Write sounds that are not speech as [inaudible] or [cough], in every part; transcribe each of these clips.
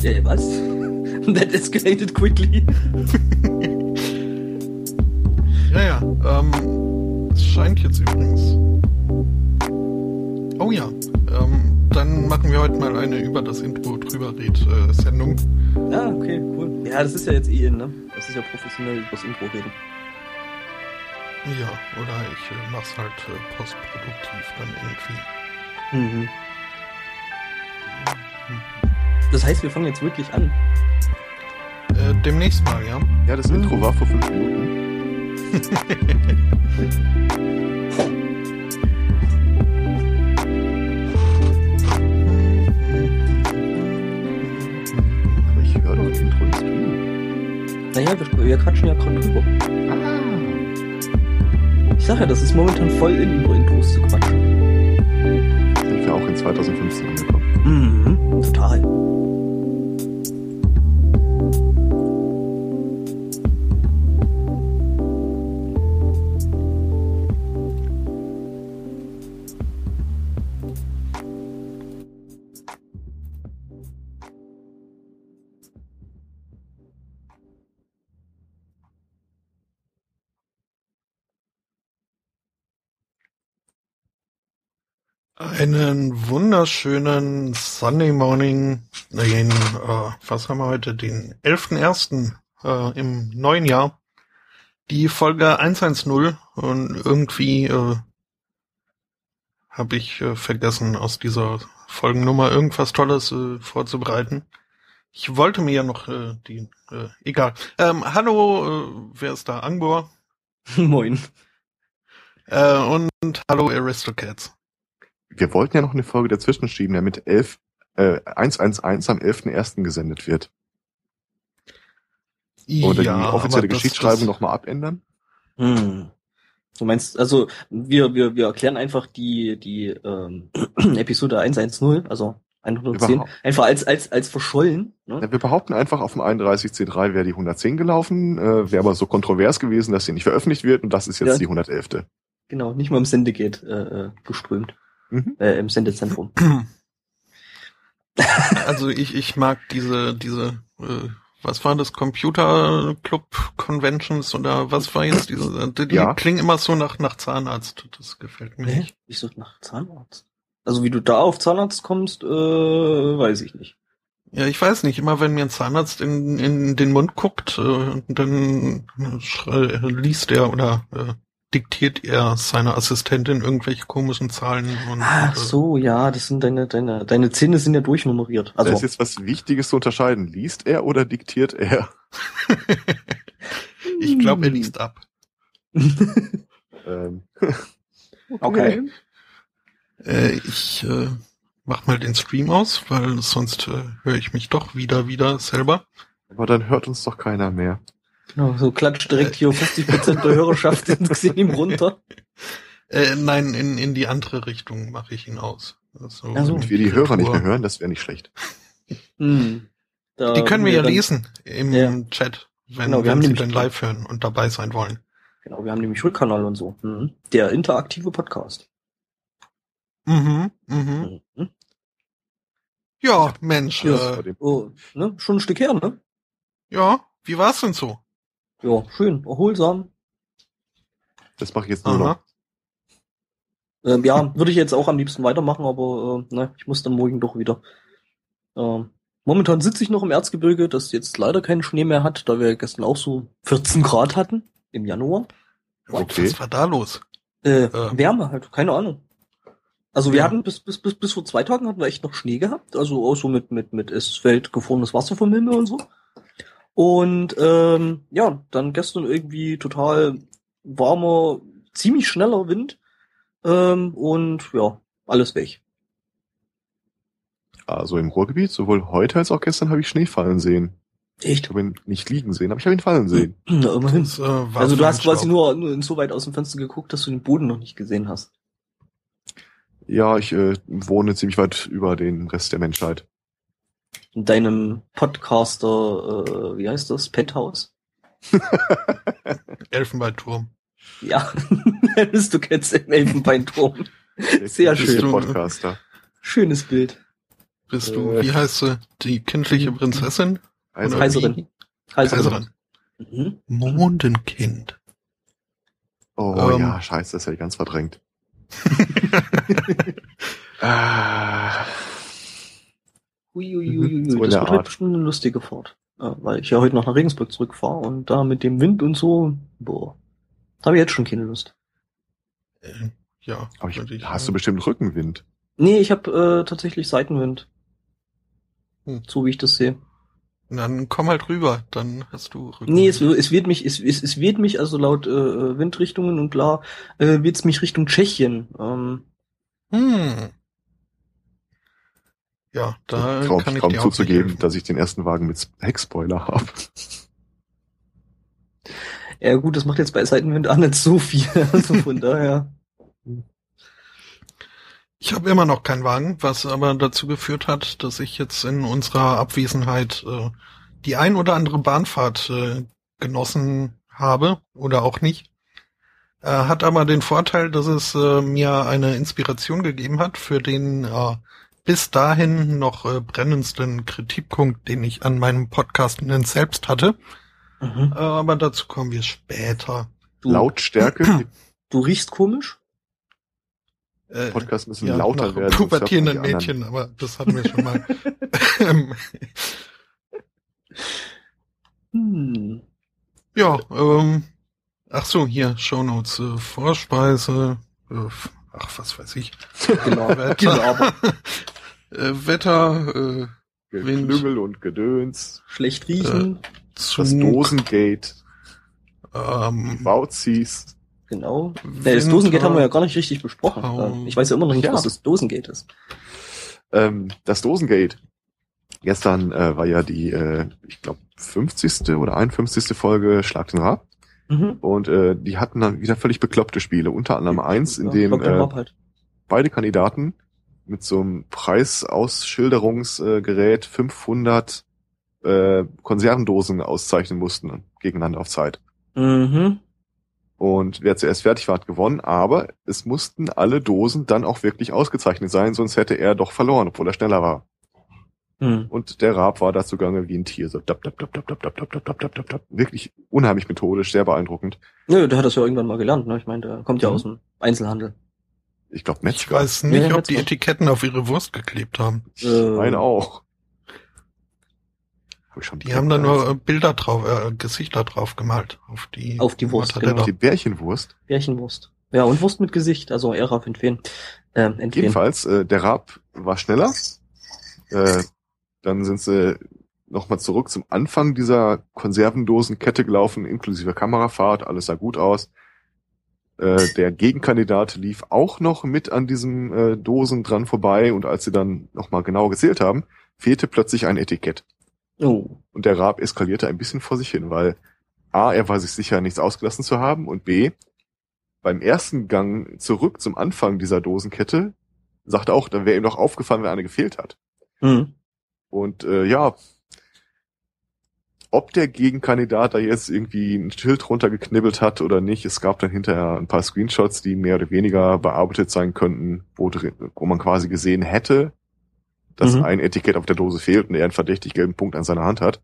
Ja, was? [laughs] That escalated quickly. [laughs] ja, ja. Ähm, es scheint jetzt übrigens. Oh ja. Ähm, dann machen wir heute mal eine über das Intro drüber red äh, Sendung. Ah, okay, cool. Ja, das ist ja jetzt eh in, ne? Das ist ja professionell über das Intro reden. Ja, oder ich äh, mach's halt äh, postproduktiv dann irgendwie. Mhm. Das heißt, wir fangen jetzt wirklich an. Äh, demnächst mal, ja. Ja, das mhm. Intro war vor fünf Minuten. [laughs] Aber ich höre doch das Intro im Stream. Naja, wir, wir quatschen ja gerade drüber. Ah. Ich sag ja, das ist momentan voll in, über Intros zu quatschen. Sind wir auch in 2015 angekommen. Mhm, total. Einen wunderschönen Sunday Morning, den, äh, was haben wir heute, den 11.01. Äh, im neuen Jahr. Die Folge 110 und irgendwie äh, habe ich äh, vergessen, aus dieser Folgennummer irgendwas Tolles äh, vorzubereiten. Ich wollte mir ja noch äh, die, äh, egal. Ähm, hallo, äh, wer ist da? Angbor? [laughs] Moin. Äh, und hallo Aristocats wir wollten ja noch eine Folge dazwischen schieben, damit 11, äh, 111 am 11.01. gesendet wird. Oder ja, die offizielle Geschichtsschreibung nochmal abändern? Hm. Du meinst, also wir, wir, wir erklären einfach die, die ähm, [clears throat] Episode 110, also 110, Überhaupt. einfach als, als, als verschollen. Ne? Ja, wir behaupten einfach, auf dem 31C3 wäre die 110 gelaufen, äh, wäre aber so kontrovers gewesen, dass sie nicht veröffentlicht wird und das ist jetzt ja. die 111. Genau, nicht mal im Sendegate äh, äh geströmt mhm. äh, im Sendezentrum. [clears throat] Also ich, ich mag diese, diese, äh, was war das, Computer Club Conventions oder was war jetzt diese, die, die ja. klingen immer so nach, nach Zahnarzt. Das gefällt mir Hä? nicht. Ich suche nach Zahnarzt. Also wie du da auf Zahnarzt kommst, äh, weiß ich nicht. Ja, ich weiß nicht. Immer wenn mir ein Zahnarzt in, in den Mund guckt, äh, dann äh, liest er oder äh, diktiert er seiner Assistentin irgendwelche komischen Zahlen. Und, Ach äh, so, ja, das sind deine, deine, deine Zähne sind ja durchnummeriert. Also. Da ist jetzt was Wichtiges zu unterscheiden. Liest er oder diktiert er? [laughs] ich glaube, er liest ab. [laughs] ähm. [laughs] Okay. Äh, ich äh, mach mal den Stream aus, weil sonst äh, höre ich mich doch wieder wieder selber. Aber dann hört uns doch keiner mehr. Genau, so klatscht direkt hier 50 Prozent der Hörerschaft [laughs] sehen ihm runter. Äh, nein, in, in die andere Richtung mache ich ihn aus. Also, also Und wir die Hörer nicht mehr hören, das wäre nicht schlecht. Hm, die können wir ja dann, lesen im ja. Chat, wenn, genau, wir wenn sie dann live hören und dabei sein wollen. Genau, wir haben nämlich Rückkanal und so. Mhm. Der interaktive Podcast. Mhm, mhm. mhm. Ja, Mensch. Ja, äh, oh, ne? Schon ein Stück her, ne? Ja, wie war's denn so? Ja, schön, erholsam. Das mache ich jetzt nur Aha. noch. Ähm, ja, würde ich jetzt auch am liebsten weitermachen, aber äh, ne, ich muss dann morgen doch wieder. Ähm, momentan sitze ich noch im Erzgebirge, das jetzt leider keinen Schnee mehr hat, da wir gestern auch so 14 Grad hatten im Januar. Okay. Was war da los? Äh, äh. Wärme halt, keine Ahnung. Also wir ja. hatten bis, bis, bis, bis vor zwei Tagen hatten wir echt noch Schnee gehabt, also auch so mit, mit, mit es fällt gefrorenes Wasser vom Himmel und so. Und ähm, ja, dann gestern irgendwie total warmer, ziemlich schneller Wind. Ähm, und ja, alles weg. Also im Ruhrgebiet, sowohl heute als auch gestern habe ich Schnee fallen sehen. Echt? Ich habe ihn nicht liegen sehen, aber ich habe ihn fallen sehen. [clears throat] Na, immerhin. Das, äh, also du hast quasi nur, nur insoweit aus dem Fenster geguckt, dass du den Boden noch nicht gesehen hast. Ja, ich äh, wohne ziemlich weit über den Rest der Menschheit in deinem Podcaster, äh, wie heißt das, Penthouse? [laughs] Elfenbeinturm. Ja, [laughs] bist du kennst im Elfenbeinturm. Sehr schön. Podcaster. Schönes Bild. Bist du, Äh. wie heißt sie? Die kindliche Prinzessin? Also? Kaiserin. Kaiserin. Mhm. Mondenkind. oh Ähm. ja, scheiße, das hätte ich ganz verdrängt. ah, [laughs] Uiuiuiui, So in das wird bestimmt eine lustige Fahrt. Ja, weil ich ja heute noch nach Regensburg zurückfahre und da mit dem Wind und so, boah, habe ich jetzt schon keine Lust. Äh, ja. aber ich, ich hast du bestimmt Rückenwind. Nee, ich habe äh, tatsächlich Seitenwind. Hm. So wie ich das sehe. Dann komm halt rüber, dann hast du Rücken. Nee, es, es wird mich, es, es, es wird mich, also laut äh, Windrichtungen und bla, äh, wird es mich Richtung Tschechien. Ähm, Hm. Ja, da ich kann ich kaum dir auch nicht zuzugeben, dass ich den ersten Wagen mit Heckspoiler habe. [laughs] ja gut, das macht jetzt bei Seitenwind auch nicht so viel. [laughs] Also von [laughs] daher. Ich habe immer noch keinen Wagen, was aber dazu geführt hat, dass ich jetzt in unserer Abwesenheit äh, die ein oder andere Bahnfahrt äh, genossen habe oder auch nicht. Äh, hat aber den Vorteil, dass es äh, mir eine Inspiration gegeben hat für den äh, bis dahin noch äh, brennendsten Kritikpunkt, den ich an meinem Podcast selbst hatte. Mhm. Äh, aber dazu kommen wir später. Du, Lautstärke, [clears throat] du riechst komisch? Äh, die Podcasts müssen ja, lauter nach werden. pubertierenden die anderen. Mädchen, aber das hatten wir schon mal. [laughs] Hm. ja, ähm, ach so, hier, Shownotes, äh, Vorspeise, äh, ach, was weiß ich. [laughs] Genau, genau, äh, Wetter, äh, Wind. Geklüngel und Gedöns, schlecht riechen. Zug, das Dosengate, ähm, Bauzis. Genau. Winter, Ja, das Dosengate haben wir ja gar nicht richtig besprochen. Traum. Äh, Ich weiß ja immer noch nicht, Ja. was das Dosengate ist. Ähm, das Dosengate. Gestern äh, war ja die, äh, ich glaube, 50. oder 51. Folge Schlag den Rab. Mhm. Und äh, die hatten dann wieder völlig bekloppte Spiele. Unter anderem eins, in Ja, dem äh, halt. beide Kandidaten mit so einem Preisausschilderungsgerät 500 äh, Konservendosen auszeichnen mussten gegeneinander auf Zeit. Mhm. Und wer zuerst fertig war, hat gewonnen, aber es mussten alle Dosen dann auch wirklich ausgezeichnet sein, sonst hätte er doch verloren, obwohl er schneller war. Hm. Und der Rab war dazu gegangen wie ein Tier, so dab, dab, dab, dab, dab, dab, dab, dab, dab, dab, dab. Wirklich unheimlich methodisch, sehr beeindruckend. Nö, der hat das ja irgendwann mal gelernt, ne? Ich meine, der kommt ja Mhm. aus dem Einzelhandel. Ich glaube, ich Metzger. weiß nicht, Ja, ob die. Etiketten auf ihre Wurst geklebt haben. Äh, Meine auch. Hab ich schon Die haben da nur Bilder drauf, äh, Gesichter drauf gemalt. Auf die, Auf die Wurst, Mortadella. genau. die Bärchenwurst. Bärchenwurst. Ja, und Wurst mit Gesicht, also eher auf entwen. Ähm. Jedenfalls, äh, der Rab war schneller. Äh, dann sind sie nochmal zurück zum Anfang dieser Konservendosenkette gelaufen, inklusive Kamerafahrt, alles sah gut aus. Äh, der Gegenkandidat lief auch noch mit an diesem äh, Dosen dran vorbei und als sie dann nochmal genau gezählt haben, fehlte plötzlich ein Etikett. Oh. Und der Raab eskalierte ein bisschen vor sich hin, weil A, er war sich sicher, nichts ausgelassen zu haben und B, beim ersten Gang zurück zum Anfang dieser Dosenkette, sagte auch, dann wäre ihm doch aufgefallen, wenn eine gefehlt hat. Hm. Und äh, ja, ob der Gegenkandidat da jetzt irgendwie ein Schild runtergeknibbelt hat oder nicht, es gab dann hinterher ein paar Screenshots, die mehr oder weniger bearbeitet sein könnten, wo, drin, wo man quasi gesehen hätte, dass Mhm. ein Etikett auf der Dose fehlt und er einen verdächtig gelben Punkt an seiner Hand hat.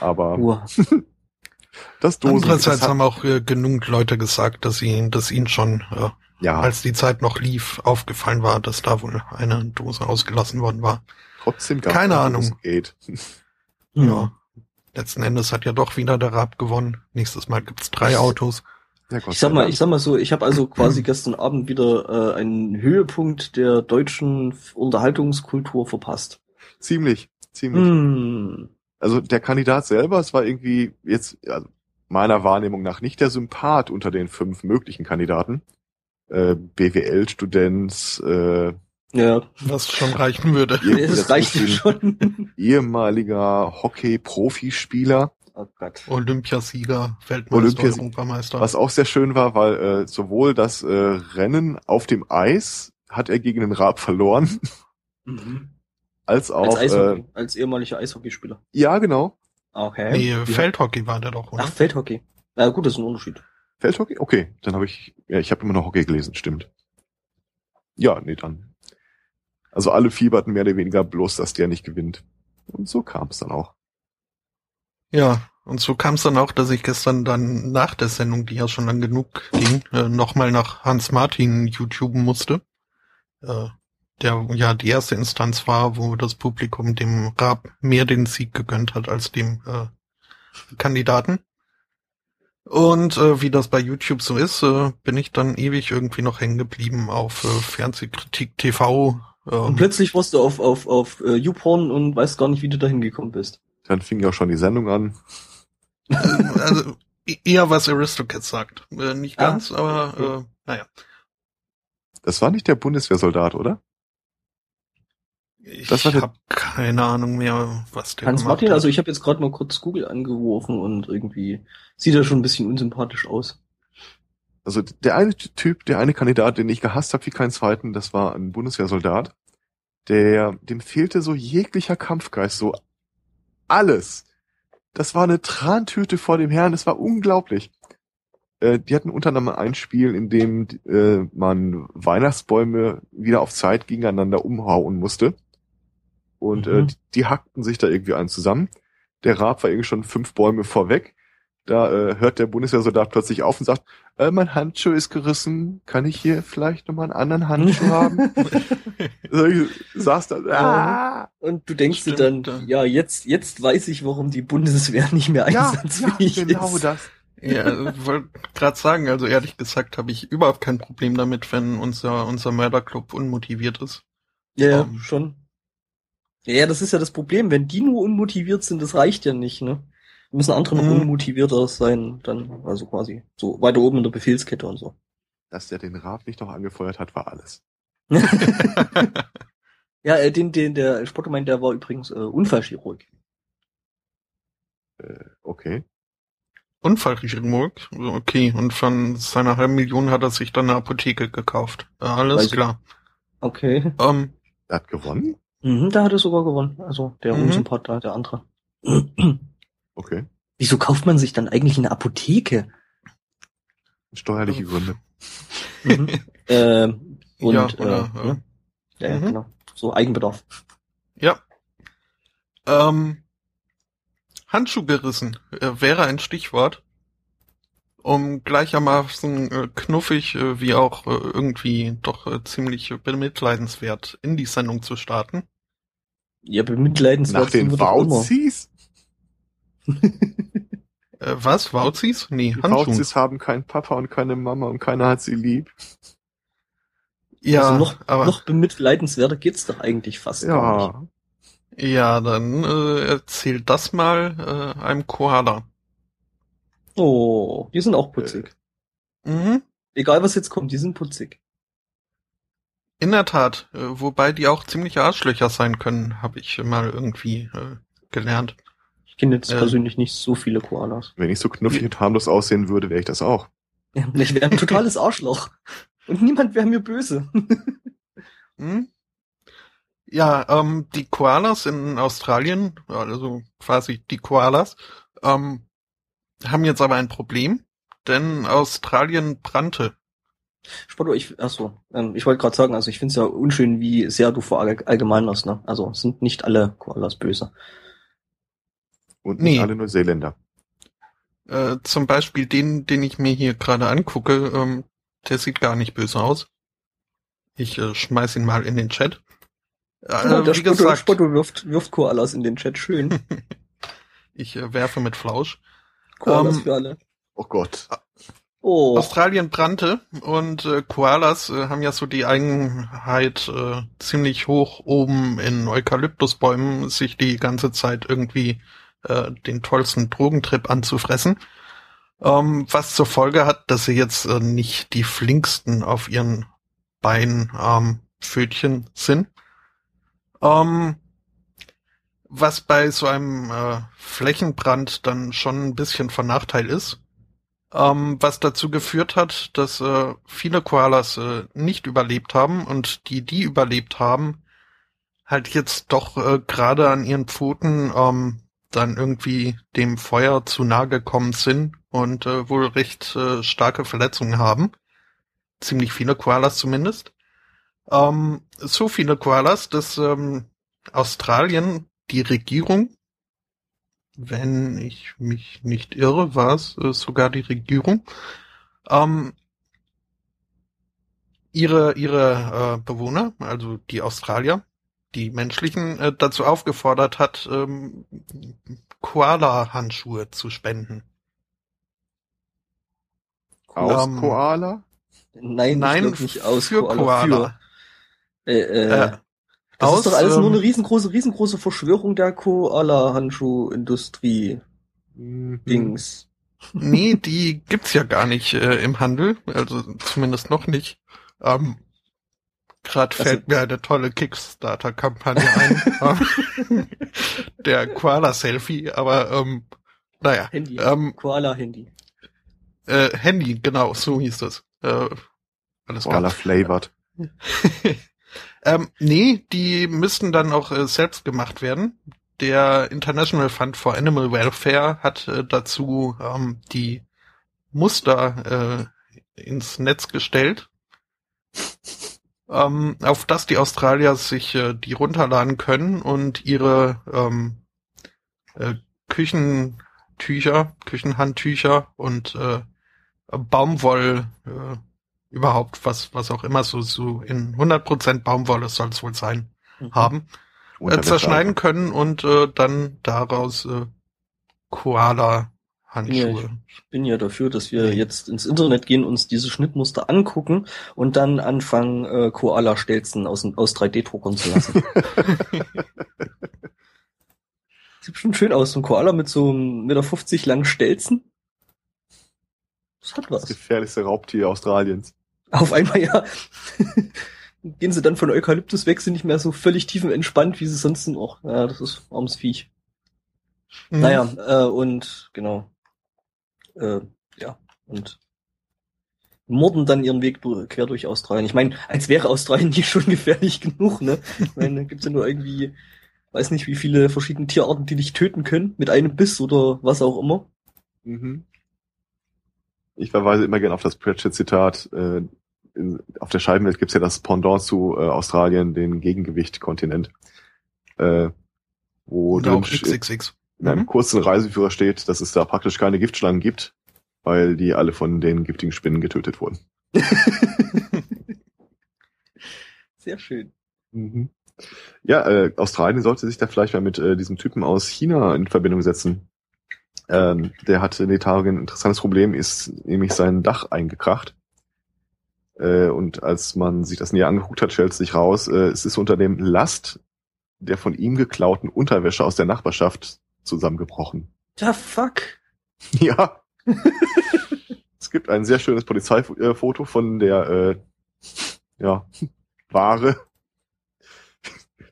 Aber [laughs] das Dosen, Andererseits das haben auch äh, genug Leute gesagt, dass ihnen, dass ihnen schon, äh, ja, als die Zeit noch lief, aufgefallen war, dass da wohl eine Dose ausgelassen worden war. trotzdem gab keine es Ahnung. Dosengate. Ja. Letzten Endes hat ja doch wieder der Rab gewonnen. Nächstes Mal gibt's drei Autos. Ja, Ich sag mal, ich sag mal so, ich habe also quasi gestern Abend wieder äh, einen Höhepunkt der deutschen Unterhaltungskultur verpasst. ziemlich, ziemlich. Hm. Also der Kandidat selber, es war irgendwie jetzt also meiner Wahrnehmung nach nicht der Sympath unter den fünf möglichen Kandidaten. Äh, BWL-Student, äh, Ja, Was schon reichen würde. irgendwie das reicht ja dazwischen schon. [laughs] ehemaliger Hockey-Profispieler, Oh Gott. Olympiasieger, Weltmeister, Olympias- Europameister. was auch sehr schön war, weil äh, sowohl das äh, Rennen auf dem Eis hat er gegen den Raab verloren, [laughs] Mhm. als Als auch Eishockey, äh, als ehemaliger Eishockeyspieler. ja genau Okay. Nee, Feldhockey war der doch, oder? Ach, Feldhockey. Na gut, das ist ein Unterschied. Feldhockey? Okay, dann habe ich, ja, ich habe immer noch Hockey gelesen, stimmt. Ja, nee, dann. Also alle fieberten mehr oder weniger bloß, dass der nicht gewinnt. Und so kam es dann auch. Ja, und so kam es dann auch, dass ich gestern dann nach der Sendung, die ja schon lang genug ging, äh, nochmal nach Hans Martin YouTube musste. Äh, der ja die erste Instanz war, wo das Publikum dem Raab mehr den Sieg gegönnt hat als dem äh, Kandidaten. Und äh, wie das bei YouTube so ist, äh, bin ich dann ewig irgendwie noch hängen geblieben auf äh, Fernsehkritik TV. Ähm. Und plötzlich warst du auf, auf, auf äh, YouPorn und weißt gar nicht, wie du da hingekommen bist. Dann fing ja auch schon die Sendung an. [laughs] also eher was Aristocats sagt. Äh, nicht ah, ganz, ah, aber äh, naja. Das war nicht der Bundeswehrsoldat, oder? Ich habe keine Ahnung mehr, was der Hans Martin, hat. also ich habe jetzt gerade mal kurz Google angeworfen und irgendwie sieht er schon ein bisschen unsympathisch aus. Also der eine Typ, der eine Kandidat, den ich gehasst habe wie keinen zweiten, das war ein Bundeswehrsoldat, der dem fehlte so jeglicher Kampfgeist, so alles. Das war eine Trantüte vor dem Herrn, das war unglaublich. Äh, die hatten unter anderem ein Spiel, in dem äh, man Weihnachtsbäume wieder auf Zeit gegeneinander umhauen musste. Und äh, mhm. äh, die, die, hackten sich da irgendwie einen zusammen. Der Raab war irgendwie schon fünf Bäume vorweg. Da äh, hört der Bundeswehrsoldat plötzlich auf und sagt, äh, mein Handschuh ist gerissen, kann ich hier vielleicht nochmal einen anderen Handschuh haben? [laughs] saß da, ah. Und du denkst dir dann, ja, jetzt, jetzt weiß ich, warum die Bundeswehr [laughs] nicht mehr einsatzfähig ja, ja, genau ist. das. Ja, wollte gerade sagen, also ehrlich gesagt habe ich überhaupt kein Problem damit, wenn unser, unser Mörderclub unmotiviert ist. Ja, um, ähm, schon. Ja, das ist ja das Problem. Wenn die nur unmotiviert sind, das reicht ja nicht, ne? Müssen andere noch mhm. unmotivierter sein, dann, also quasi so weiter oben in der Befehlskette und so. Dass der den Rat nicht noch angefeuert hat, war alles. [laughs] ja, äh, den, den, der Spotto meint, der war übrigens äh, Unfallchirurg. Äh, okay. Unfallchirurg? Okay, und von seiner halben Million hat er sich dann eine Apotheke gekauft. Äh, alles Weiß klar. Okay. Ähm, er hat gewonnen? Mhm, da hat er sogar gewonnen. Also der mhm. Unsympath da, der andere. Okay. Wieso kauft man sich dann eigentlich eine Apotheke? Steuerliche Gründe. Mhm. [laughs] äh, und ja, oder, äh, ne? ja, ja mhm. genau. So Eigenbedarf. Ja. Ähm, Handschuh gerissen äh, wäre ein Stichwort, um gleichermaßen äh, knuffig äh, wie auch äh, irgendwie doch äh, ziemlich bemitleidenswert in die Sendung zu starten. Ja, bemitleidenswert. Nach den Wauzis? [laughs] äh, was? Wauzis? Nee, die Wauzis haben keinen Papa und keine Mama und keiner hat sie lieb. Ja, also noch, aber noch bemitleidenswerter geht's doch eigentlich fast ja. gar nicht. Ja, dann äh, erzähl das mal äh, einem Koala. Oh, die sind auch putzig. Äh. Mhm. Egal was jetzt kommt, die sind putzig. In der Tat, äh, wobei die auch ziemlich Arschlöcher sein können, habe ich mal irgendwie äh, gelernt. Ich kenne jetzt äh, persönlich nicht so viele Koalas. Wenn ich so knuffig und harmlos aussehen würde, wäre ich das auch. Ja, ich wäre ein totales Arschloch. Und niemand wäre mir böse. [laughs] hm? Ja, ähm, die Koalas in Australien, also quasi die Koalas, ähm, haben jetzt aber ein Problem, denn Australien brannte. Spotto, ich, achso, ähm, ich wollte gerade sagen, also ich finde es ja unschön, wie sehr du verallgemeinerst, ne? Also sind nicht alle Koalas böse. Und nicht nee. alle Neuseeländer. Äh, zum Beispiel den, den ich mir hier gerade angucke, ähm, der sieht gar nicht böse aus. Ich äh, schmeiß ihn mal in den Chat. Äh, der wie Spotto, gesagt, Spotto wirft, wirft Koalas in den Chat, schön. [laughs] ich äh, werfe mit Flausch. Koalas ähm, für alle. Oh Gott. Oh. Australien brannte und äh, Koalas äh, haben ja so die Eigenheit, äh, ziemlich hoch oben in Eukalyptusbäumen sich die ganze Zeit irgendwie äh, den tollsten Drogentrip anzufressen. Ähm, was zur Folge hat, dass sie jetzt äh, nicht die flinksten auf ihren Beinen ähm, Pfötchen sind. Ähm, was bei so einem äh, Flächenbrand dann schon ein bisschen von Nachteil ist. Ähm, was dazu geführt hat, dass äh, viele Koalas äh, nicht überlebt haben und die, die überlebt haben, halt jetzt doch äh, gerade an ihren Pfoten ähm, dann irgendwie dem Feuer zu nahe gekommen sind und äh, wohl recht äh, starke Verletzungen haben. Ziemlich viele Koalas zumindest. Ähm, so viele Koalas, dass ähm, Australien die Regierung, wenn ich mich nicht irre, war es äh, sogar die Regierung, ähm, ihre ihre äh, Bewohner, also die Australier, die menschlichen, äh, dazu aufgefordert hat, ähm, Koala-Handschuhe zu spenden. Aus Ähm, Koala? Nein, Nein, nicht aus für Koala. Für. Äh, äh, Äh, das aus, ist doch alles nur ähm, eine riesengroße, riesengroße Verschwörung der Koala-Handschuh-Industrie-Dings. Mhm. Nee, die gibt's ja gar nicht äh, im Handel, also zumindest noch nicht. Ähm, Gerade Also- fällt mir eine tolle Kickstarter-Kampagne ein. [laughs] der Koala-Selfie, aber ähm, naja. Handy. Ähm, Koala-Handy. äh, Handy, genau, so hieß das. Äh, alles Koala flavored. [laughs] ähm, nee, die müssten dann auch äh, selbst gemacht werden. Der International Fund for Animal Welfare hat äh, dazu ähm, die Muster äh, ins Netz gestellt, ähm, auf das die Australier sich äh, die runterladen können und ihre ähm, äh, Küchentücher, Küchenhandtücher und äh, Baumwoll äh, überhaupt was was auch immer so so in 100% Baumwolle soll es wohl sein Mhm. haben äh, zerschneiden können und äh, dann daraus äh, Koala Handschuhe. Ich bin ja dafür, dass wir jetzt ins Internet gehen, uns diese Schnittmuster angucken und dann anfangen, äh, Koala-Stelzen aus, aus 3D-Druckern zu lassen. [laughs] Sieht schon schön aus, so ein Koala mit so einem Meter 50 langen Stelzen. Das hat Das was. gefährlichste Raubtier Australiens. Auf einmal ja. [laughs] Gehen sie dann von Eukalyptus weg, sind nicht mehr so völlig tiefenentspannt, wie sie sonst sind auch. Ja, das ist armes Viech. Mhm. Naja, äh, und genau. Äh, ja, und morden dann ihren Weg quer durch Australien. Ich meine, als wäre Australien [laughs] nicht schon gefährlich genug, ne? Ich meine, da gibt's ja nur irgendwie, weiß nicht, wie viele verschiedene Tierarten, die dich töten können, mit einem Biss oder was auch immer. Mhm. Ich verweise immer gerne auf das Pratchett-Zitat. Äh, in, auf der Scheibenwelt gibt's ja das Pendant zu äh, Australien, den Gegengewicht-Kontinent. Äh, wo Oder auch XXX. In einem Mhm. kurzen Reiseführer steht, dass es da praktisch keine Giftschlangen gibt, weil die alle von den giftigen Spinnen getötet wurden. [laughs] Sehr schön. Mhm. Ja, äh, Australien sollte sich da vielleicht mal mit äh, diesem Typen aus China in Verbindung setzen. Ähm, der hatte in Italien ein interessantes Problem, ist nämlich sein Dach eingekracht. Äh, und als man sich das näher angeguckt hat, stellt sich raus, äh, es ist unter dem Last der von ihm geklauten Unterwäsche aus der Nachbarschaft zusammengebrochen. Ja, fuck. [laughs] Ja. es gibt ein sehr schönes Polizeifoto von der äh, ja, Ware,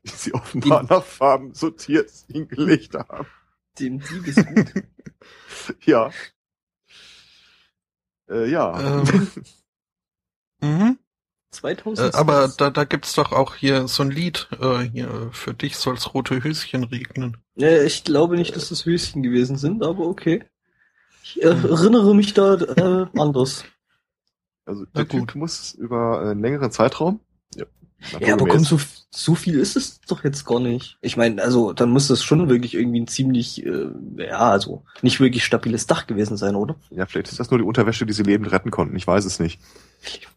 die sie offenbar nach Farben sortiert hingelegt haben. Dem Dieb ist gut. [laughs] Ja. Äh, ja. Ähm, [laughs] mhm. 2000. Äh, aber da, da gibt's doch auch hier so ein Lied, äh, hier, für dich soll's rote Höschen regnen. Ja, ich glaube nicht, dass das Höschen gewesen sind, aber okay. Ich äh, erinnere mich da äh, anders. Also der gut. Typ muss über einen längeren Zeitraum. Ja, aber komm, so, so viel ist es doch jetzt gar nicht. Ich meine, also dann muss das schon wirklich irgendwie ein ziemlich, äh, ja, also nicht wirklich stabiles Dach gewesen sein, oder? Ja, vielleicht ist das nur die Unterwäsche, die sie lebend retten konnten. Ich weiß es nicht. [laughs]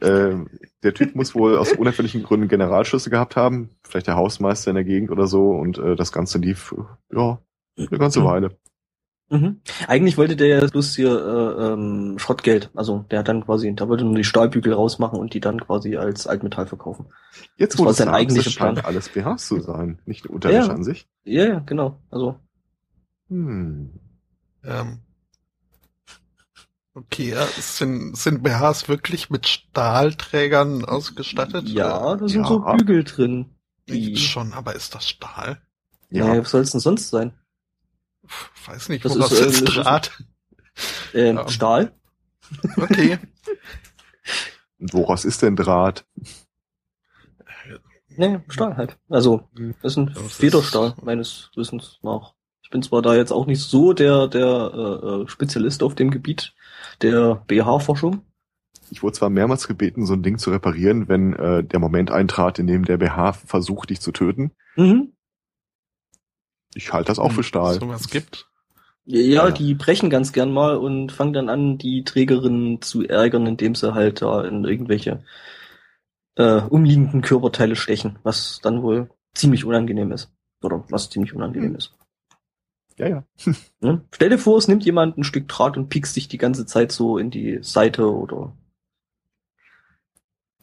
Ähm, der Typ muss wohl aus unerfindlichen Gründen Generalschüsse gehabt haben. Vielleicht der Hausmeister in der Gegend oder so. Und äh, das Ganze lief, ja, eine ganze Mhm. Weile. Mhm. Eigentlich wollte der ja bloß hier äh, ähm, Schrottgeld. Also der hat dann quasi, der wollte nur die Stahlbügel rausmachen und die dann quasi als Altmetall verkaufen. Jetzt Das war sein eigentlicher Plan. alles BHs zu sein, nicht Unterwäsche Ja. an sich. Ja, ja, genau. Also Hm. Ähm, okay, ja, sind, sind BHs wirklich mit Stahlträgern ausgestattet? ja, da sind ja. so Bügel drin. Äh, Die, schon, aber ist das Stahl? Ja, Naja, was soll es denn sonst sein? Weiß nicht, Das woraus ist, äh, ist das ist- Draht? Ähm, Ja. Stahl? Okay. und [laughs] woraus ist denn Draht? Nee, Stahl halt. Also, Mhm. das ist ein Das ist- Federstahl, meines Wissens nach. Ich bin zwar da jetzt auch nicht so der, der äh, äh, Spezialist auf dem Gebiet der BH-Forschung, ich wurde zwar mehrmals gebeten, so ein Ding zu reparieren, wenn äh, der Moment eintrat, in dem der BH versucht, dich zu töten. Mhm. Ich halte das auch für Stahl. Sowas gibt. Ja, Ja. die brechen ganz gern mal und fangen dann an, die Trägerin zu ärgern, indem sie halt da in irgendwelche äh, umliegenden Körperteile stechen, was dann wohl ziemlich unangenehm ist. Oder was ziemlich unangenehm ist. Ja, ja. [laughs] Ne? Stell dir vor, es nimmt jemand ein Stück Draht und piekst dich die ganze Zeit so in die Seite oder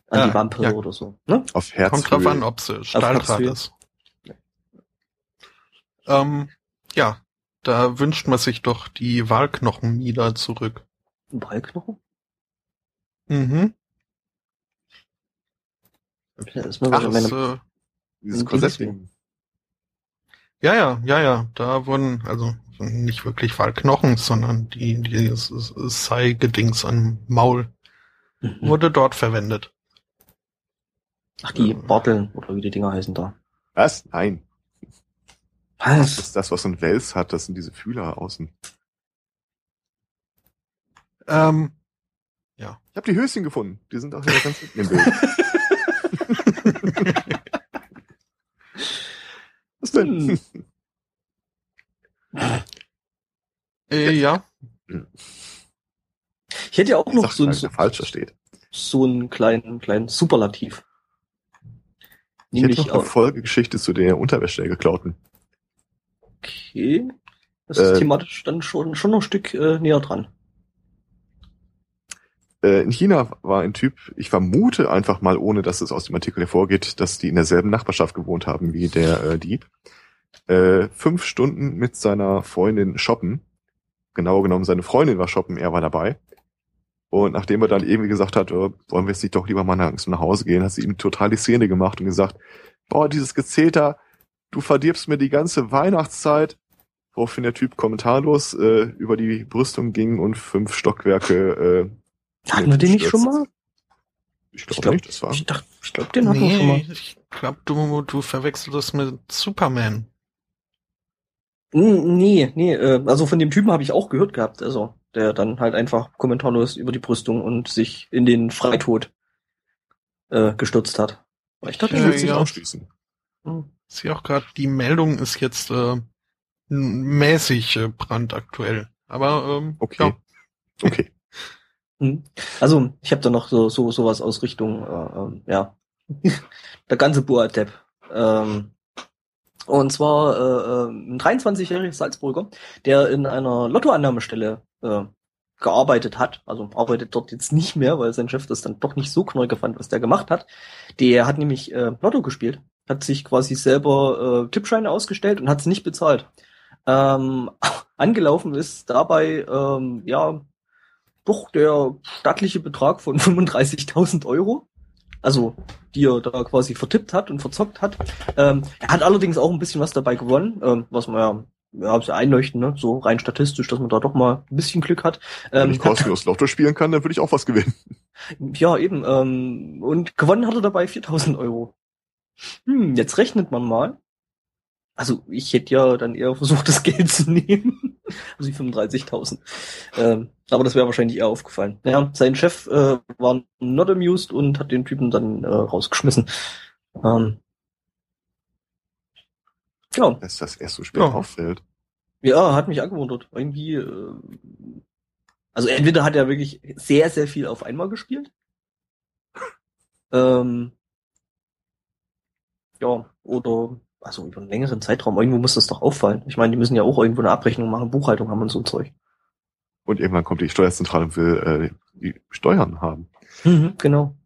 an Ja, die Wampe ja. oder so. Ne? Auf Herz. Kommt drauf an, ob sie Stahldraht Herzhöhe. ist. Ähm, ja, da wünscht man sich doch die Wahlknochen wieder zurück. Ein Ballknochen? Mhm. Ja, das ist mir Ach, meine, äh, Dieses Korsettding. ja, ja, ja, ja. Da wurden, also nicht wirklich Wahlknochen, sondern die, die Sei-Gedings am Maul Mhm. wurde dort verwendet. Ach, die Barteln oder wie die Dinger heißen da. Was? Nein. Das Was? ist das, was so ein Wels hat. Das sind diese Fühler außen. Ähm, Ich habe die Höschen gefunden. Die sind auch wieder ganz hinten im Bild. [laughs] Was denn? Hm. äh, ja. Ich hätte ja auch noch Sag so, ein, der falsch da steht. so einen kleinen, kleinen Superlativ. Ich hätte Nämlich, noch eine auch- Folgegeschichte zu der Unterwäsche der geklauten. Okay, das ist Äh, thematisch dann schon, schon noch ein Stück äh, näher dran. Äh, in China war ein Typ, ich vermute einfach mal, ohne dass es aus dem Artikel hervorgeht, dass die in derselben Nachbarschaft gewohnt haben wie der äh, Dieb, äh, fünf Stunden mit seiner Freundin shoppen. Genauer genommen, seine Freundin war shoppen, er war dabei. Und nachdem er dann irgendwie gesagt hat, äh, wollen wir jetzt nicht doch lieber mal nach Hause gehen, hat sie ihm total die Szene gemacht und gesagt, boah, dieses Gezeter, du verdirbst mir die ganze Weihnachtszeit. Woraufhin der Typ kommentarlos äh, über die Brüstung ging und fünf Stockwerke äh, Hatten wir den nicht schon mal? ich glaube glaub- nicht, das war. Ich dachte, ich glaube, den hatten wir schon mal. Nee, ich glaube, du, du verwechselst das mit Superman. Nee, nee, äh, also von dem Typen habe ich auch gehört gehabt, also der dann halt einfach kommentarlos über die Brüstung und sich in den Freitod äh, gestürzt hat. Aber ich dachte, Ich Ja, will nicht ja. ausschließen. Hm. Ich sehe auch gerade, die Meldung ist jetzt äh, mäßig äh, brandaktuell. Aber ähm, Okay. ja. Okay. [laughs] Hm. Also, ich habe da noch so, so sowas aus Richtung, äh, ähm, ja, [laughs] der ganze Boa-Depp. Ähm, und zwar äh, äh, ein 23-jähriger Salzburger, der in einer Lottoannahmestelle äh, gearbeitet hat, also arbeitet dort jetzt nicht mehr, weil sein Chef das dann doch nicht so knorke fand, was der gemacht hat. Der hat nämlich äh, Lotto gespielt, hat sich quasi selber äh, Tippscheine ausgestellt und hat sie nicht bezahlt. Ähm, [laughs] angelaufen ist dabei, ähm, ja, doch der stattliche Betrag von [laughs] 35.000 Euro. Also, die er da quasi vertippt hat und verzockt hat. Ähm, er hat allerdings auch ein bisschen was dabei gewonnen, ähm, was man ja, ja, sehr einleuchten, ne? so rein statistisch, dass man da doch mal ein bisschen Glück hat. Wenn Ähm, ich kostenlos Lotto spielen kann, dann würde ich auch was gewinnen. [laughs] ja, eben. Ähm, und gewonnen hat er dabei 4000 Euro. Hm, jetzt rechnet man mal. Also ich hätte ja dann eher versucht, das Geld zu nehmen. [laughs] Also die 35.000. Ähm, aber das wäre wahrscheinlich eher aufgefallen. Ja, sein Chef äh, war not amused und hat den Typen dann äh, rausgeschmissen. Ähm, ja, Dass das erst so spät Ja. auffällt. ja, hat mich angewundert. Irgendwie, äh, also entweder hat er wirklich sehr, sehr viel auf einmal gespielt. Ähm, ja, oder also über einen längeren Zeitraum. Irgendwo muss das doch auffallen. Ich meine, die müssen ja auch irgendwo eine Abrechnung machen, Buchhaltung haben und so ein Zeug. Und irgendwann kommt die Steuerzentrale und will äh, die Steuern haben. Mhm, genau.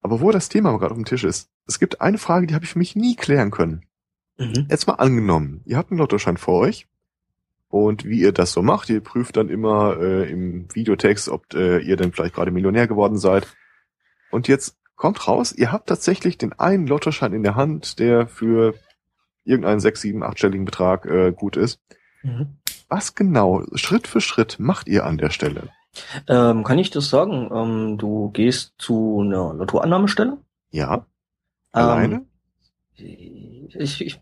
Aber wo das Thema gerade auf dem Tisch ist, es gibt eine Frage, die habe ich für mich nie klären können. Mhm. Jetzt mal angenommen, ihr habt einen Lottoschein vor euch und wie ihr das so macht, ihr prüft dann immer äh, im Videotext, ob äh, ihr denn vielleicht gerade Millionär geworden seid. Und jetzt kommt raus, ihr habt tatsächlich den einen Lottoschein in der Hand, der für irgendeinen sechs, sieben, achtstelligen Betrag äh, gut ist. Mhm. Was genau, Schritt für Schritt macht ihr an der Stelle? Ähm, kann ich das sagen? Ähm, du gehst zu einer Lottoannahmestelle. Ja, alleine? Ähm, ich, ich,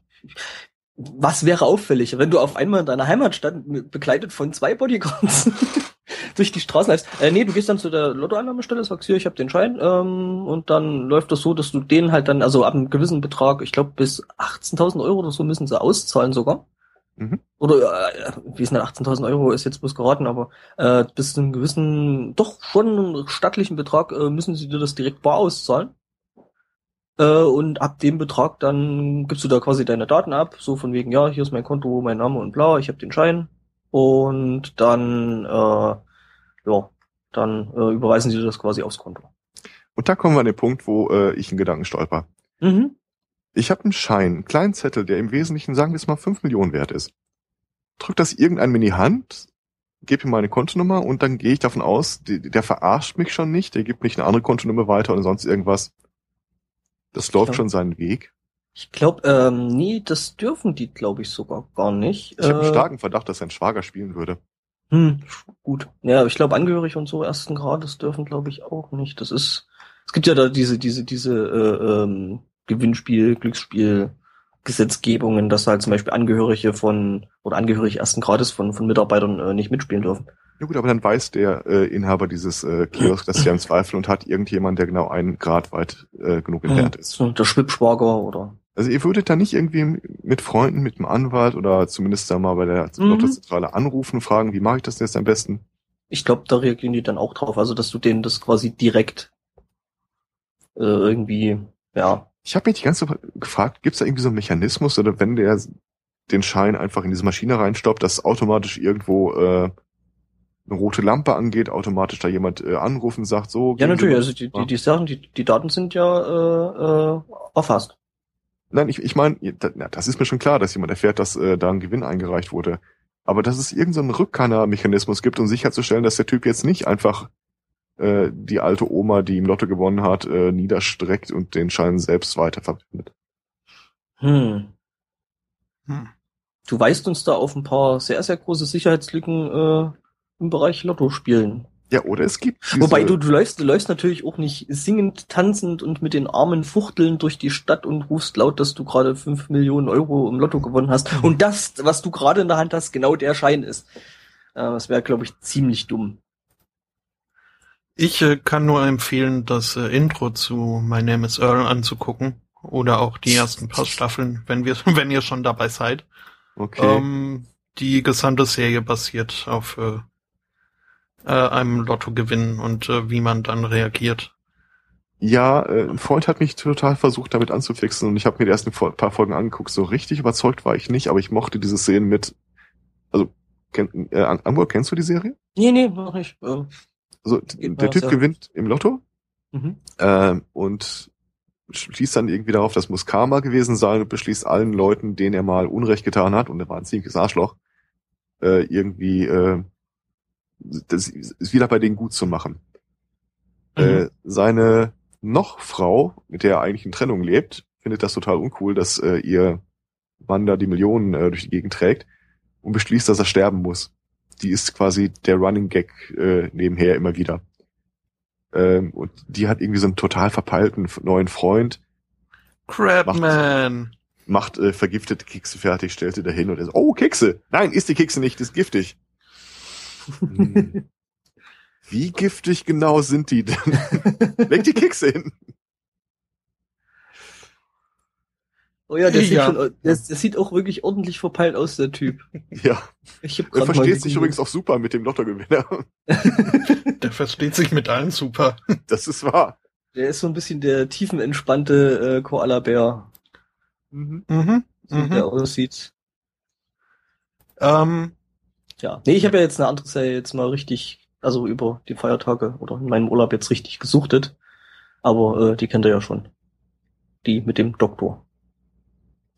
was wäre auffällig, wenn du auf einmal in deiner Heimatstadt begleitet von zwei Bodyguards [laughs] durch die Straßen läufst. Äh, nee, du gehst dann zu der Lottoeinnahmestelle, sagst hier, ich habe den Schein, ähm, und dann läuft das so, dass du den halt dann, also ab einem gewissen Betrag, ich glaube bis 18.000 Euro oder so müssen sie auszahlen sogar. Mhm. Oder äh, wie ist denn 18.000 Euro ist jetzt bloß geraten, aber äh, bis zu einem gewissen, doch schon stattlichen Betrag äh, müssen sie dir das direkt bar auszahlen. Äh, und ab dem Betrag dann gibst du da quasi deine Daten ab, so von wegen, ja, hier ist mein Konto, mein Name und bla, ich habe den Schein. Und dann, äh, ja, dann äh, überweisen sie das quasi aufs Konto. Und da kommen wir an den Punkt, wo äh, ich einen Gedanken stolper. Mhm. Ich habe einen Schein, einen kleinen Zettel, der im Wesentlichen, sagen wir es mal, 5 Millionen wert ist. Drück das irgendeinem in die Hand, gebe ihm meine Kontonummer und dann gehe ich davon aus, die, der verarscht mich schon nicht, der gibt nicht eine andere Kontonummer weiter oder sonst irgendwas. Das läuft Ja. schon seinen Weg. Ich glaube, ähm, nee, das dürfen die, glaube ich, sogar gar nicht. Ich habe einen Äh, starken Verdacht, dass sein Schwager spielen würde. Hm, gut. Ja, ich glaube, angehörig und so ersten Grades dürfen, glaube ich, auch nicht. Das ist, es gibt ja da diese, diese, diese äh, ähm, Gewinnspiel, Glücksspiel, Gesetzgebungen, dass halt zum Beispiel Angehörige von oder Angehörige ersten Grades von von Mitarbeitern äh, nicht mitspielen dürfen. Ja gut, aber dann weiß der äh, Inhaber dieses äh, Kiosk das ja im Zweifel und hat irgendjemand, der genau einen Grad weit äh, genug entfernt ist. So, der Schwippschwager oder. Also ihr würdet da nicht irgendwie mit Freunden, mit einem Anwalt oder zumindest da mal bei der Mhm. Lottozentrale anrufen und fragen, wie mache ich das jetzt am besten? Ich glaube, da reagieren die dann auch drauf, also dass du denen das quasi direkt äh, irgendwie, ja. Ich habe mich die ganze Zeit gefragt, gibt es da irgendwie so einen Mechanismus oder wenn der den Schein einfach in diese Maschine reinstoppt, dass automatisch irgendwo äh, eine rote Lampe angeht, automatisch da jemand äh, anrufen sagt, so. Ja, natürlich, also die, die, die Sachen, die, die Daten sind ja äh, äh, erfasst. Nein, ich, ich meine, das ist mir schon klar, dass jemand erfährt, dass äh, da ein Gewinn eingereicht wurde. Aber dass es irgendeinen so Rückkannermechanismus gibt, um sicherzustellen, dass der Typ jetzt nicht einfach äh, die alte Oma, die im Lotto gewonnen hat, äh, niederstreckt und den Schein selbst weiterverwendet. Hm. Hm. Du weist uns da auf ein paar sehr, sehr große Sicherheitslücken äh, im Bereich Lotto spielen. Ja, oder es gibt diese, Wobei du, du läufst, du läufst natürlich auch nicht singend, tanzend und mit den Armen fuchtelnd durch die Stadt und rufst laut, dass du gerade fünf Millionen Euro im Lotto gewonnen hast. Und das, was du gerade in der Hand hast, genau der Schein ist. Äh, das wäre, glaube ich, ziemlich dumm. Ich äh, kann nur empfehlen, das äh, Intro zu My Name is Earl anzugucken. Oder auch die ersten paar Staffeln, wenn wir, [laughs] wenn ihr schon dabei seid. Okay. Ähm, die gesamte Serie basiert auf äh, äh, einem Lottogewinn und äh, wie man dann reagiert. Ja, äh, ein Freund hat mich total versucht, damit anzufixen und ich habe mir die ersten paar Folgen angeguckt. So richtig überzeugt war ich nicht, aber ich mochte diese Szenen mit. Also, kenn, äh, Amber, kennst du die Serie? Nee, nee, noch nicht. Ähm, Also, Geht der Typ ja. gewinnt im Lotto mhm. ähm, und schließt dann irgendwie darauf, das muss Karma gewesen sein und beschließt allen Leuten, denen er mal Unrecht getan hat, und er war ein ziemliches Arschloch, äh, irgendwie äh, das ist wieder bei denen gut zu machen. Äh, seine noch Frau, mit der er eigentlich in Trennung lebt, findet das total uncool, dass äh, ihr Mann da die Millionen äh, durch die Gegend trägt und beschließt, dass er sterben muss. Die ist quasi der Running Gag äh, nebenher immer wieder. Ähm, und die hat irgendwie so einen total verpeilten neuen Freund, Crabman. macht äh, vergiftete Kekse fertig, stellt sie dahin und er so, oh, Kekse! Nein, isst die Kekse nicht, ist giftig. [laughs] Hm. Wie giftig genau sind die denn? [laughs] Leg die Kekse hin. Oh ja, der, sieht Ja. schon, der, der sieht auch wirklich ordentlich verpeilt aus, der Typ. [laughs] Ja, Ich hab er mal versteht sich übrigens auch super mit dem Lottogewinner. [laughs] Der versteht sich mit allen super. [laughs] Das ist wahr. Der ist so ein bisschen der tiefenentspannte äh, Koala-Bär, Mhm. Mhm. so Mhm. der aussieht. Ähm, Ja. Nee, ich habe ja jetzt eine andere Serie jetzt mal richtig, also über die Feiertage oder in meinem Urlaub jetzt richtig gesuchtet. Aber äh, die kennt ihr ja schon. Die mit dem Doktor.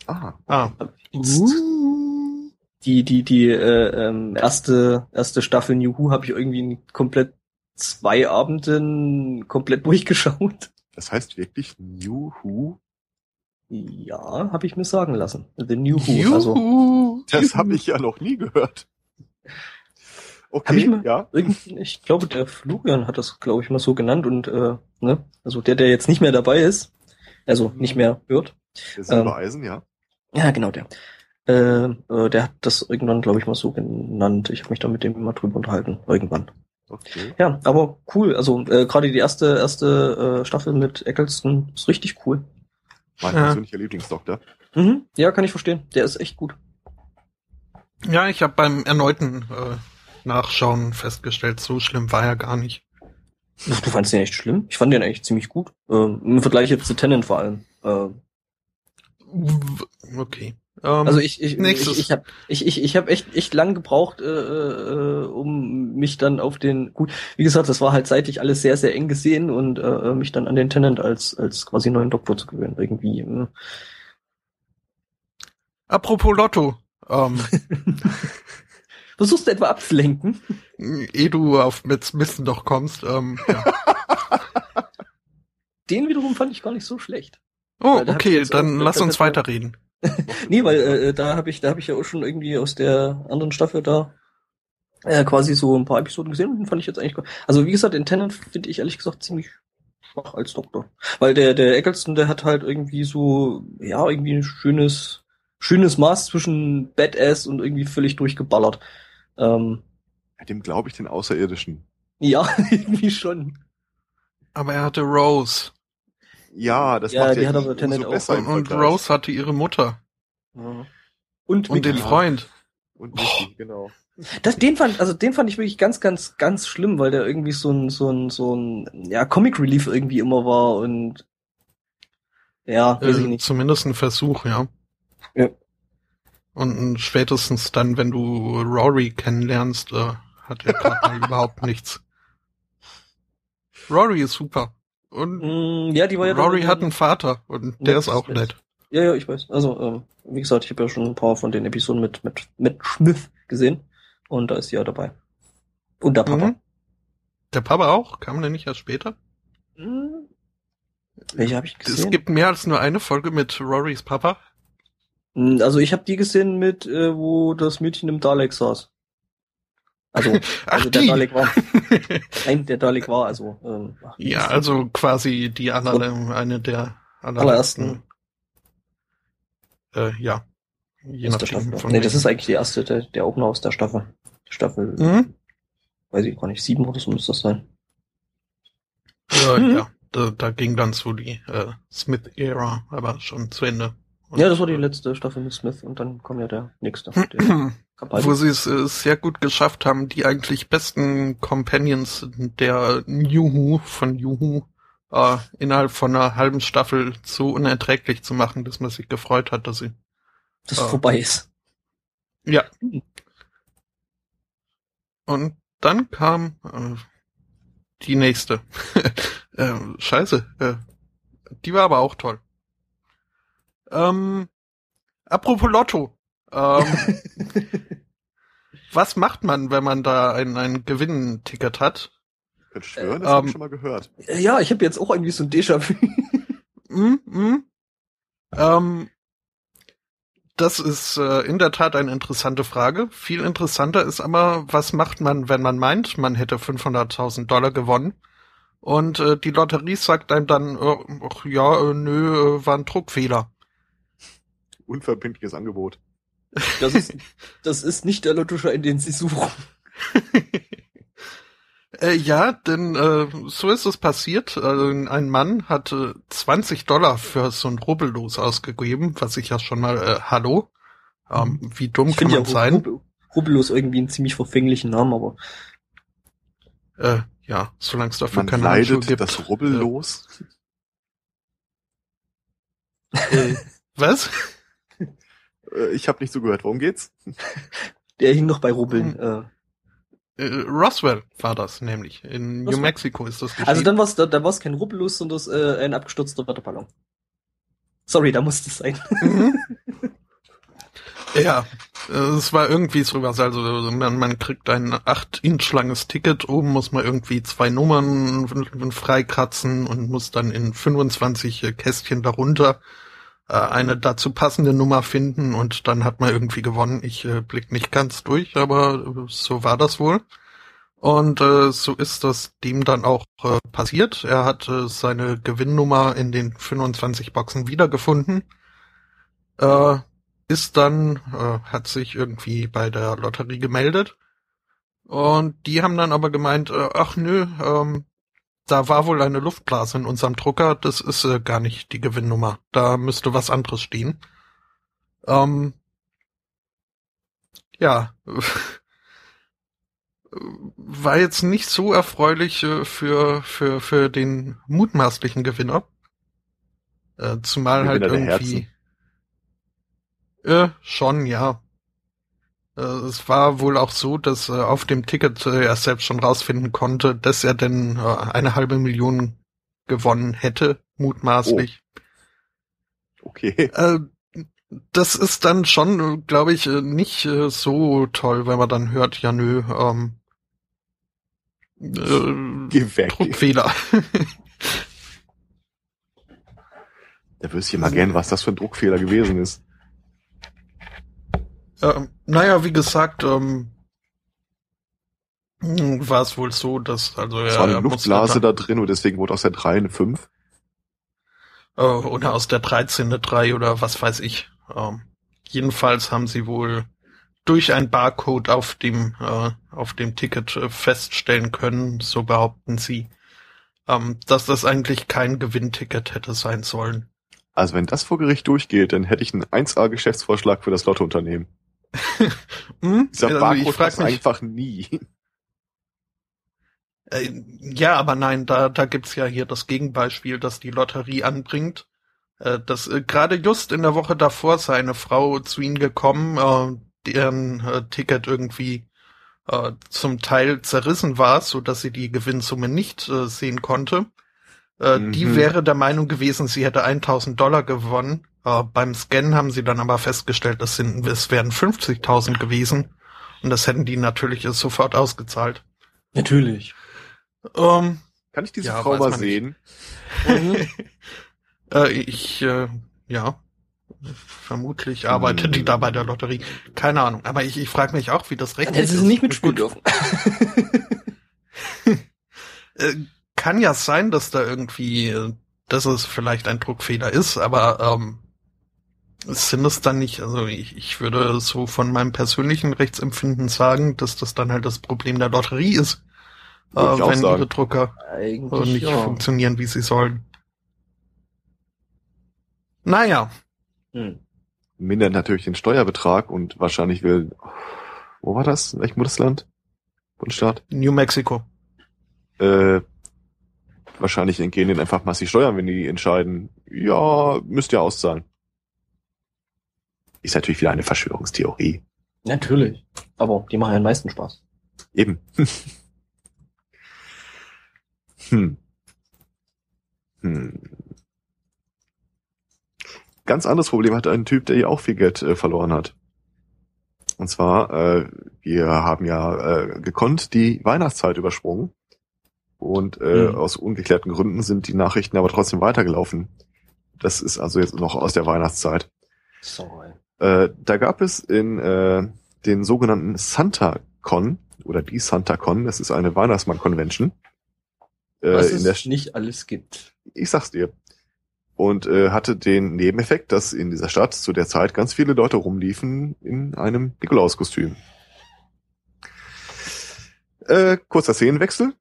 Ah, ah. Die, die, die äh, ähm, erste, erste Staffel New Who habe ich irgendwie in komplett zwei Abenden komplett [laughs] durchgeschaut. das heißt wirklich New Who? Ja, habe ich mir sagen lassen. The New Who. Also Juhu. Das habe ich ja noch nie gehört. Okay, ich ja. ich glaube, der Florian hat das, glaube ich, mal so genannt und äh, ne, also der, der jetzt nicht mehr dabei ist, also nicht mehr hört. Der Silbereisen, ja. Ja, genau der. Äh, äh, der hat das irgendwann, glaube ich, mal so genannt. Ich habe mich da mit dem mal drüber unterhalten. Irgendwann. Okay. Ja, aber cool. Also äh, gerade die erste erste äh, Staffel mit Eccleston ist richtig cool. Mein Ja. persönlicher Lieblingsdoktor. Mhm. Ja, kann ich verstehen. Der ist echt gut. Ja, ich habe beim erneuten äh, Nachschauen festgestellt, so schlimm war er gar nicht. Du fandst den echt schlimm? Ich fand den eigentlich ziemlich gut. Ähm, Im Vergleich jetzt zu Tennant vor allem. Ähm, Okay. Ähm, also ich ich nächstes. ich, ich habe ich, ich, ich hab echt echt lang gebraucht, äh, äh, um mich dann auf den gut. Wie gesagt, das war halt seitlich alles sehr sehr eng gesehen und äh, mich dann an den Tennant als als quasi neuen Doktor zu gewöhnen irgendwie. äh. apropos Lotto. Ähm, [laughs] Versuchst du etwa abzulenken? ehe du auf mit Smith noch kommst. Ähm, ja. [laughs] Den wiederum fand ich gar nicht so schlecht. Oh, okay, dann auch- lass uns weiterreden. [laughs] Nee, weil äh, da habe ich, da habe ich ja auch schon irgendwie aus der anderen Staffel da äh, quasi so ein paar Episoden gesehen und den fand ich jetzt eigentlich. Also wie gesagt, den Tennant finde ich ehrlich gesagt ziemlich schwach als Doktor, weil der der Eccleston, der hat halt irgendwie so ja irgendwie ein schönes schönes Maß zwischen Badass und irgendwie völlig durchgeballert. Ähm, Dem glaube ich den Außerirdischen. ja, [laughs] irgendwie schon. Aber er hatte Rose. Ja, das Ja, macht die ja hat aber Tenet auch besser Und. Rose hatte ihre Mutter. Ja. Und, Und den. Freund. Und Mickey, genau. Das, den fand, also den fand ich wirklich ganz, ganz, ganz schlimm, weil der irgendwie so ein, so ein, so ein, ja, Comic Relief irgendwie immer war und ja, weiß ich Äh, nicht. zumindest ein Versuch, ja. Ja. Und spätestens dann, wenn du Rory kennenlernst, äh, hat er gerade [laughs] überhaupt nichts. Rory ist super. Und Mm, ja, die war ja Rory hat einen Vater und der ist auch nett. Ja, ja, ich weiß. Also, ähm, wie gesagt, ich habe ja schon ein paar von den Episoden mit, mit, mit Smith gesehen und da ist sie ja dabei. Und der Papa. Mhm. Der Papa auch? Kam der nicht erst später? Mhm. Welche habe ich Es gesehen? gibt mehr als nur eine Folge mit Rorys Papa. Mm, Also ich habe die gesehen mit, äh, wo das Mädchen im Dalek saß. Also, [laughs] Ach, also der die! Dalek war. [laughs] Nein, der Dalek war also. Ähm, ja, also quasi die aller, eine der allerersten Äh, ja. Je der nachdem, Staffel. von Nee, das ist eigentlich die erste, der, der Opener aus der Staffel. Staffel, Mhm. weiß ich gar nicht, sieben oder so müsste das sein. Äh, Mhm. Ja, da, da ging dann so die äh, Smith-Ära, aber schon zu Ende. Und, Ja, das war die äh, letzte Staffel mit Smith und dann kommt ja der nächste. [clears throat] Der Capaldi. Wo sie es äh, sehr gut geschafft haben, die eigentlich besten Companions der New Who von New Who äh, innerhalb von einer halben Staffel so unerträglich zu machen, dass man sich gefreut hat, dass sie. das Ah. vorbei ist. Ja. Mhm. Und dann kam äh, die nächste. [laughs] äh, scheiße. Äh, die war aber auch toll. Ähm, apropos Lotto. Ähm, [laughs] was macht man, wenn man da ein, ein Gewinnticket hat? Ich könnte schwören, das Ähm, habe ich schon mal gehört. ja, ich habe jetzt auch irgendwie so ein Déjà-vu. [laughs] Mm, mm. Ähm, das ist äh, in der Tat eine interessante Frage. Viel interessanter ist aber, was macht man, wenn man meint, man hätte 500.000 Dollar gewonnen? Und äh, die Lotterie sagt einem dann, äh, ach ja, äh, nö, äh, war ein Druckfehler. Unverbindliches Angebot. Das ist, das ist nicht der Lottoschein, den sie suchen. [laughs] Äh, ja, denn äh, so ist es passiert. Also, ein Mann hatte 20 Dollar für so ein Rubbellos ausgegeben, was ich ja schon mal, äh, hallo? Ähm, wie dumm Ich kann finde man ja sein? Rubbel- Rubbellos irgendwie einen ziemlich verfänglichen Namen, aber Äh, ja, solange es dafür Man keine Handschuhe leidet gibt. das Rubbel los. Äh, was? Äh, ich habe nicht so gehört. Worum geht's? [laughs] der hing noch bei Hm. Rubbeln. Äh, Äh, Roswell war das nämlich. In New Roswell. Mexico ist das geschehen. Also dann war's, da, da war's kein Rubbellos, sondern das, äh, ein abgestürzter Wetterballon. Sorry, da musste es sein. Mhm. [laughs] Ja, äh, es war irgendwie sowas, also man, man kriegt ein 8 Inch langes Ticket, oben muss man irgendwie zwei Nummern freikratzen und muss dann in 25 Kästchen darunter äh, eine dazu passende Nummer finden und dann hat man irgendwie gewonnen. Ich äh, blick nicht ganz durch, aber äh, so war das wohl. Und äh, so ist das dem dann auch äh, passiert. Er hat äh, seine Gewinnnummer in den 25 Boxen wiedergefunden. Äh, ist dann, äh, hat sich irgendwie bei der Lotterie gemeldet Und die haben dann aber gemeint, äh, ach nö, ähm, da war wohl eine Luftblase in unserem Drucker, das ist äh, gar nicht die Gewinnnummer. Da müsste was anderes stehen. Ähm, ja, [laughs] war jetzt nicht so erfreulich äh, für, für, für den mutmaßlichen Gewinner. Äh, zumal halt Gewinner der irgendwie. Äh, schon, ja. Äh, es war wohl auch so, dass äh, auf dem Ticket äh, er selbst schon rausfinden konnte, dass er denn äh, eine halbe Million gewonnen hätte, mutmaßlich. Okay. Äh, das ist dann schon, glaube ich, nicht so toll, wenn man dann hört, ja nö, ähm, äh. Druckfehler. Da wüsste ich mal gern, was das für ein Druckfehler gewesen ist. Ähm, naja, wie gesagt, ähm, hm, war es wohl so, dass also Es er, war eine Luftblase da drin und deswegen wurde aus der 3 eine 5. äh, oder aus der 13 eine 3 oder was weiß ich. Ähm, jedenfalls haben sie wohl durch ein Barcode auf dem äh, auf dem Ticket äh, feststellen können, so behaupten sie, ähm, dass das eigentlich kein Gewinnticket hätte sein sollen. Also wenn das vor Gericht durchgeht, dann hätte ich einen 1A-Geschäftsvorschlag für das Lottounternehmen. Hm? Dieser Also Barcode passt einfach nie. Äh, ja, aber nein, da, da gibt's ja hier das Gegenbeispiel, das die Lotterie anbringt. Äh, dass äh, gerade just in der Woche davor sei eine Frau zu ihnen gekommen, äh, deren Ticket irgendwie zum Teil zerrissen war, so dass sie die Gewinnsumme nicht sehen konnte. Äh, Die Mhm. wäre der Meinung gewesen, sie hätte 1000 Dollar gewonnen. Äh, beim Scannen haben sie dann aber festgestellt, das sind, es wären 50.000 gewesen. Und das hätten die natürlich sofort ausgezahlt. Natürlich. Ähm, Kann ich diese Ja, Frau mal sehen? [laughs] Äh, ich, äh, ja, vermutlich arbeitet Hm. die da bei der Lotterie. Keine Ahnung. Aber ich, ich frage mich auch, wie das Dann rechtlich ist. sie nicht mitspielen dürfen. [laughs] Äh, kann ja sein, dass da irgendwie, äh, dass es vielleicht ein Druckfehler ist, aber ähm, sind es dann nicht, also ich, ich würde so von meinem persönlichen Rechtsempfinden sagen, dass das dann halt das Problem der Lotterie ist, äh, wenn sagen. ihre Drucker äh, Eigentlich nicht ja. funktionieren, wie sie sollen. Naja, Hm. Mindert natürlich den Steuerbetrag und wahrscheinlich will, wo war das? In welchem Bundesland? Bundesstaat? New Mexico. Äh, wahrscheinlich entgehen denen einfach massig Steuern, wenn die entscheiden, ja, müsst ihr auszahlen. Ist natürlich wieder eine Verschwörungstheorie. Natürlich. Aber die machen ja am meisten Spaß. Eben. [laughs] hm. Hm. Ganz anderes Problem hat ein Typ, der ja auch viel Geld äh, verloren hat. Und zwar, äh, wir haben ja äh, gekonnt die Weihnachtszeit übersprungen. Und äh, Mhm. aus ungeklärten Gründen sind die Nachrichten aber trotzdem weitergelaufen. Das ist also jetzt noch aus der Weihnachtszeit. Sorry. Äh, da gab es in äh, den sogenannten SantaCon oder die SantaCon, das ist eine Weihnachtsmann-Convention. Äh, Was in der, es nicht alles gibt. ich sag's dir. Und äh, hatte den Nebeneffekt, dass in dieser Stadt zu der Zeit ganz viele Leute rumliefen in einem Nikolauskostüm. Äh, kurzer Szenenwechsel.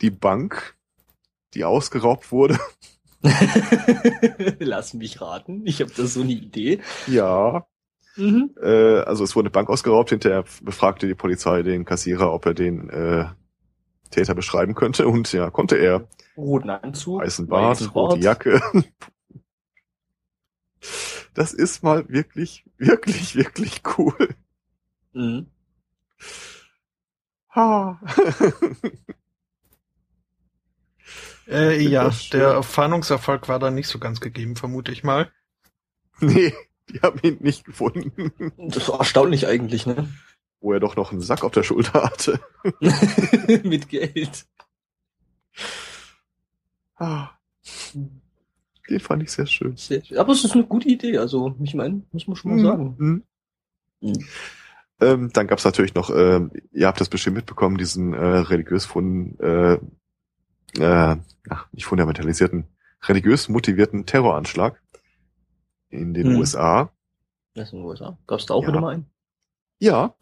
Die Bank, die ausgeraubt wurde. [laughs] [laughs] Lass mich raten. Ich habe da so eine Idee. ja, Mhm. Äh, also es wurde eine Bank ausgeraubt, hinterher befragte die Polizei den Kassierer, ob er den äh, Täter beschreiben könnte und ja, konnte er. Roten Anzug. Weißen Bart, rote Jacke. [laughs] Das ist mal wirklich, wirklich, wirklich cool. Mhm. Ha. [laughs] Äh, ja, der Fahndungserfolg war da nicht so ganz gegeben, vermute ich mal. nee, die haben ihn nicht gefunden, Das war erstaunlich eigentlich, ne? wo er doch noch einen Sack auf der Schulter hatte. [laughs] Mit Geld. Ah. Den fand ich sehr schön. Sehr schön. Aber es ist eine gute Idee, also ich meine, muss man schon mal sagen. Mhm. Mhm. Ähm, dann gab's natürlich noch, ähm, ihr habt das bestimmt mitbekommen, diesen äh, religiös fund, äh, äh, ach, nicht fundamentalisierten, religiös motivierten Terroranschlag in den Mhm. USA. Das ist in den USA. Gab's da auch Ja. wieder mal einen? Ja,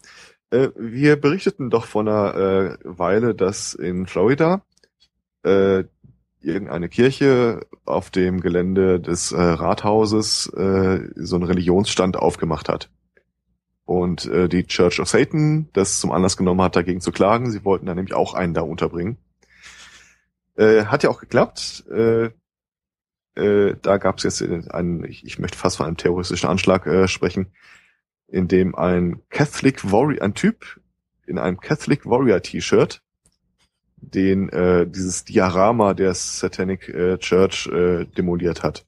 Äh, wir berichteten doch vor einer äh, Weile, dass in Florida äh, irgendeine Kirche auf dem Gelände des äh, Rathauses äh, so einen Religionsstand aufgemacht hat. Und äh, die Church of Satan das zum Anlass genommen hat, dagegen zu klagen. Sie wollten dann nämlich auch einen da unterbringen. Äh, hat ja auch geklappt. Äh, äh, da gab es jetzt einen, ich, ich möchte fast von einem terroristischen Anschlag äh, sprechen, in dem ein Catholic Warrior, ein Typ in einem Catholic Warrior T-Shirt den äh, dieses Diorama der Satanic äh, Church äh, demoliert hat.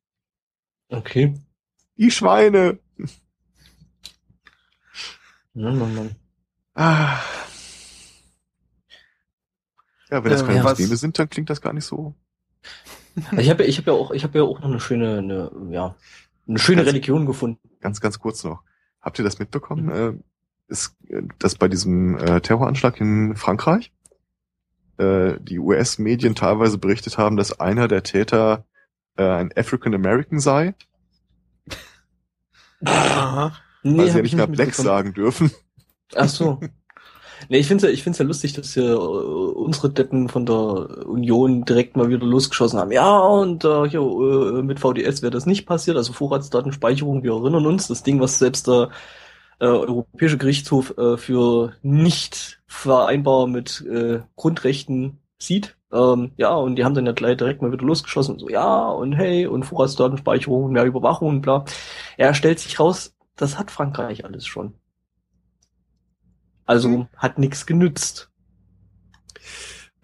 Okay. Die Schweine! Mann, Mann, Mann. Ah. Ja, wenn das Äh, keine was- Muslime sind, dann klingt das gar nicht so. Ich habe ich hab ja auch, ich habe ja auch noch eine schöne, eine, ja, eine schöne Ganz- Religion gefunden. Ganz, ganz kurz noch. Habt ihr das mitbekommen? Mhm. Äh, ist, äh, dass bei diesem äh, Terroranschlag in Frankreich äh, die US-Medien teilweise berichtet haben, dass einer der Täter äh, ein African American sei, Aha. Nee, weil sie ja ich nicht mehr Black sagen dürfen. Ach so. [laughs] Nee, ich find's ja, ich find's ja lustig, dass hier äh, unsere Deppen von der Union direkt mal wieder losgeschossen haben. Ja, und äh, hier äh, mit VDS wäre das nicht passiert, also Vorratsdatenspeicherung, wir erinnern uns, das Ding, was selbst der äh, Europäische Gerichtshof äh, für nicht vereinbar mit äh, Grundrechten sieht. Ähm, ja, und die haben dann ja gleich direkt mal wieder losgeschossen so, ja, und hey, und Vorratsdatenspeicherung, mehr Überwachung und bla. Ja, stellt sich raus, das hat Frankreich alles schon. Also hat nichts genützt.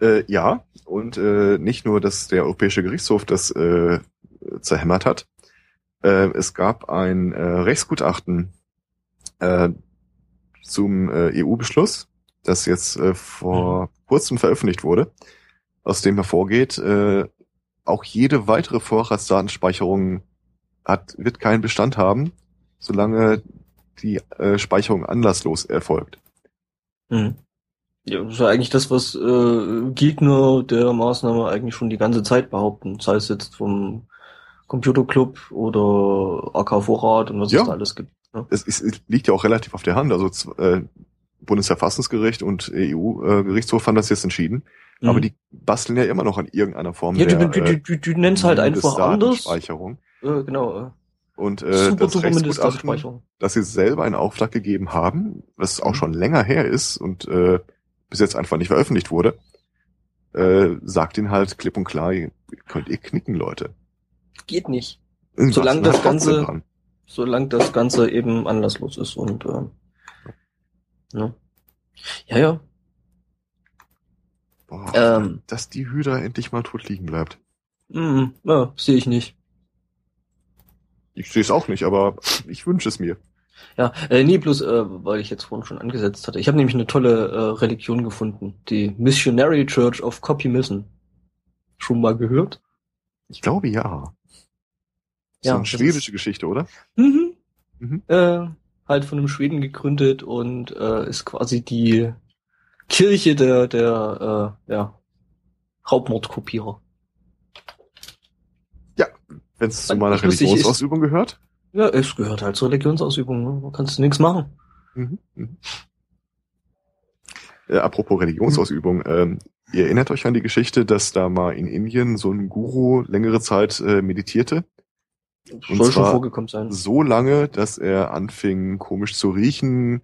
Äh, ja, und äh, nicht nur, dass der Europäische Gerichtshof das äh, zerhämmert hat. Äh, es gab ein äh, Rechtsgutachten äh, zum äh, EU-Beschluss, das jetzt äh, vor kurzem veröffentlicht wurde, aus dem hervorgeht, äh, auch jede weitere Vorratsdatenspeicherung hat, wird keinen Bestand haben, solange die äh, Speicherung anlasslos erfolgt. Mhm. Ja, das ist ja eigentlich das, was äh, Gegner der Maßnahme eigentlich schon die ganze Zeit behaupten. Sei es jetzt vom Computerclub oder AK Vorrat und was Ja. es da alles gibt. Ne? es, ist, es liegt ja auch relativ auf der Hand. Also äh, Bundesverfassungsgericht und EU-Gerichtshof haben das jetzt entschieden. Mhm. Aber die basteln ja immer noch an irgendeiner Form ja, du, der du, du, du, du nennst halt einfach anders. Äh, genau. Äh, Und äh, super das Rechtsgutachten, dass sie selber einen Auftrag gegeben haben, was auch Mhm. schon länger her ist und äh, bis jetzt einfach nicht veröffentlicht wurde, äh, sagt ihnen halt klipp und klar, ihr könnt ihr knicken, Leute. Geht nicht. Irgendwas Solange das Ganze-. Solange das Ganze eben anlasslos ist und ähm, ne? Ja, ja. Boah, Ähm, dass die Hydra endlich mal tot liegen bleibt. mm, ja, sehe ich nicht. Ich sehe es auch nicht, aber ich wünsche es mir. Ja, äh, nee, bloß, äh, weil ich jetzt vorhin schon angesetzt hatte. Ich habe nämlich eine tolle äh, Religion gefunden. Die Missionary Church of Copymism. Schon mal gehört? Ich glaube ja. So Ja, eine das schwedische Geschichte, oder? Mhm. Mhm. Äh, halt von einem Schweden gegründet und äh, ist quasi die Kirche der, der äh, ja, Raubmordkopierer. Wenn es zu meiner ich Religionsausübung gehört. Ja, es gehört halt zur Religionsausübung. Ne? Da kannst du nichts machen. Mhm. Mhm. Äh, apropos Religionsausübung, ähm, ihr erinnert euch an die Geschichte, dass da mal in Indien so ein Guru längere Zeit äh, meditierte? Und Soll schon vorgekommen sein. So lange, dass er anfing komisch zu riechen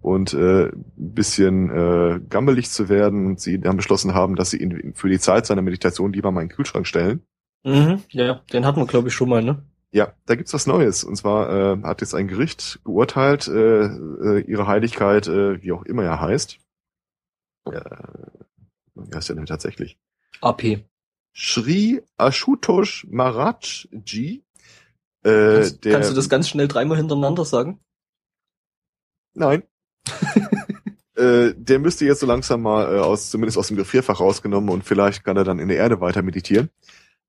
und äh, ein bisschen äh, gammelig zu werden und sie dann beschlossen haben, dass sie ihn für die Zeit seiner Meditation lieber mal in den Kühlschrank stellen. Mhm, ja, den hatten wir, glaube ich, schon mal, ne? Ja, da gibt's was Neues. Und zwar äh, hat jetzt ein Gericht geurteilt, äh, äh, ihre Heiligkeit, äh, wie auch immer er heißt. Äh, wie heißt er denn tatsächlich? AP. Shri Ashutosh Maharaj Ji. Äh, Kannst, der, kannst du das ganz schnell dreimal hintereinander sagen? Nein. [laughs] äh, der müsste jetzt so langsam mal äh, aus, zumindest aus dem Gefrierfach rausgenommen und vielleicht kann er dann in der Erde weiter meditieren.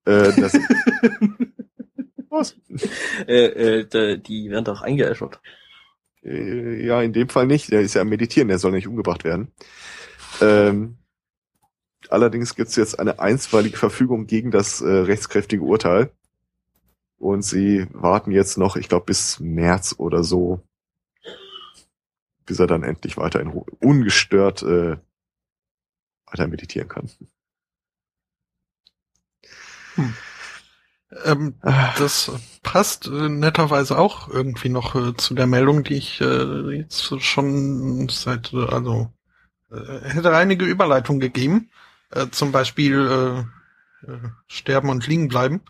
Äh, das, was? [laughs] äh, äh, da- die werden doch eingeäschert. Äh, ja, in dem Fall nicht. Der ist ja am Meditieren, der soll nicht umgebracht werden. Ähm, allerdings gibt's jetzt eine einstweilige Verfügung gegen das äh, rechtskräftige Urteil. Und sie warten jetzt noch, ich glaube, bis März oder so, bis er dann endlich weiter in Ruhe, ungestört äh, weiter meditieren kann. Hm. Ähm, das passt äh, netterweise auch irgendwie noch äh, zu der Meldung, die ich äh, jetzt schon seit, äh, also äh, hätte einige Überleitungen gegeben. Äh, zum Beispiel sterben und liegen bleiben.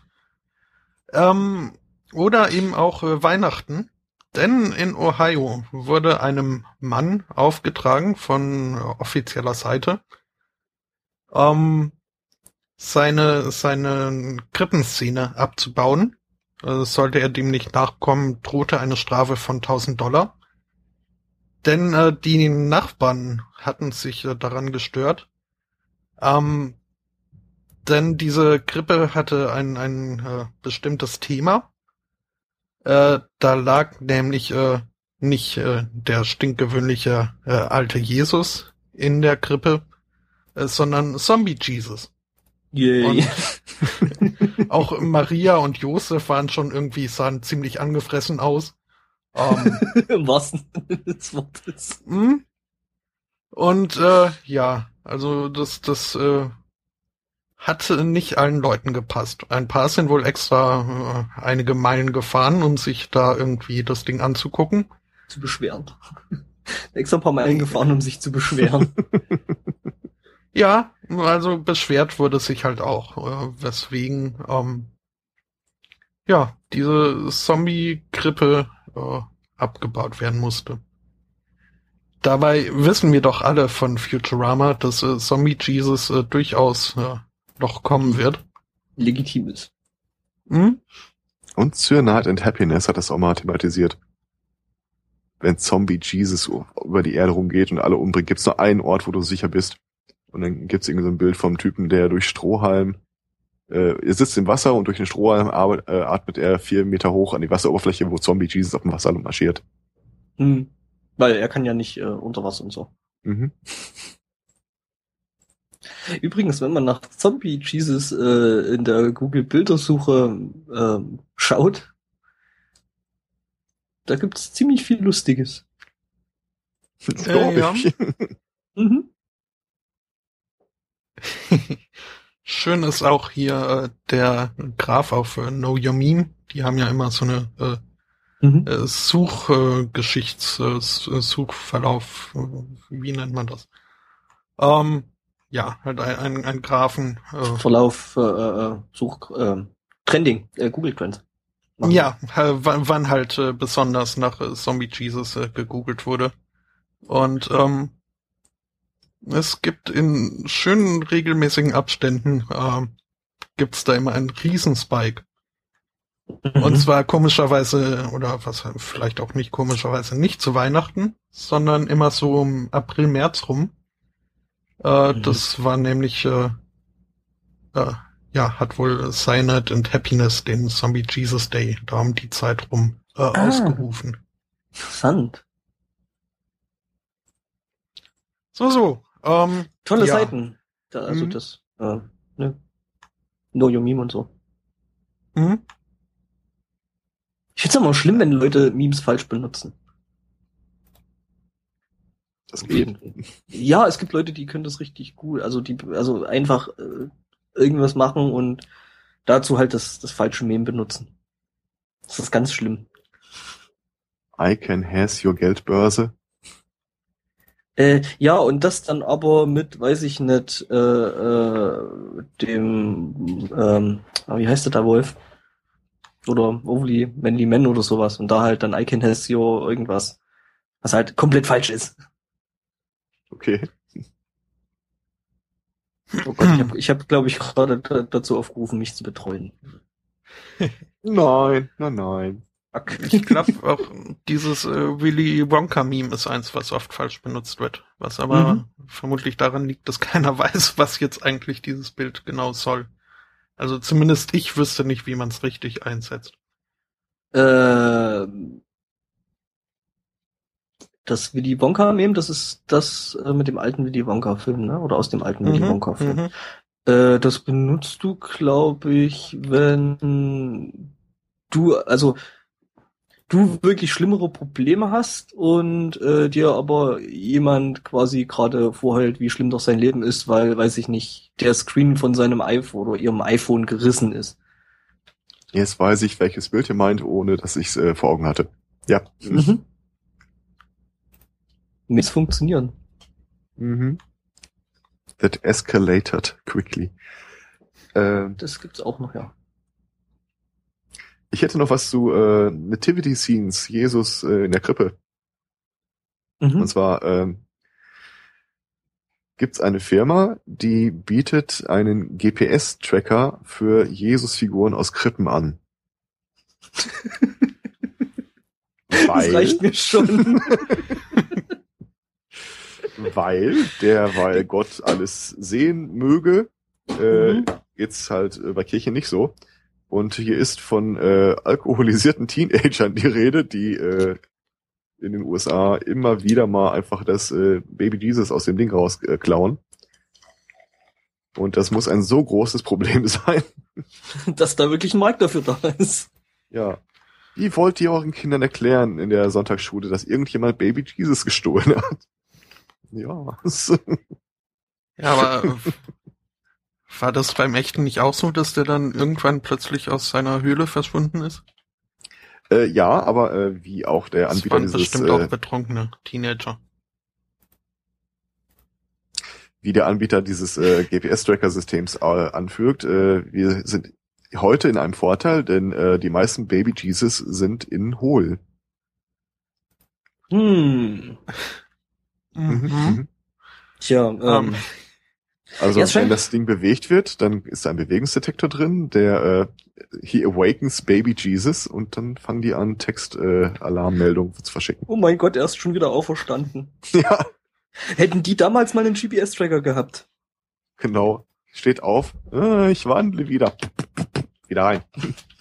Ähm, oder eben auch Weihnachten. Denn in Ohio wurde einem Mann aufgetragen von offizieller Seite, ähm, seine, seine Krippenszene abzubauen. Also sollte er dem nicht nachkommen, drohte eine Strafe von 1000 Dollar. Denn äh, die Nachbarn hatten sich äh, daran gestört. Ähm, denn diese Krippe hatte ein, ein äh, bestimmtes Thema. Äh, da lag nämlich äh, nicht äh, der stinkgewöhnliche äh, alte Jesus in der Krippe, äh, sondern Zombie Jesus. Yay. [laughs] auch Maria und Josef waren schon irgendwie, sahen ziemlich angefressen aus. Um, ähm, [laughs] Was des Wortes. Hm? Und äh, ja, also das, das äh, hat nicht allen Leuten gepasst. Ein paar sind wohl extra äh, einige Meilen gefahren, um sich da irgendwie das Ding anzugucken. Zu beschweren. [laughs] extra ein paar Meilen gefahren, um sich zu beschweren. Ja, also beschwert wurde sich halt auch, äh, weswegen ähm, ja diese Zombie-Grippe äh, abgebaut werden musste. Dabei wissen wir doch alle von Futurama, dass äh, Zombie Jesus äh, durchaus äh, noch kommen wird. Legitim ist. Hm? Und Cyanide and Happiness hat das auch mal thematisiert. Wenn Zombie Jesus über die Erde rumgeht und alle umbringt, gibt's nur einen Ort, wo du sicher bist. Und dann gibt's irgendwie so ein Bild vom Typen, der durch Strohhalm, äh, er sitzt im Wasser und durch den Strohhalm äh, atmet er vier Meter hoch an die Wasseroberfläche, wo Zombie Jesus auf dem Wasser marschiert. Hm. Weil er kann ja nicht äh, unter Wasser und so. Mhm. Übrigens, wenn man nach Zombie Jesus äh, in der Google Bildersuche äh, schaut, da gibt's ziemlich viel Lustiges. Äh, ja. [laughs] mhm. [laughs] Schön ist auch hier äh, der Graph auf äh, Know Your Meme. Die haben ja immer so eine äh, mhm. äh, Suchgeschichts, äh, Suchverlauf, äh, wie nennt man das? Ähm, ja, halt ein, ein, ein Graphen. Äh, Verlauf, äh, äh, Such, äh, Trending, äh, Google Trends. Machen. Ja, wann, wann halt äh, besonders nach äh, Zombie Jesus äh, gegoogelt wurde. Und ähm, es gibt in schönen regelmäßigen Abständen äh, gibt's da immer einen Riesenspike. Mhm. Und zwar komischerweise, oder was vielleicht auch nicht komischerweise, nicht zu Weihnachten, sondern immer so um April, März rum. Äh, mhm. Das war nämlich, äh, äh, ja, hat wohl Cyanide and Happiness den Zombie Jesus Day da um die Zeit rum äh, ah. ausgerufen. Interessant. So, so. Ähm, Tolle ja. Seiten. Da, also mhm. das, äh, ne? Know Your Meme und so. Mhm. Ich finde es immer schlimm, wenn Leute Memes falsch benutzen. Das geht. Ja, es gibt Leute, die können das richtig gut. Also die, also einfach äh, irgendwas machen und dazu halt das, das falsche Meme benutzen. Das ist ganz schlimm. I can has your Geldbörse. Äh, ja, und das dann aber mit, weiß ich nicht, äh, äh, dem, ähm, wie heißt der da, Wolf? Oder Overly Manly Men oder sowas. Und da halt dann I can has your irgendwas. Was halt komplett falsch ist. Okay. Oh Gott, ich habe, ich hab, glaube ich, gerade dazu aufgerufen, mich zu betreuen. [laughs] nein, nein, nein. Ich glaube auch dieses äh, Willy Wonka Meme ist eins, was oft falsch benutzt wird, was aber mhm. vermutlich daran liegt, dass keiner [laughs] weiß, was jetzt eigentlich dieses Bild genau soll. Also zumindest ich wüsste nicht, wie man es richtig einsetzt. Äh, das Willy Wonka Meme, das ist das äh, mit dem alten Willy Wonka Film, ne? Oder aus dem alten mhm, Willy Wonka Film. Mhm. Äh, das benutzt du, glaube ich, wenn du, also du wirklich schlimmere Probleme hast und äh, dir aber jemand quasi gerade vorhält, wie schlimm doch sein Leben ist, weil, weiß ich nicht, der Screen von seinem iPhone oder ihrem iPhone gerissen ist. Jetzt weiß ich, welches Bild ihr meint, ohne dass ich es äh, vor Augen hatte. Ja. Mhm. Miss funktionieren. Mhm. That escalated quickly. Äh, Das gibt's auch noch, ja. Ich hätte noch was zu äh, Nativity Scenes, Jesus äh, in der Krippe. Mhm. Und zwar ähm, gibt es eine Firma, die bietet einen GPS-Tracker für Jesus-Figuren aus Krippen an. [laughs] Das weil, reicht mir schon. [laughs] weil der, weil Gott alles sehen möge, äh, Mhm. jetzt halt äh, bei Kirche nicht so. Und hier ist von äh, alkoholisierten Teenagern die Rede, die äh, in den USA immer wieder mal einfach das äh, Baby Jesus aus dem Ding rausklauen. Äh, klauen. Und das muss ein so großes Problem [laughs] sein. Dass da wirklich ein Markt dafür da ist. Ja. Wie wollt ihr euren Kindern erklären in der Sonntagsschule, dass irgendjemand Baby Jesus gestohlen hat? Ja. Ja, aber [laughs] war das beim echten nicht auch so, dass der dann irgendwann plötzlich aus seiner Höhle verschwunden ist? äh, ja, aber äh, wie auch der Das Anbieter waren dieses bestimmt äh, auch betrunkene Teenager. wie der Anbieter dieses äh, GPS-Tracker-Systems äh, anfügt, äh, wir sind heute in einem Vorteil, denn äh, die meisten Baby Jesus sind in hohl. Hm. [laughs] Mhm. Tja, ähm, Ähm, Also Ja, wenn das Ding bewegt wird, dann ist da ein Bewegungsdetektor drin, der äh, he awakens Baby Jesus und dann fangen die an, Text-Alarmmeldungen äh, Alarmmeldungen zu verschicken. oh mein Gott, er ist schon wieder auferstanden. [laughs] ja, Hätten die damals mal einen GPS-Tracker gehabt? genau. Steht auf, äh, ich wandle wieder. Wieder rein.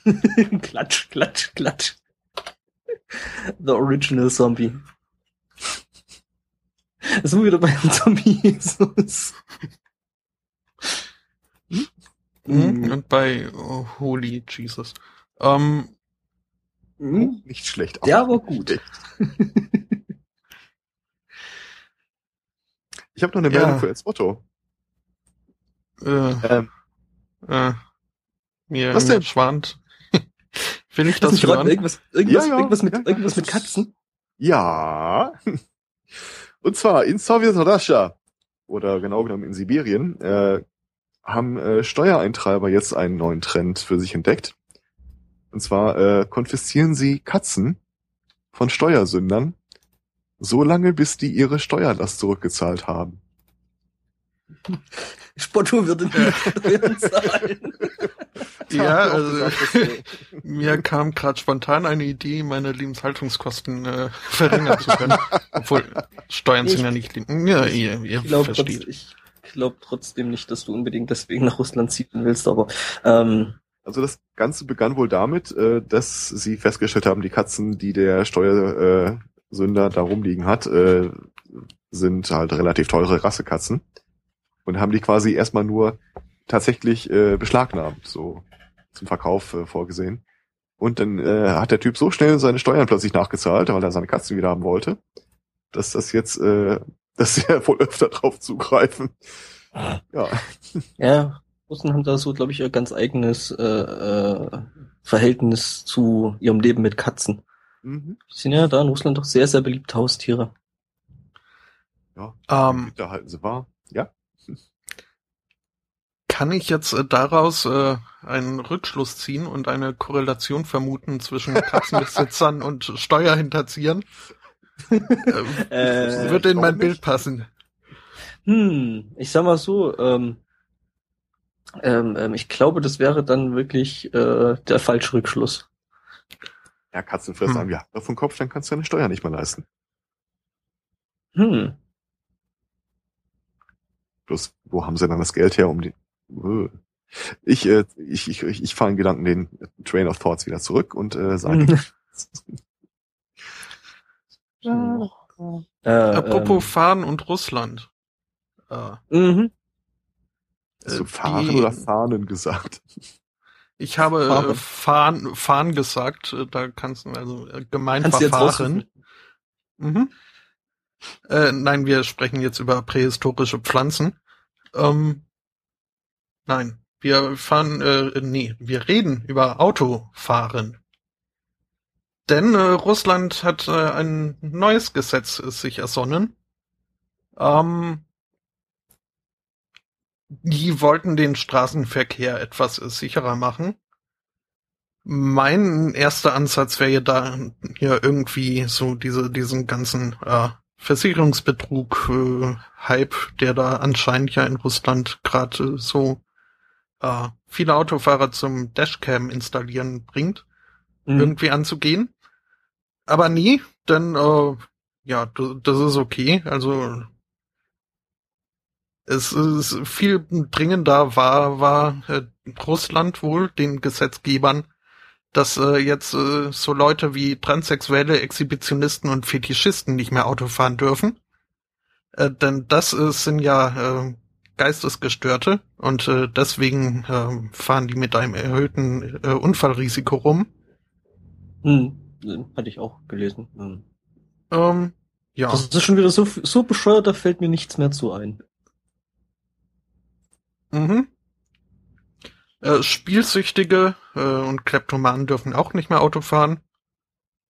[laughs] klatsch, klatsch, klatsch. The original Zombie. Da sind wir wieder beim Zombie Jesus. Mhm. Und bei oh, Holy Jesus. Ähm, Mhm. Nicht schlecht. Der auch war nicht gut. [laughs] Ich habe noch eine Ja. Meldung für Eds Motto. äh, Ähm, äh, mir, Was denn? schwant. [laughs] Will ich das nicht gerade hören? irgendwas, irgendwas, Ja, ja. irgendwas mit, Ja, ja, irgendwas das mit Katzen? Ja. [laughs] Und zwar in Sowjet Russia oder genau genommen in Sibirien äh, haben äh, Steuereintreiber jetzt einen neuen Trend für sich entdeckt. Und zwar äh, konfiszieren sie Katzen von Steuersündern, so lange bis die ihre Steuerlast zurückgezahlt haben. [laughs] Spotto würde nie Steuern zahlen. Ja, ich also [laughs] mir kam gerade spontan eine Idee, meine Lebenshaltungskosten äh, verringern zu können. [laughs] Obwohl Steuern sind Ich- ja nicht lieb. Ja, ihr, ihr Ich glaube versteht. ich glaub trotzdem nicht, dass du unbedingt deswegen nach Russland ziehen willst, aber ähm, Also das Ganze begann wohl damit, äh, dass sie festgestellt haben, die Katzen, die der Steuersünder äh, da rumliegen hat, äh, sind halt relativ teure Rassekatzen und haben die quasi erstmal nur tatsächlich äh, beschlagnahmt, so zum Verkauf äh, vorgesehen. Und dann äh, hat der Typ so schnell seine Steuern plötzlich nachgezahlt, weil er seine Katzen wieder haben wollte, dass das jetzt, äh, dass sie [laughs] ja wohl öfter drauf zugreifen. Ja. ja, Russen haben da so, glaube ich, ihr ganz eigenes äh, äh, Verhältnis zu ihrem Leben mit Katzen. Mhm. Die sind ja da in Russland doch sehr, sehr beliebte Haustiere. Ja. Ähm, Da halten sie wahr. Ja. kann ich jetzt äh, daraus äh, einen Rückschluss ziehen und eine Korrelation vermuten zwischen [laughs] Katzenbesitzern und Steuerhinterziehern? Äh, würde in mein Bild nicht? passen. Hm, ich sag mal so, ähm, ähm, ähm, ich glaube, das wäre dann wirklich äh, der falsche Rückschluss. Ja, Katzenfresser Hm. haben ja auf dem Kopf, dann kannst du deine Steuer nicht mehr leisten. Hm. Bloß, wo haben sie dann das Geld her, um die... Äh. Ich, äh, ich, ich, ich, ich fahre in Gedanken den Train of Thoughts wieder zurück und äh, sage, [laughs] äh, Apropos Fahren und Russland. Äh, ähm, mhm. hast du äh, fahren die- oder fahnen gesagt? Ich habe Fahren. äh, fahren, fahren gesagt, äh, da kannst du also gemeint Kannst fahren. rausfinden? Mhm. Äh, nein, wir sprechen jetzt über prähistorische Pflanzen. Ähm, nein, wir fahren, äh, nee, wir reden über Autofahren. Denn äh, Russland hat äh, ein neues Gesetz äh, sich ersonnen. Ähm, die wollten den Straßenverkehr etwas äh, sicherer machen. Mein erster Ansatz wäre ja da hier irgendwie so diese diesen ganzen äh, Versicherungsbetrug äh, Hype, der da anscheinend ja in Russland gerade äh, so äh, viele Autofahrer zum Dashcam installieren bringt, Mhm. irgendwie anzugehen. Aber nie, denn äh, ja, das ist okay. Also es ist viel dringender war, war äh, Russland wohl den Gesetzgebern, dass äh, jetzt äh, so Leute wie Transsexuelle, Exhibitionisten und Fetischisten nicht mehr Auto fahren dürfen. Äh, denn das äh, sind ja äh, Geistesgestörte und äh, deswegen äh, fahren die mit einem erhöhten äh, Unfallrisiko rum. Mhm. Hatte ich auch gelesen. Mhm. Ähm, ja. Das ist schon wieder so, so bescheuert, da fällt mir nichts mehr zu ein. Mhm. Äh, Spielsüchtige äh, und Kleptomanen dürfen auch nicht mehr Auto fahren.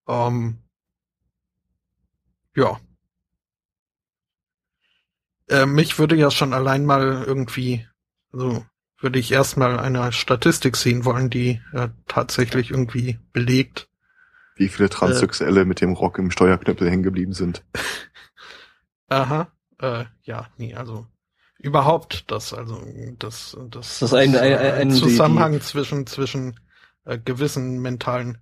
Ähm, ja. Äh, mich würde ja schon allein mal irgendwie, also würde ich erstmal eine Statistik sehen wollen, die äh, tatsächlich irgendwie belegt. Wie viele Transsexuelle mit dem Rock im Steuerknüppel hängen geblieben sind. [laughs] Aha. Äh, ja, nee, also überhaupt das, also das, das, Das ist ein- ein- ein- ein- die- Zusammenhang zwischen zwischen äh, gewissen mentalen.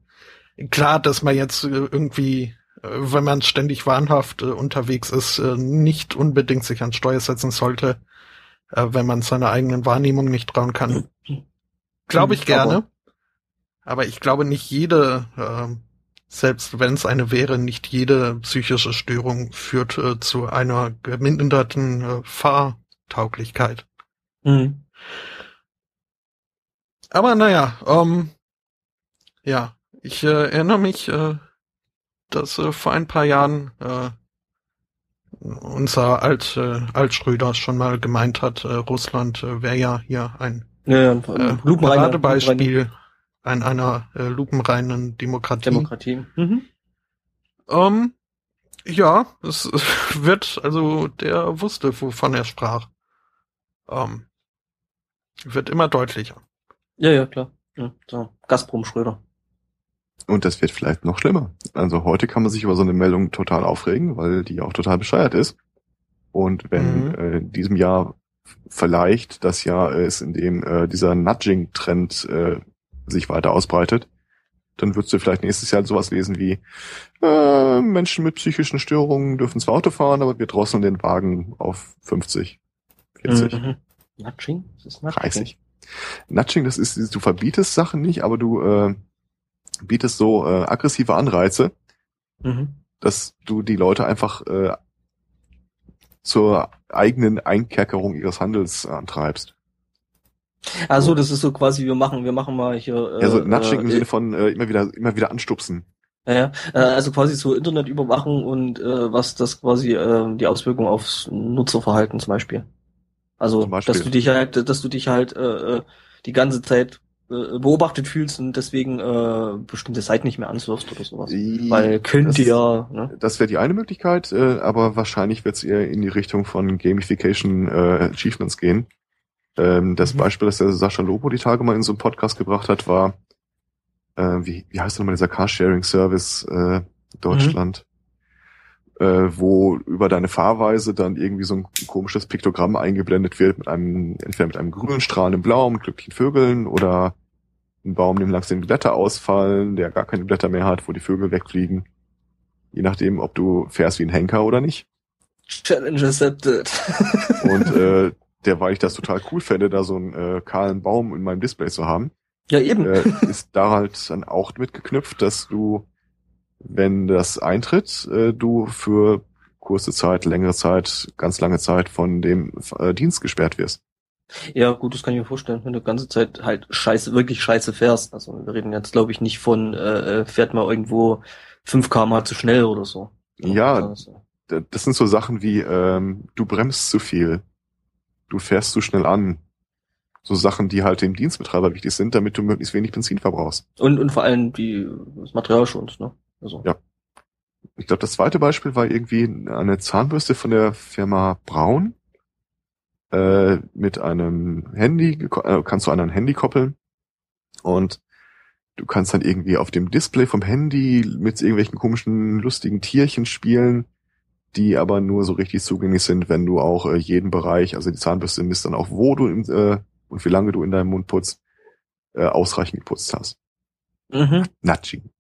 Klar, dass man jetzt äh, irgendwie, äh, wenn man ständig wahnhaft äh, unterwegs ist, äh, nicht unbedingt sich an Steuer setzen sollte, äh, wenn man seiner eigenen Wahrnehmung nicht trauen kann. Glaube ich gerne. aber- Aber ich glaube nicht jede, äh, selbst wenn es eine wäre, nicht jede psychische Störung führt äh, zu einer geminderten äh, Fahrtauglichkeit. Mhm. Aber naja, ähm, ja, ich äh, erinnere mich, äh, dass äh, vor ein paar Jahren äh, unser Alt, äh, Altschröder schon mal gemeint hat, äh, Russland äh, wäre ja hier ein Ja, ja, äh, lupenreine- Paradebeispiel an einer äh, lupenreinen Demokratie. Demokratie. Mhm. Ähm, ja, es [laughs] wird, also der wusste, wovon er sprach. Ähm, wird immer deutlicher. Ja, ja, klar. Ja, so. Gazprom Schröder. Und das wird vielleicht noch schlimmer. Also heute kann man sich über so eine Meldung total aufregen, weil die auch total bescheuert ist. Und wenn Mhm. äh, in diesem Jahr vielleicht das Jahr ist, in dem äh, dieser Nudging-Trend äh, sich weiter ausbreitet, dann würdest du vielleicht nächstes Jahr sowas lesen wie äh, Menschen mit psychischen Störungen dürfen zwar Auto fahren, aber wir drosseln den Wagen auf 50, 40, Mhm. Nudging? Was ist Nudging? 30. Nudging, das ist, du verbietest Sachen nicht, aber du äh, bietest so äh, aggressive Anreize, Mhm. dass du die Leute einfach äh, zur eigenen Einkerkerung ihres Handels antreibst. Also das ist so quasi, wir machen, wir machen mal hier. Äh, ja, so Nudging im äh, Sinne von äh, immer wieder, immer wieder anstupsen. Ja. Äh, also quasi so Internetüberwachung und äh, was das quasi äh, die Auswirkung aufs Nutzerverhalten zum Beispiel. Also Zum Beispiel. dass du dich halt, dass du dich halt äh, äh, die ganze Zeit äh, beobachtet fühlst und deswegen äh, bestimmte Seiten nicht mehr ansurfst oder sowas. Weil könnte ja, ne? Das wäre die eine Möglichkeit, äh, aber wahrscheinlich wird es eher in die Richtung von Gamification äh, Achievements gehen. Ähm, das Mhm. Beispiel, das der Sascha Lobo die Tage mal in so einem Podcast gebracht hat, war, äh, wie, wie heißt denn nochmal dieser Carsharing-Service äh, Deutschland, äh, wo über deine Fahrweise dann irgendwie so ein komisches Piktogramm eingeblendet wird mit einem, entweder mit einem grünen Strahl, einem blauen, mit glücklichen Vögeln oder ein Baum, dem langsam die Blätter ausfallen, der gar keine Blätter mehr hat, wo die Vögel wegfliegen. Je nachdem, ob du fährst wie ein Henker oder nicht. Challenge accepted. Und äh, der, weil ich das total cool fände, da so einen äh, kahlen Baum in meinem Display zu haben, ja, eben. äh, [laughs] ist da halt dann auch mitgeknüpft, dass du, wenn das eintritt, äh, du für kurze Zeit, längere Zeit, ganz lange Zeit von dem äh, Dienst gesperrt wirst. Ja, gut, das kann ich mir vorstellen, wenn du die ganze Zeit halt scheiße, wirklich scheiße fährst. Also wir reden jetzt, glaube ich, nicht von, äh, äh fährt mal irgendwo 5 km zu schnell oder so. Ja, Also, das sind so Sachen wie, ähm, du bremst zu viel, du fährst zu schnell an. So Sachen, die halt dem Dienstbetreiber wichtig sind, damit du möglichst wenig Benzin verbrauchst. Und, und vor allem die, das Material schonst, ne? Also. Ja. Ich glaube, das zweite Beispiel war irgendwie eine Zahnbürste von der Firma Braun äh, mit einem Handy, äh, kannst du an ein Handy koppeln und du kannst dann irgendwie auf dem Display vom Handy mit irgendwelchen komischen, lustigen Tierchen spielen, die aber nur so richtig zugänglich sind, wenn du auch äh, jeden Bereich, also die Zahnbürste misst dann auch, wo du im, äh, und wie lange du in deinem Mund putzt, äh, ausreichend geputzt hast. Mhm. Nudging.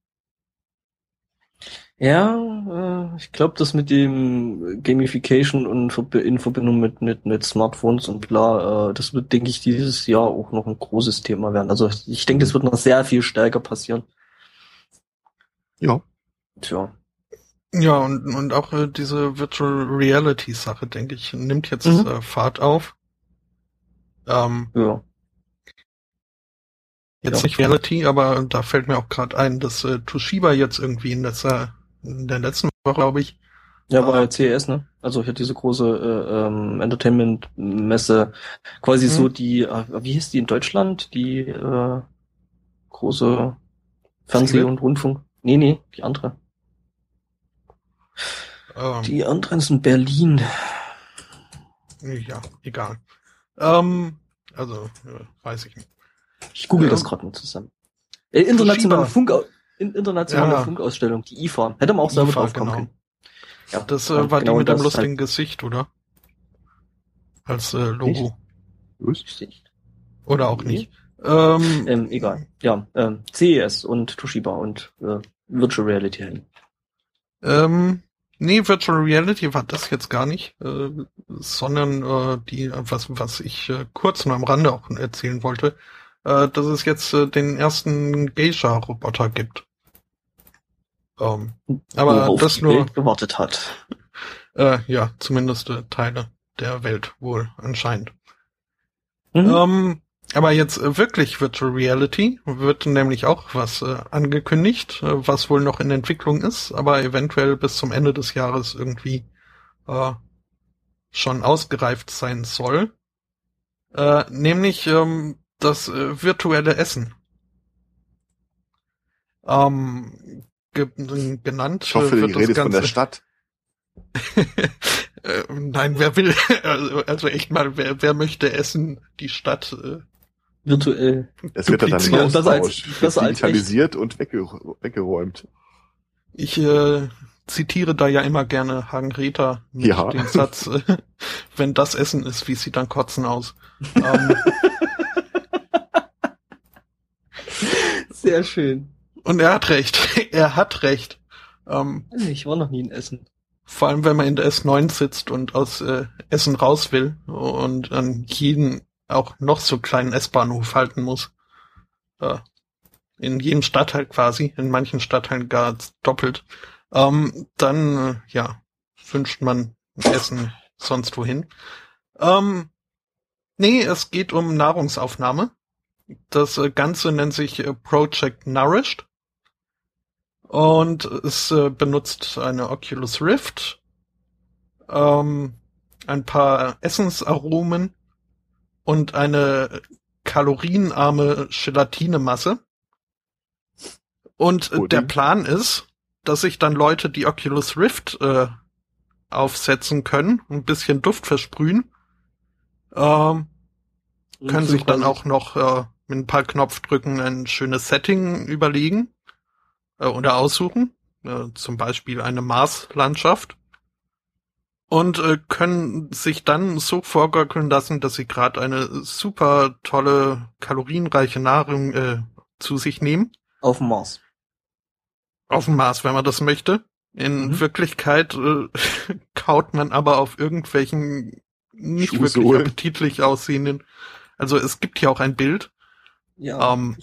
Ja, äh, ich glaube, das mit dem Gamification und in Verbindung mit, mit, mit Smartphones und bla, äh, das wird, denke ich, dieses Jahr auch noch ein großes Thema werden. Also ich denke, das wird noch sehr viel stärker passieren. Ja. Tja. Ja, und, und auch äh, diese Virtual Reality Sache, denke ich, nimmt jetzt Mhm. äh, Fahrt auf. Ähm, Ja. jetzt Ja. nicht Reality, aber da fällt mir auch gerade ein, dass äh, Toshiba jetzt irgendwie in, letzter, in der letzten Woche, glaube ich, Ja, Ah. bei CES, ne? Also hier diese große äh, ähm, Entertainment-Messe, quasi Mhm. so die, äh, wie hieß die in Deutschland? Die äh, große Fernseh- und Rundfunk. Nee, nee, die andere. Ähm, Die andere ist in Berlin. ja, egal. Ähm, also, weiß ich nicht. Ich google Ja. das gerade mal zusammen. Äh, internationale. Funk in, internationale Ja. Funkausstellung, die IFA. Hätte man auch selber IFA, drauf kommen genau. können. Ja, Das äh, war genau die mit dem lustigen Gesicht, oder? Als äh, Logo. Halt, Oder auch Nee. nicht. Ähm, ähm, egal. Ja, ähm, CES und Toshiba und äh, Virtual Reality Helm. Ähm, nee, Virtual Reality war das jetzt gar nicht, äh, sondern äh, die, was, was ich äh, kurz nur am Rande auch erzählen wollte, äh, dass es jetzt äh, den ersten Geisha-Roboter gibt. Ähm, Aber Worauf das nur- Welt gewartet hat. äh, ja, zumindest äh, Teile der Welt wohl anscheinend. Mhm. Ähm, aber jetzt äh, wirklich Virtual Reality wird nämlich auch was äh, angekündigt, äh, was wohl noch in Entwicklung ist, aber eventuell bis zum Ende des Jahres irgendwie äh, schon ausgereift sein soll. Äh, nämlich ähm, das äh, virtuelle Essen. Ähm, ge genannt Ich hoffe, äh, die wird das Rede ist von der Ganze- Stadt. [laughs] äh, nein, wer will, [laughs] also, also echt mal, wer, wer möchte essen, die Stadt, äh, Virtuell. Es wird dann im Besser als- Austausch besser als digitalisiert und wegge weggeräumt. Ich äh, zitiere da ja immer gerne Hagen Rether mit Ja. dem Satz, äh, [laughs] wenn das Essen ist, wie sieht dann Kotzen aus? ähm, [laughs] Sehr schön. und er hat recht. [laughs] er hat recht. Ähm, Ich war noch nie in Essen. vor allem, wenn man in der S9 sitzt und aus äh, Essen raus will und an jeden auch noch so kleinen S-Bahnhof halten muss. Äh, in jedem Stadtteil quasi, in manchen Stadtteilen gar doppelt. Ähm, dann, äh, ja, wünscht man Essen sonst wohin. Ähm, nee, es geht um Nahrungsaufnahme. Das äh, Ganze nennt sich äh, Project Nourished. Und es äh, benutzt eine Oculus Rift, ähm, ein paar Essensaromen und eine kalorienarme Gelatinemasse. Und äh, der Plan ist, dass sich dann Leute die Oculus Rift äh, aufsetzen können, ein bisschen Duft versprühen, ähm, können sich dann auch noch äh, mit ein paar Knopfdrücken ein schönes Setting überlegen äh, oder aussuchen, äh, zum Beispiel eine Marslandschaft und äh, können sich dann so vorgaukeln lassen, dass sie gerade eine super tolle kalorienreiche Nahrung äh, zu sich nehmen auf dem Mars. auf dem Mars, wenn man das möchte. In Mhm. Wirklichkeit äh, [laughs] kaut man aber auf irgendwelchen nicht wirklich Schuhsohlen. appetitlich aussehenden. Also es gibt ja auch ein Bild. Ja. Ähm,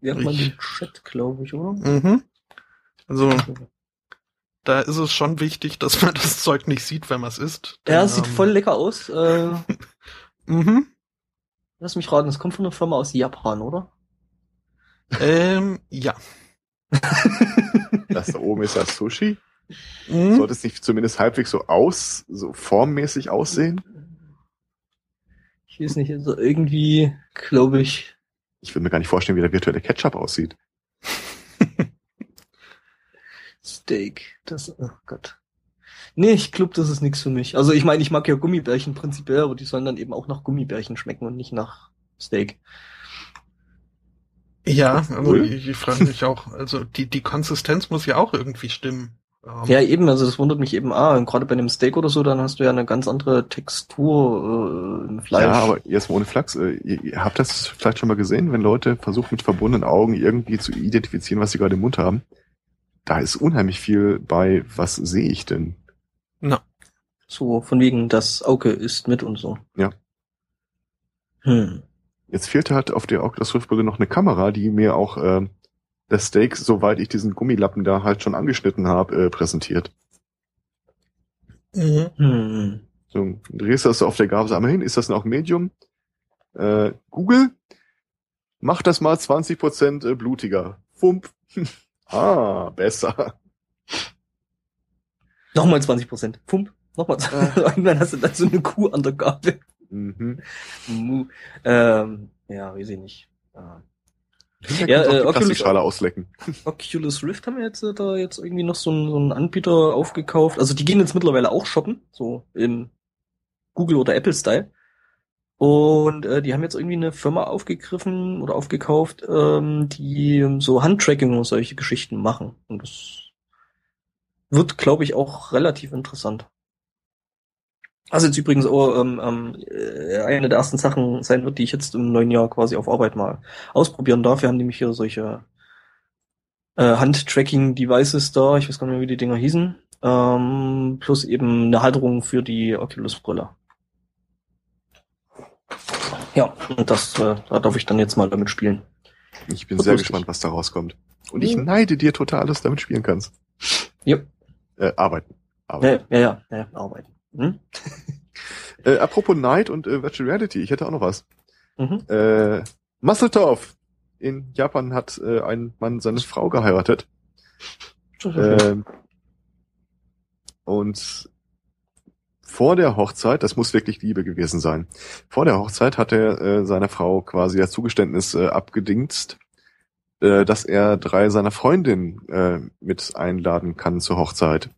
Wir haben mal den Chat, glaube ich, oder? mhm. Also da ist es schon wichtig, dass man das [laughs] Zeug nicht sieht, wenn man es isst. Ja, Denn, sieht ähm, voll lecker aus. Äh, [laughs] Mhm. Lass mich raten, das kommt von einer Firma aus Japan, oder? Ähm, ja. [laughs] Das da oben ist das Sushi. Mhm. Sollte es nicht zumindest halbwegs so aus, so formmäßig aussehen? Ich weiß nicht, also irgendwie, glaube ich, Ich will mir gar nicht vorstellen, wie der virtuelle Ketchup aussieht. Steak. Das, oh Gott. Nee, ich glaube, das ist nichts für mich. Also ich meine, ich mag ja Gummibärchen prinzipiell, aber die sollen dann eben auch nach Gummibärchen schmecken und nicht nach Steak. Ja, also Cool. ich, ich frage mich auch, also die, die Konsistenz muss ja auch irgendwie stimmen. Ähm, Ja, eben, also das wundert mich eben, ah, und gerade bei einem Steak oder so, dann hast du ja eine ganz andere Textur äh, im Fleisch. Ja, aber jetzt mal ohne Flachs. Äh, ihr, ihr habt das vielleicht schon mal gesehen, wenn Leute versuchen mit verbundenen Augen irgendwie zu identifizieren, was sie gerade im Mund haben. Da ist unheimlich viel bei, was sehe ich denn? na, So, von wegen, das Auge ist mit und so. Ja. Hm. Jetzt fehlte halt auf der Oculus Rift Brille noch eine Kamera, die mir auch äh, das Steak, soweit ich diesen Gummilappen da halt schon angeschnitten habe, äh, präsentiert. mhm. Hm. So, drehst du das auf der Gabel einmal hin, ist das noch Medium? Äh, Google, mach das mal 20% äh, blutiger. Fump. [laughs] ah, besser. Nochmal 20 Prozent. Pump. Nochmal. Äh. [laughs] Irgendwann hast du dann so eine Kuh an der Gabel. Mhm. Ähm, ja, weiß ich nicht. Ja. Hinterher Ja, äh, Oculus- auslecken. [laughs] Oculus Rift haben wir jetzt äh, da jetzt irgendwie noch so einen, so einen Anbieter aufgekauft. Also die gehen jetzt mittlerweile auch shoppen, so im Google oder Apple Style. Und äh, die haben jetzt irgendwie eine Firma aufgegriffen oder aufgekauft, ähm, die ähm, so Handtracking und solche Geschichten machen. Und das wird, glaube ich, auch relativ interessant. Also jetzt übrigens auch ähm, ähm, äh, eine der ersten Sachen sein wird, die ich jetzt im neuen Jahr quasi auf Arbeit mal ausprobieren darf. Wir haben nämlich hier solche äh, Hand-Tracking-Devices da, ich weiß gar nicht mehr, wie die Dinger hießen, ähm, plus eben eine Halterung für die Oculus-Brille. Ja, und das, äh, da darf ich dann jetzt mal damit spielen. Ich bin Wird sehr lustig. gespannt, was da rauskommt. Und ich Mhm. neide dir total, dass du damit spielen kannst. Ja. Äh, arbeiten. Ja, arbeiten. ja, ja, ja arbeiten. Hm? [laughs] Äh, apropos Night und äh, Virtual Reality, ich hätte auch noch was. Mhm. Äh, Musseltorf. In Japan hat äh, ein Mann seine Frau geheiratet. Ähm, und vor der Hochzeit, das muss wirklich Liebe gewesen sein, vor der Hochzeit hat er äh, seiner Frau quasi das Zugeständnis äh, abgedingst, äh, dass er drei seiner Freundinnen äh, mit einladen kann zur Hochzeit.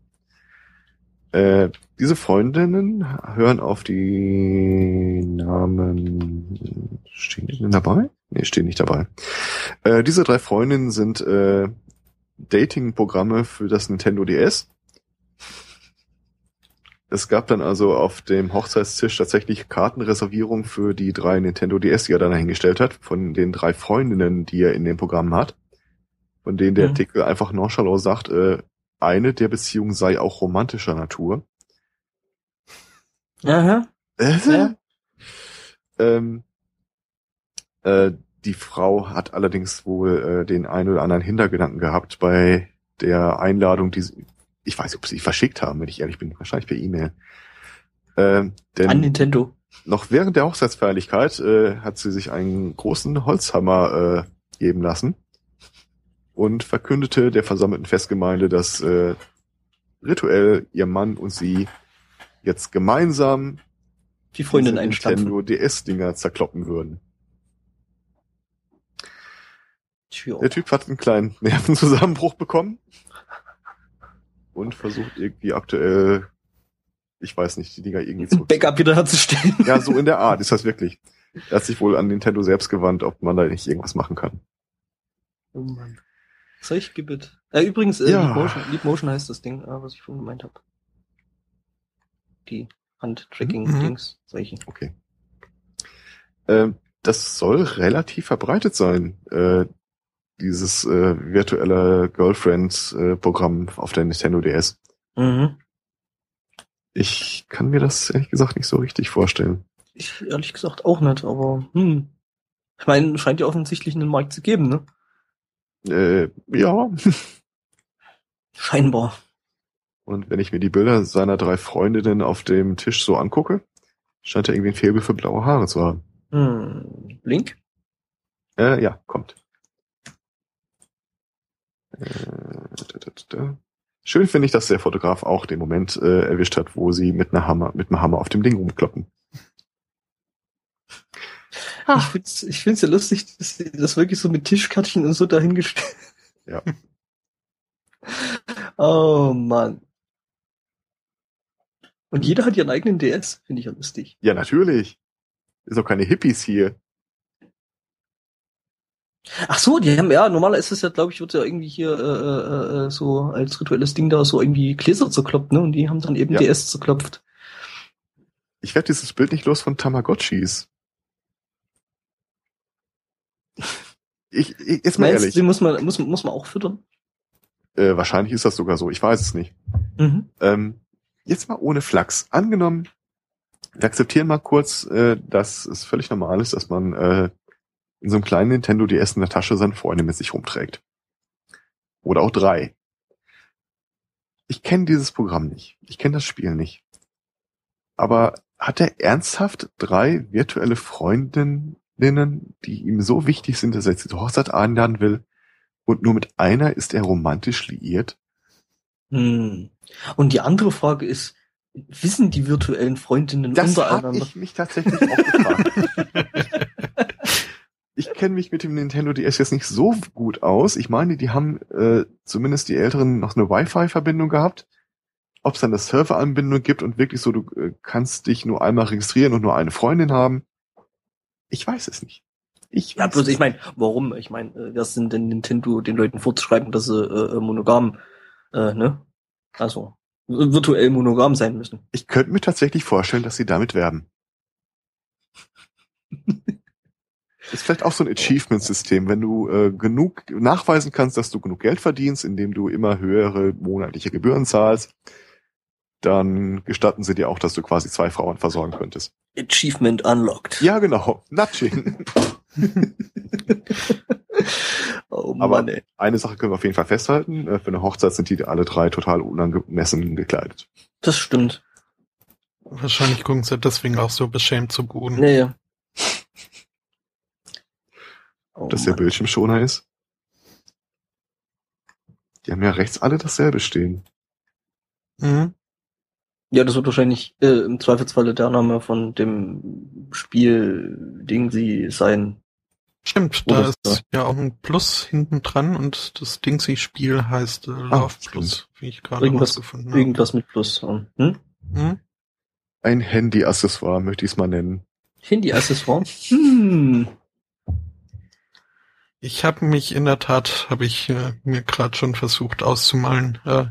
Äh, diese Freundinnen hören auf die Namen. Stehen die denn dabei? Nee, stehen nicht dabei. Äh, diese drei Freundinnen sind äh, Dating-Programme für das Nintendo DS. Es gab dann also auf dem Hochzeitstisch tatsächlich Kartenreservierung für die drei Nintendo DS, die er dann dahingestellt hat, von den drei Freundinnen, die er in dem Programm hat, von denen der Mhm. Artikel einfach nonchalant sagt, äh, eine der Beziehungen sei auch romantischer Natur. Aha. Äh? Ja. Ähm, äh, die Frau hat allerdings wohl äh, den einen oder anderen Hintergedanken gehabt bei der Einladung, die sie, ich weiß nicht, ob sie die verschickt haben, wenn ich ehrlich bin, wahrscheinlich per E-Mail. Ähm, denn An Nintendo. noch während der Hochzeitsfeierlichkeit äh, hat sie sich einen großen Holzhammer äh, geben lassen und verkündete der versammelten Festgemeinde, dass äh, rituell ihr Mann und sie jetzt gemeinsam Die Freundin einstampfen. Nintendo DS-Dinger zerkloppen würden. Tja. Der Typ hat einen kleinen Nervenzusammenbruch bekommen und versucht irgendwie aktuell, ich weiß nicht, die Dinger irgendwie zu. Backup wieder herzustellen. Ja, so in der [laughs] Art ist das wirklich. Er hat sich wohl an Nintendo selbst gewandt, ob man da nicht irgendwas machen kann. Oh Mann. Solch Gebet. Äh, übrigens, äh, Ja. Leap, Motion, Leap Motion heißt das Ding, äh, was ich vorhin gemeint habe. Die Mhm. Hand-Tracking-Dings, solche. Okay. Ähm, das soll relativ verbreitet sein, äh, dieses äh, virtuelle Girlfriend-Programm auf der Nintendo DS. Mhm. Ich kann mir das ehrlich gesagt nicht so richtig vorstellen. Ich ehrlich gesagt auch nicht, aber hm. Ich meine, scheint ja offensichtlich einen Markt zu geben, ne? Äh, ja. [laughs] Scheinbar. Und wenn ich mir die Bilder seiner drei Freundinnen auf dem Tisch so angucke, scheint er irgendwie ein Faible für blaue Haare zu haben. Hm. Link? Äh, ja, kommt. Äh. Schön finde ich, dass der Fotograf auch den Moment äh, erwischt hat, wo sie mit einer Hammer, mit einem Hammer auf dem Ding rumkloppen. Ich find's, ich find's ja lustig, dass sie das wirklich so mit Tischkärtchen und so dahingestellt. Ja. [laughs] Oh Mann. Und jeder hat ihren eigenen DS, finde ich ja lustig. Ja, natürlich. Ist doch keine Hippies hier. Ach so, die haben ja, normaler ist es ja, glaube ich, wird ja irgendwie hier äh, äh, äh, so als rituelles Ding da so irgendwie Gläser zerkloppt, ne? Und die haben dann eben Ja. DS zerklopft. Ich werde dieses Bild nicht los von Tamagotchis. Ich, ich jetzt mal Meinst ehrlich, die muss man, muss, muss man auch füttern? äh, wahrscheinlich ist das sogar so, ich weiß es nicht. Mhm. Ähm, jetzt mal ohne Flachs. Angenommen, wir akzeptieren mal kurz, äh, dass es völlig normal ist, dass man äh, in so einem kleinen Nintendo DS in der Tasche seine Freunde mit sich rumträgt. Oder auch drei. Ich kenne dieses Programm nicht. Ich kenne das Spiel nicht. Aber hat er ernsthaft drei virtuelle Freundinnen, die ihm so wichtig sind, dass er sie zur Hochzeit einladen will, und nur mit einer ist er romantisch liiert? Hm. Und die andere Frage ist, wissen die virtuellen Freundinnen Das habe untereinander? ich mich tatsächlich auch gefragt. [laughs] ich kenne mich mit dem Nintendo DS jetzt nicht so gut aus. Ich meine, die haben äh, zumindest die Älteren noch eine Wi-Fi-Verbindung gehabt. Ob es dann eine Serveranbindung gibt und wirklich so, du äh, kannst dich nur einmal registrieren und nur eine Freundin haben. Ich weiß es nicht. Ich Ja, bloß ich meine, warum? Ich meine, äh, wer sind denn Nintendo den Leuten vorzuschreiben, dass sie äh, äh, monogam, äh, ne? Also äh, virtuell monogam sein müssen. Ich könnte mir tatsächlich vorstellen, dass sie damit werben. Ist vielleicht auch so ein Achievement-System, wenn du äh, genug nachweisen kannst, dass du genug Geld verdienst, indem du immer höhere monatliche Gebühren zahlst, dann gestatten sie dir auch, dass du quasi zwei Frauen versorgen könntest. Achievement unlocked. Ja, genau. Nudging. [laughs] Oh Aber Mann, ey. eine Sache können wir auf jeden Fall festhalten. Äh, Für eine Hochzeit sind die alle drei total unangemessen gekleidet. Das stimmt. Wahrscheinlich gucken sie deswegen auch so beschämt zu Boden. Nee. Oh, dass der. Bildschirmschoner ist. Die haben ja rechts alle dasselbe stehen. Mhm. Ja, das wird wahrscheinlich äh, im Zweifelsfalle der Name von dem Spiel-Ding sie sein. Stimmt, Oder da ist ja auch ein Plus hinten dran und das Dingsy-Spiel heißt äh, Love Ah, Plus, wie ich gerade Irgendwas, rausgefunden habe. irgendwas mit Plus. Hm? Mhm. Ein Handy-Accessoire möchte ich es mal nennen. Handy-Accessoire? Hm. Ich habe mich in der Tat, habe ich äh, mir gerade schon versucht auszumalen, äh,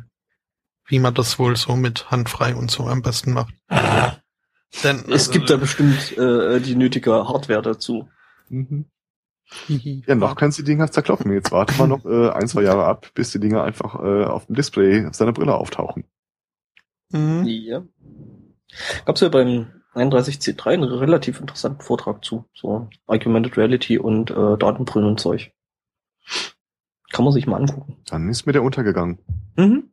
wie man das wohl so mit handfrei und so am besten macht. [laughs] Denn Es also, gibt da bestimmt äh, die nötige Hardware dazu. Mhm. [laughs] Ja, noch kannst du die Dinger zerkloppen. Jetzt warte mal noch äh, ein, zwei Jahre ab, bis die Dinger einfach äh, auf dem Display seiner Brille auftauchen. Mhm. Ja. Gab's ja beim 31C3 einen relativ interessanten Vortrag zu. So Augmented Reality und äh, Datenbrillen und Zeug. Kann man sich mal angucken. Dann ist mir der untergegangen. Mhm.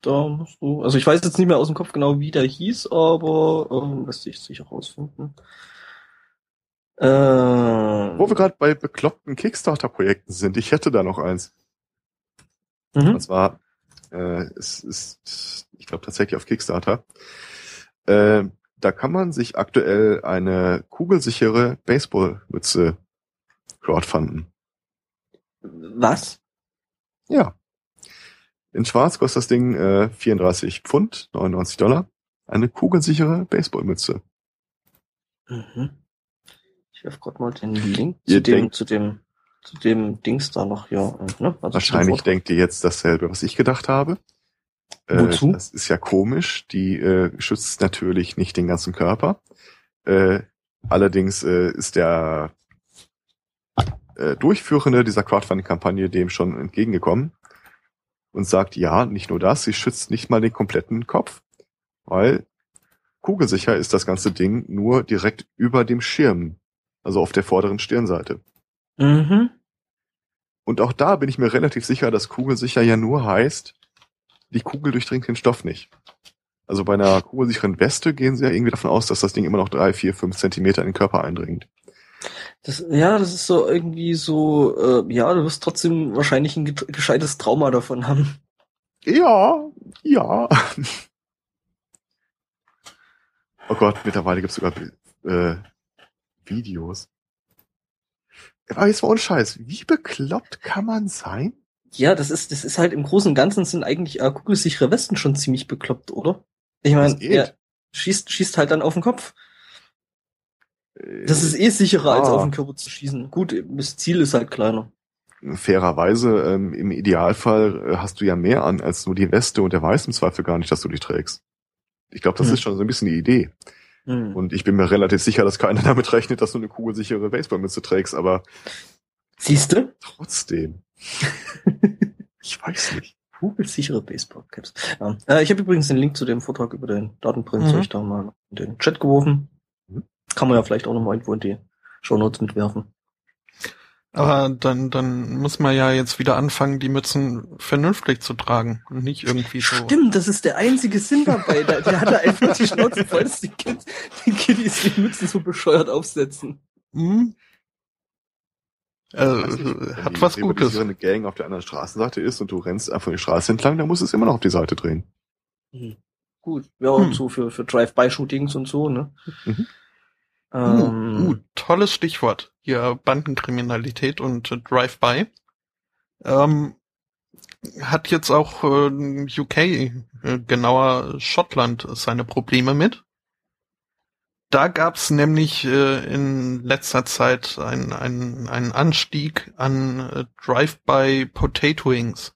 Da musst du, also ich weiß jetzt nicht mehr aus dem Kopf genau, wie der hieß, aber ähm, lässt sich sicher rausfinden. Äh, Wo wir gerade bei bekloppten Kickstarter-Projekten sind, ich hätte da noch eins. mhm. Und zwar, äh, es ist, ich glaube tatsächlich auf Kickstarter. Äh, da kann man sich aktuell eine kugelsichere Baseballmütze crowdfunden. Was? Ja. In Schwarz kostet das Ding äh, 34 Pfund, 99 Dollar. Eine kugelsichere Baseballmütze. Mhm. Ich werf gerade mal den Link zu dem, zu dem, zu dem Dings da noch hier. äh, Ne? Also Wahrscheinlich denkt ihr jetzt dasselbe, was ich gedacht habe. Äh, Wozu? Das ist ja komisch. Die äh, schützt natürlich nicht den ganzen Körper. Äh, allerdings äh, ist der äh, Durchführende dieser Crowdfunding-Kampagne dem schon entgegengekommen und sagt, ja, nicht nur das, sie schützt nicht mal den kompletten Kopf, weil kugelsicher ist das ganze Ding nur direkt über dem Schirm, also auf der vorderen Stirnseite. Mhm. Und auch da bin ich mir relativ sicher, dass kugelsicher ja nur heißt, die Kugel durchdringt den Stoff nicht. Also bei einer kugelsicheren Weste gehen sie ja irgendwie davon aus, dass das Ding immer noch drei, vier, fünf Zentimeter in den Körper eindringt. Das, ja, das ist so irgendwie so, äh, ja, du wirst trotzdem wahrscheinlich ein gescheites Trauma davon haben. Ja, ja. oh Gott, mittlerweile gibt's sogar äh, Videos. Aber jetzt mal ohne Scheiß, wie bekloppt kann man sein? Ja, das ist, das ist halt im Großen und Ganzen sind eigentlich äh, kugelsichere Westen schon ziemlich bekloppt, oder? Ich meine, er schießt, schießt halt dann auf den Kopf. Das ist eh sicherer, ah. als auf den Körper zu schießen. Gut, das Ziel ist halt kleiner. Fairerweise, ähm, im Idealfall äh, hast du ja mehr an als nur die Weste und der weiß im Zweifel gar nicht, dass du dich trägst. Ich glaube, das hm. ist schon so ein bisschen die Idee. Hm. Und ich bin mir relativ sicher, dass keiner [laughs] damit rechnet, dass du eine kugelsichere Baseballmütze trägst, aber. Siehst du? Trotzdem. [laughs] ich weiß nicht. Kugelsichere Baseballcaps. Ja. Äh, ich habe übrigens den Link zu dem Vortrag über den Datenprint mhm. da mal in den Chat geworfen. Mhm. Kann man ja vielleicht auch noch mal irgendwo in die Show Notes mitwerfen. Aber dann, dann muss man ja jetzt wieder anfangen, die Mützen vernünftig zu tragen und nicht irgendwie so. Stimmt, das ist der einzige Sinn dabei. Der, der hat einfach die [laughs] Schnauze voll, dass die, Kids, die Kiddies die Mützen so bescheuert aufsetzen. Hm? Also, nicht, hat was Gutes. Wenn eine Gang auf der anderen Straßenseite ist und du rennst einfach die Straße entlang, dann musst du es immer noch auf die Seite drehen. Mhm. Gut, ja, hm. und so für, für Drive-by-Shootings und so, ne? Mhm. Ähm, uh, uh, tolles Stichwort. Hier Bandenkriminalität und äh, Drive-by. Ähm, hat jetzt auch äh, UK, äh, genauer Schottland, seine Probleme mit. Da gab's nämlich äh, in letzter Zeit einen ein Anstieg an äh, Drive-by Potatoings.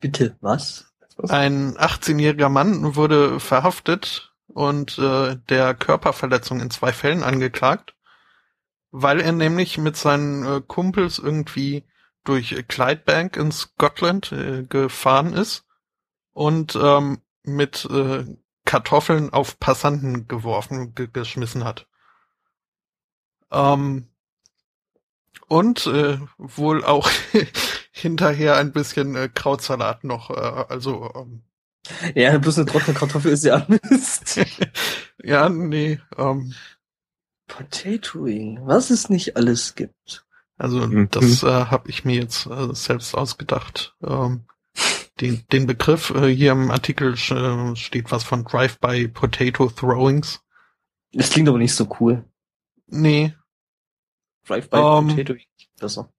Bitte, was? Ein 18-jähriger Mann wurde verhaftet und äh, der Körperverletzung in zwei Fällen angeklagt, weil er nämlich mit seinen äh, Kumpels irgendwie durch Clydebank in Scotland äh, gefahren ist und ähm, mit äh, Kartoffeln auf Passanten geworfen, ge geschmissen hat. Ähm, und äh, wohl auch [laughs] hinterher ein bisschen äh, Krautsalat noch, äh, also ähm, ja, bloß eine trockene Kartoffel ist ja Mist. [laughs] ja, nee. Ähm, Potatoing, was es nicht alles gibt. Also mhm. das äh, habe ich mir jetzt äh, selbst ausgedacht. Ähm, den, den Begriff äh, hier im Artikel äh, steht was von Drive-by Potato Throwings. Das klingt aber nicht so cool. Nee. Drive-by um, ähm, Potato besser.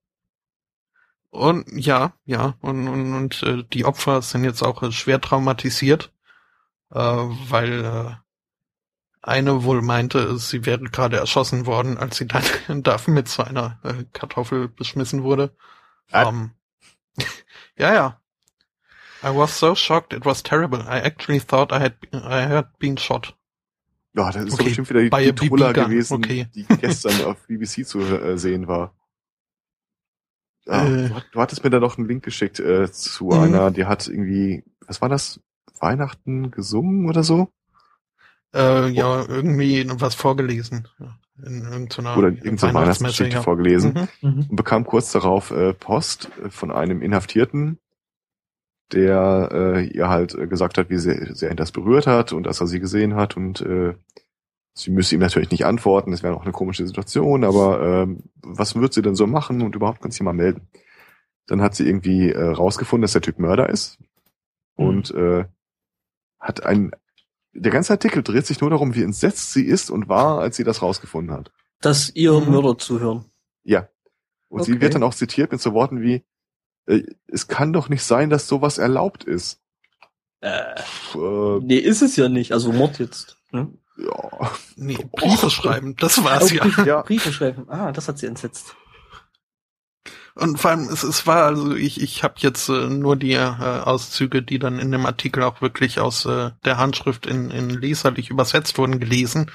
Und ja, ja, und, und, und äh, die Opfer sind jetzt auch äh, schwer traumatisiert, äh, weil äh, eine wohl meinte, sie wäre gerade erschossen worden, als sie dann [laughs] dafür mit so einer äh, Kartoffel beschmissen wurde. Ah. Um, [laughs] ja, ja. I was so shocked, it was terrible. I actually thought I had, I had been shot. Ja, das ist okay, bestimmt wieder die, die Troller gewesen, okay. die gestern auf BBC zu äh, sehen war. Ja, äh, du, hattest mir da noch einen Link geschickt äh, zu mhm. einer, die hat irgendwie, was war das? Weihnachten gesungen oder so? Äh, ja, irgendwie was vorgelesen. In irgendeiner oder irgendeine Weihnachtsgeschichte ja. vorgelesen mhm. mhm. und bekam kurz darauf äh, Post von einem Inhaftierten, der äh, ihr halt äh, gesagt hat, wie sehr, sehr ihn das berührt hat und dass er sie gesehen hat und äh, Sie müsste ihm natürlich nicht antworten, das wäre auch eine komische Situation, aber ähm, was wird sie denn so machen und überhaupt kann sie mal melden. Dann hat sie irgendwie äh, rausgefunden, dass der Typ Mörder ist mhm. und äh, hat ein der ganze Artikel dreht sich nur darum, wie entsetzt sie ist und war, als sie das rausgefunden hat. Dass ihr mhm. Mörder zuhören. Ja. Und okay. sie wird dann auch zitiert mit so Worten wie, äh, es kann doch nicht sein, dass sowas erlaubt ist. Äh, äh, nee, ist es ja nicht. Also Mord jetzt. Ne? Ja. Nee, Briefe oh. schreiben, das war's oh, ja. ja. Briefe schreiben, ah, das hat sie entsetzt. Und vor allem, es, es war, also ich, ich habe jetzt äh, nur die äh, Auszüge, die dann in dem Artikel auch wirklich aus äh, der Handschrift in, in leserlich übersetzt wurden, gelesen.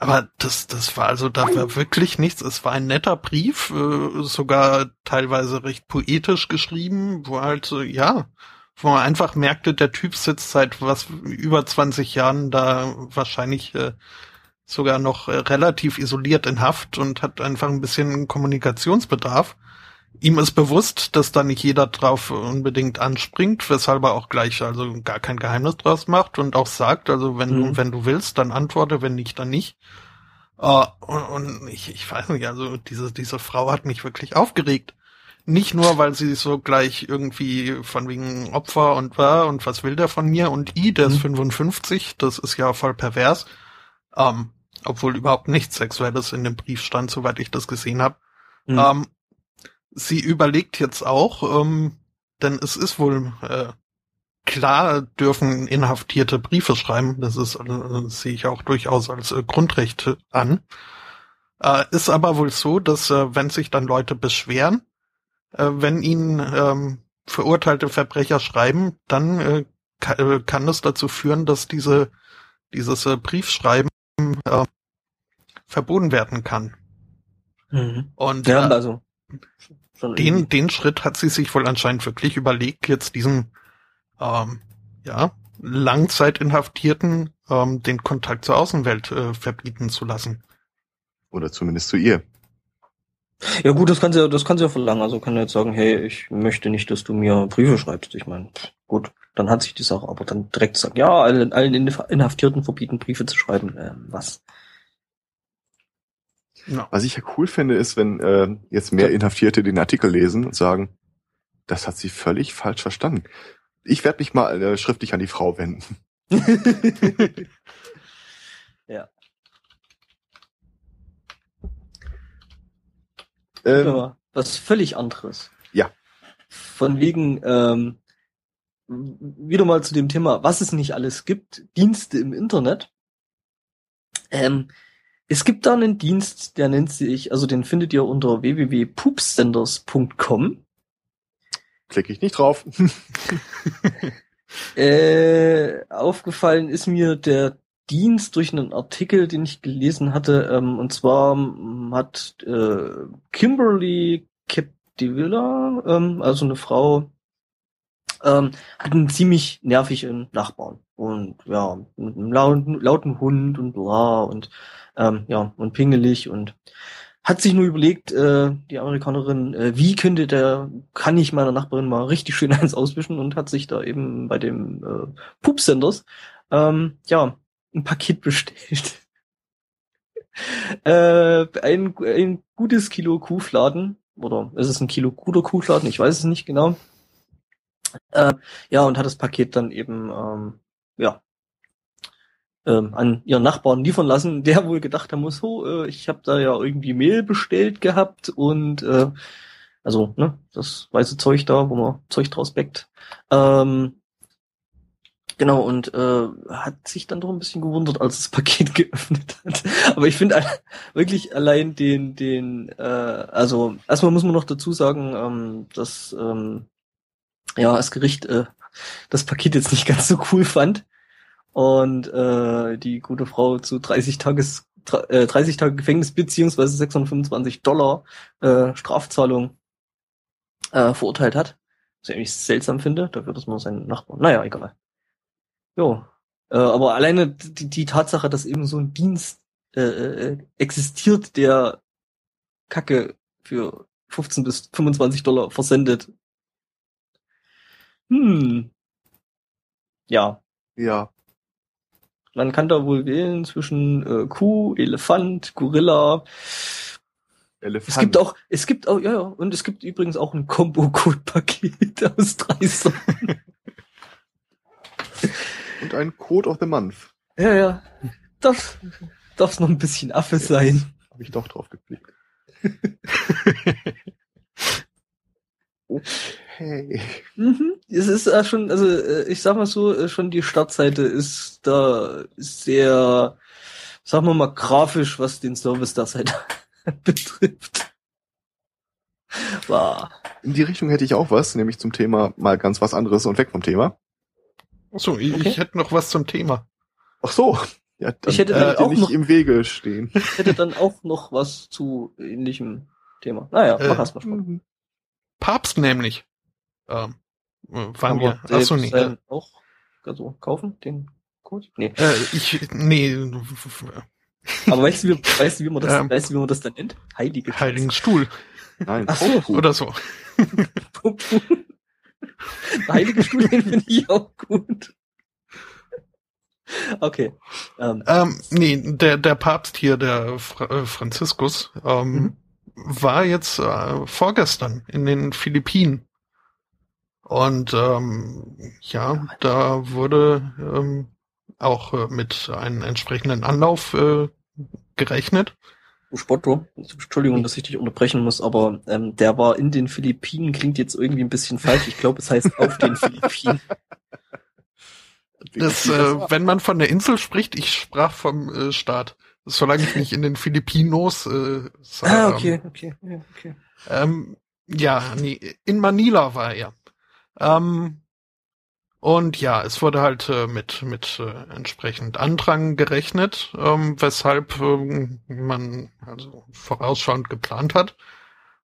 Aber das, das war also, da war wirklich nichts. Es war ein netter Brief, äh, sogar teilweise recht poetisch geschrieben, wo halt, äh, ja, wo man einfach merkte, der Typ sitzt seit was über 20 Jahren da wahrscheinlich äh, sogar noch äh, relativ isoliert in Haft und hat einfach ein bisschen Kommunikationsbedarf. Ihm ist bewusst, dass da nicht jeder drauf unbedingt anspringt, weshalb er auch gleich also gar kein Geheimnis draus macht und auch sagt, also wenn mhm. du wenn du willst, dann antworte, wenn nicht, dann nicht. Uh, und, und ich, ich weiß nicht, also diese, diese Frau hat mich wirklich aufgeregt. Nicht nur, weil sie so gleich irgendwie von wegen Opfer und war und was will der von mir und I, der ist 55, mhm. das ist ja voll pervers. Ähm, obwohl überhaupt nichts Sexuelles in dem Brief stand, soweit ich das gesehen habe. Mhm. Ähm, sie überlegt jetzt auch, ähm, denn es ist wohl äh, klar, dürfen Inhaftierte Briefe schreiben. Das ist, äh, sehe ich auch durchaus als äh, Grundrecht an. Äh, ist aber wohl so, dass äh, wenn sich dann Leute beschweren, äh, wenn ihnen ähm, verurteilte Verbrecher schreiben, dann äh, kann, äh, kann es dazu führen, dass diese dieses äh, Briefschreiben äh, verboten werden kann. Mhm. Und ja, äh, also den, den Schritt hat sie sich wohl anscheinend wirklich überlegt, jetzt diesen ähm, ja, Langzeitinhaftierten ähm, den Kontakt zur Außenwelt äh, verbieten zu lassen. Oder zumindest zu ihr. Ja gut, das kann sie, das kann sie ja verlangen. Also kann er jetzt sagen, hey, ich möchte nicht, dass du mir Briefe schreibst. Ich meine, gut, dann hat sich die Sache, aber dann direkt sagen, ja, allen, allen Inhaftierten verbieten, Briefe zu schreiben. Ähm, was? No. Was ich ja cool finde, ist, wenn äh, jetzt mehr Inhaftierte den Artikel lesen und sagen, das hat sie völlig falsch verstanden. Ich werde mich mal äh, schriftlich an die Frau wenden. [laughs] ja. Ähm, was völlig anderes. Ja. Von wegen, ähm, wieder mal zu dem Thema, was es nicht alles gibt, Dienste im Internet. Ähm, es gibt da einen Dienst, der nennt sich, also den findet ihr unter www.poopsenders.com. Klicke ich nicht drauf. [laughs] äh, aufgefallen ist mir der Dienst durch einen Artikel, den ich gelesen hatte, ähm, und zwar hat äh, Kimberly Capdevilla, ähm, also eine Frau, ähm, hat einen ziemlich nervigen Nachbarn und ja, mit einem lauten, lauten Hund und bla und ähm, ja und pingelig und hat sich nur überlegt, äh, die Amerikanerin, äh, wie könnte der, kann ich meiner Nachbarin mal richtig schön [laughs] eins auswischen und hat sich da eben bei dem äh, Poop-Senders ähm, ja ein Paket [laughs] bestellt. äh, ein, ein gutes Kilo Kuhfladen, oder ist es ein Kilo guter Kuhfladen? Ich weiß es nicht genau. Äh, ja, und hat das Paket dann eben ähm, ja ähm, an ihren Nachbarn liefern lassen, der wohl gedacht haben muss, so, äh, ich habe da ja irgendwie Mehl bestellt gehabt und äh, also ne, das weiße Zeug da, wo man Zeug draus backt. Ähm, Genau, und äh, hat sich dann doch ein bisschen gewundert, als das [laughs] Paket geöffnet hat. Aber ich finde wirklich allein den, den, äh, also erstmal muss man noch dazu sagen, ähm, dass ähm, ja das Gericht äh, das Paket jetzt nicht [laughs] ganz so cool fand und äh, die gute Frau zu 30 Tages äh, 30 Tage Gefängnis beziehungsweise 625 Dollar äh, Strafzahlung äh, verurteilt hat. Was ich eigentlich seltsam finde, dafür, dass man seinen Nachbarn. Naja, egal. Jo. Äh, aber alleine die, die Tatsache, dass eben so ein Dienst äh, äh, existiert, der Kacke für 15 bis 25 Dollar versendet. Hm. Ja. Ja. Man kann da wohl wählen zwischen äh, Kuh, Elefant, Gorilla. Elefant. Es gibt auch, es gibt auch, ja, ja, und es gibt übrigens auch ein Combo-Code-Paket [laughs] aus drei Sachen. Und ein Code of the Month. Ja, ja. Darf, darf's noch ein bisschen Affe sein. Habe ich doch drauf geklickt. [laughs] okay. Mhm. Es ist äh, schon, also äh, ich sag mal so, äh, schon die Startseite ist da sehr, sagen wir mal, grafisch, was den Service der Seite [laughs] betrifft. Wow. In die Richtung hätte ich auch was, nämlich zum Thema mal ganz was anderes und weg vom Thema. Achso, ich, okay. ich hätte noch was zum Thema. Ach so. Ja, dann ich hätte dann auch nicht noch, im Wege stehen. [laughs] Ich hätte dann auch noch was zu ähnlichem Thema. Naja, mach äh, erst mal Spaß. Papst nämlich. Ähm, waren wir. Achso, nee. Äh, auch also kaufen, den Code? Nee. Äh, ich, nee. Aber weißt du, wie, weißt du, wie man das, ähm, weißt du, wie man das dann nennt? Heilige Heiligen Stuhl. Nein, Ach so. oder so. Heilige Studien finde ich auch gut. Okay. Ähm, ähm, nee, der, der Papst hier, der Fra äh, Franziskus, ähm, mhm. war jetzt äh, vorgestern in den Philippinen. Und ähm, ja, da wurde ähm, auch äh, mit einem entsprechenden Anlauf äh, gerechnet. Spotto, Entschuldigung, dass ich dich unterbrechen muss, aber ähm, der war in den Philippinen, klingt jetzt irgendwie ein bisschen falsch. Ich glaube, es heißt auf den Philippinen. [laughs] Das, äh, wenn man von der Insel spricht, ich sprach vom äh, Staat. Solange ich nicht in den Philippinos äh, sah, Ah, okay, okay, ja, okay. Ähm, ja, nee, in Manila war er. Ähm, und ja, es wurde halt äh, mit, mit äh, entsprechend Andrang gerechnet, ähm, weshalb ähm, man also vorausschauend geplant hat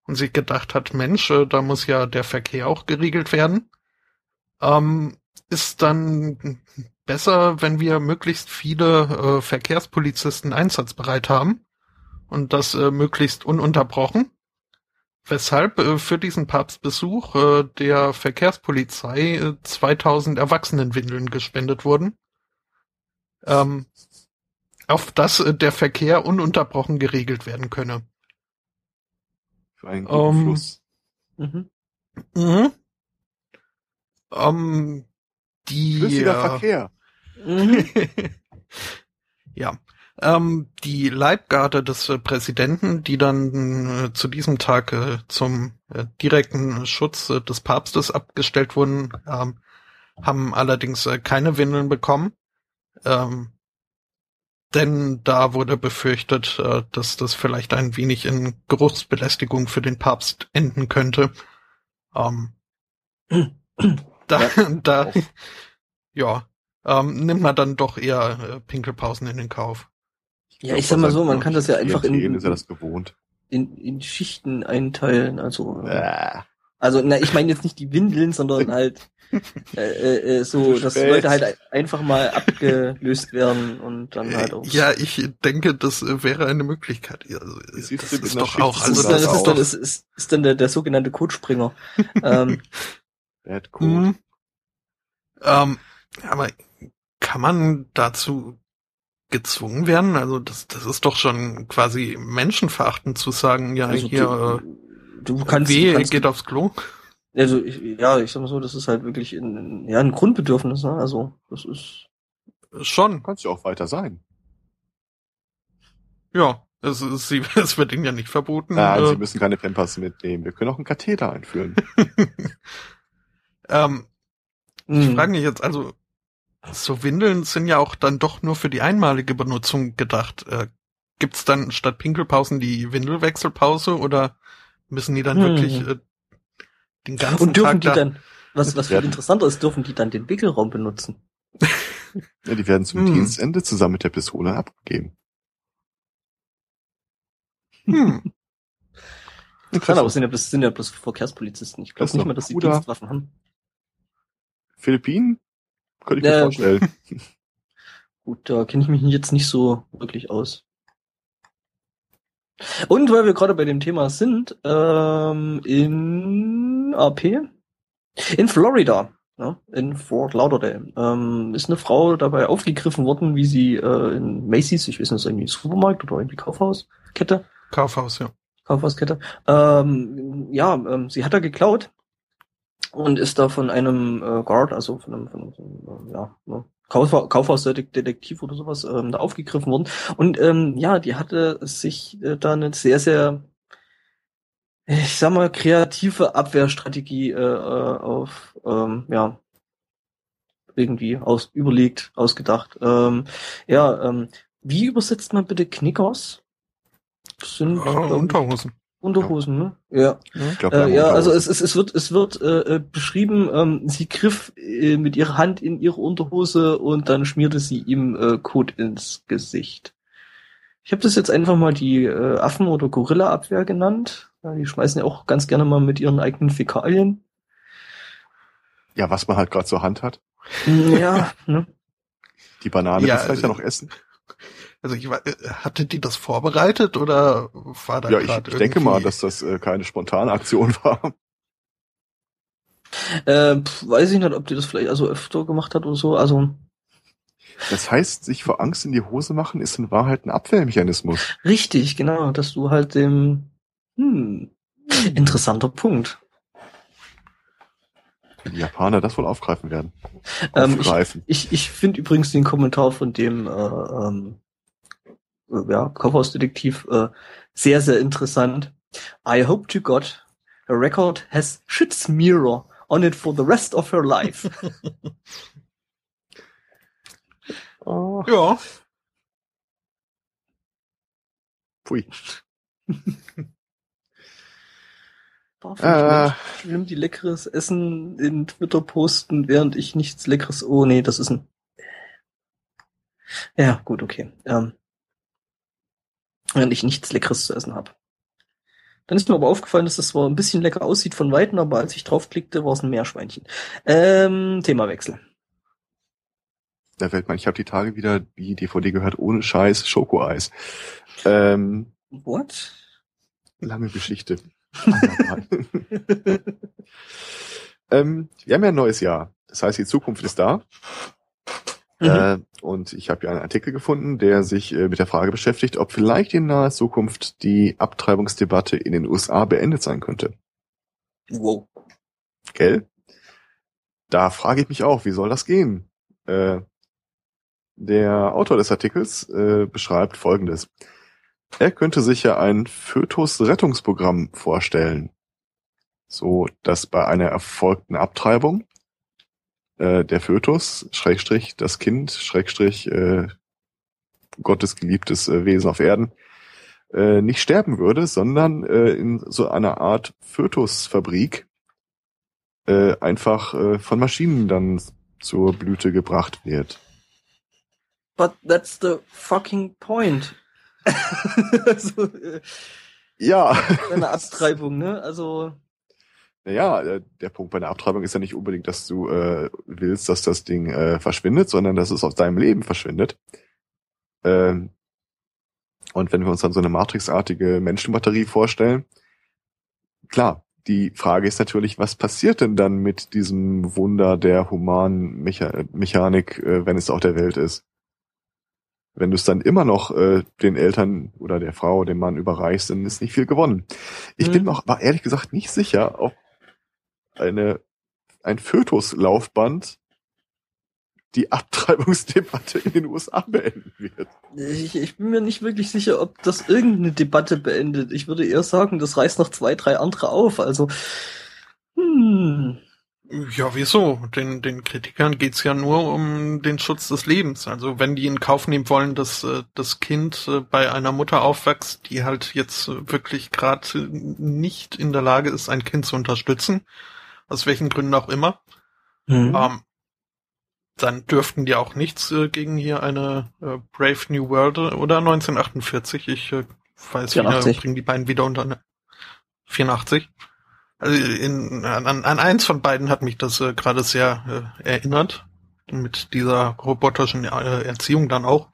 und sich gedacht hat, Mensch, äh, da muss ja der Verkehr auch geregelt werden. Ähm, ist dann besser, wenn wir möglichst viele äh, Verkehrspolizisten einsatzbereit haben und das äh, möglichst ununterbrochen weshalb äh, für diesen Papstbesuch äh, der Verkehrspolizei äh, 2000 Erwachsenenwindeln gespendet wurden, ähm, auf das äh, der Verkehr ununterbrochen geregelt werden könne. Für einen guten um, ähm, Fluss. Mhm. Mhm. Um, die, Flüssiger äh, Verkehr. Mhm. [laughs] ja. Ähm, die Leibgarde des äh, Präsidenten, die dann äh, zu diesem Tag äh, zum äh, direkten Schutz äh, des Papstes abgestellt wurden, ähm, haben allerdings äh, keine Windeln bekommen. Ähm, denn da wurde befürchtet, dass das vielleicht ein wenig in Geruchsbelästigung für den Papst enden könnte. Ähm, [clears throat] da, da, ja, ähm, nimmt man dann doch eher Pinkelpausen in den Kauf. Ja, ich sag mal so, man kann das ja einfach in, ist ja das gewohnt. In, in Schichten einteilen, also. Äh. Also, na, ich meine jetzt nicht die Windeln, sondern [laughs] halt äh, äh, äh so, dass Leute halt einfach mal abgelöst werden und dann halt auch. Ja, ich denke, das äh, wäre eine Möglichkeit. Also, das ist, ist doch auch. Also das, das ist, dann, ist, ist, ist dann der, der sogenannte Codespringer. [laughs] ähm, Bad Code. Mhm. Ähm, aber kann man dazu gezwungen werden? Also das, das ist doch schon quasi menschenverachtend zu sagen, ja, also hier du, du kannst, weh, du kannst, geht aufs Klo. Also ich, ja, ich sag mal so, das ist halt wirklich ein, ja, ein Grundbedürfnis, ne? Also das ist schon. Kannst du auch weiter sein. Ja, es, ist, [laughs] es wird ihnen ja nicht verboten. Nein, äh, sie müssen keine Pampers mitnehmen. Wir können auch einen Katheter einführen. [laughs] ähm, ich hm. frage mich jetzt, also so Windeln sind ja auch dann doch nur für die einmalige Benutzung gedacht. Äh, gibt's dann statt Pinkelpausen die Windelwechselpause oder müssen die dann hm. wirklich äh, den ganzen Und dürfen Tag die dann, was, was viel interessanter ist, dürfen die dann den Wickelraum benutzen? [laughs] ja, die werden zum hm. Dienstende zusammen mit der Pistole abgegeben. Hm. [laughs] Interessant, aber es sind ja bloß, sind ja bloß Verkehrspolizisten. Ich glaube nicht mal, dass sie Dienstwaffen haben. Philippinen? Könnte ich mir vorstellen. [laughs] Gut, da kenne ich mich jetzt nicht so wirklich aus. Und weil wir gerade bei dem Thema sind, ähm, in AP, in Florida, ja, in Fort Lauderdale, ähm, ist eine Frau dabei aufgegriffen worden, wie sie äh, in Macy's, ich weiß nicht, irgendwie Supermarkt oder irgendwie Kaufhauskette. Kaufhaus, ja. Kaufhauskette. Ähm, ja, ähm, sie hat da geklaut und ist da von einem äh, Guard, also von einem, von einem, einem ja, ne, Kauf, Kaufhausdetektiv oder sowas ähm, da aufgegriffen worden. Und ähm, ja, die hatte sich äh, da eine sehr, sehr, ich sag mal, kreative Abwehrstrategie äh, äh, auf, ähm, ja, irgendwie aus, überlegt, ausgedacht. Ähm, ja, ähm, wie übersetzt man bitte Knickers? Das sind oh, Unterhosen. Unterhosen, ne? Ja. Glaub, äh, ja, also es, es, es wird, es wird äh, äh, beschrieben, ähm, sie griff äh, mit ihrer Hand in ihre Unterhose und dann schmierte sie ihm äh, Kot ins Gesicht. Ich habe das jetzt einfach mal die äh, Affen- oder Gorilla-Abwehr genannt. Ja, die schmeißen ja auch ganz gerne mal mit ihren eigenen Fäkalien. Ja, was man halt gerade zur Hand hat. Ja, ne? Die Banane ja, vielleicht ja noch essen. Also ich äh, hatte die das vorbereitet oder war da Ja, ich, ich denke mal, dass das äh, keine spontane Aktion [laughs] war. Äh, weiß ich nicht, ob die das vielleicht also öfter gemacht hat oder so. Also Das heißt, sich vor Angst in die Hose machen, ist in Wahrheit ein Abwehrmechanismus. Richtig, genau, dass du halt dem, hm, interessanter Punkt. Wenn die Japaner das wohl aufgreifen werden. Ähm, Aufgreifen. Ich, ich, ich finde übrigens den Kommentar von dem, äh, ähm, äh, ja, Kaufhausdetektiv, äh, sehr, sehr interessant. I hope to God her record has shit's mirror on it for the rest of her life. [laughs] Oh, Ja, pui. [laughs] Darf Äh. schlimm die leckeres Essen in Twitter posten, während ich nichts leckeres. Oh nee, das ist ein. Ja, gut, okay. Ähm, während ich nichts leckeres zu essen habe. Dann ist mir aber aufgefallen, dass das zwar ein bisschen lecker aussieht von Weitem, aber als ich draufklickte, war es ein Meerschweinchen. Ähm, Themawechsel. Da fällt man, ich habe die Tage wieder die DVD gehört, ohne Scheiß, Schokoeis. Ähm, What? lange Geschichte. [laughs] ähm, wir haben ja ein neues Jahr. Das heißt, die Zukunft ist da. Mhm. Äh, und ich habe ja einen Artikel gefunden, der sich äh, mit der Frage beschäftigt, ob vielleicht in naher Zukunft die Abtreibungsdebatte in den USA beendet sein könnte. Wow. Gell? Da frage ich mich auch, wie soll das gehen? Äh, der Autor des Artikels äh, beschreibt Folgendes. Er könnte sich ja ein Fötus-Rettungsprogramm vorstellen, so dass bei einer erfolgten Abtreibung äh, der Fötus, Schrägstrich, das Kind, Schrägstrich, äh, Gottes geliebtes äh, Wesen auf Erden, äh, nicht sterben würde, sondern äh, in so einer Art Fötusfabrik äh, einfach äh, von Maschinen dann zur Blüte gebracht wird. But that's the fucking point. also, [laughs] äh, Ja, [laughs] eine Abtreibung, ne? Also, naja, äh, der Punkt bei der Abtreibung ist ja nicht unbedingt, dass du äh, willst, dass das Ding äh, verschwindet, sondern dass es aus deinem Leben verschwindet. Ähm, und wenn wir uns dann so eine Matrixartige Menschenbatterie vorstellen, klar, die Frage ist natürlich, was passiert denn dann mit diesem Wunder der humanen Mecha Mechanik, äh, wenn es auf der Welt ist? Wenn du es dann immer noch äh, den Eltern oder der Frau, dem Mann überreichst, dann ist nicht viel gewonnen. Ich Mhm. bin mir auch aber ehrlich gesagt nicht sicher, ob eine ein Fötuslaufband die Abtreibungsdebatte in den USA beenden wird. ich, ich bin mir nicht wirklich sicher, ob das irgendeine Debatte beendet. Ich würde eher sagen, das reißt noch zwei, drei andere auf. Also, hm. Ja, wieso? Den, den Kritikern geht's ja nur um den Schutz des Lebens. Also wenn die in Kauf nehmen wollen, dass äh, das Kind äh, bei einer Mutter aufwächst, die halt jetzt äh, wirklich gerade nicht in der Lage ist, ein Kind zu unterstützen, aus welchen Gründen auch immer, Hm. ähm, dann dürften die auch nichts äh, gegen hier eine äh, Brave New World äh, oder 1948. Ich äh, weiß 84. wieder, bringen die beiden wieder unter eine 84. Also in, an, an eins von beiden hat mich das äh, gerade sehr äh, erinnert. Mit dieser roboterischen äh, Erziehung dann auch.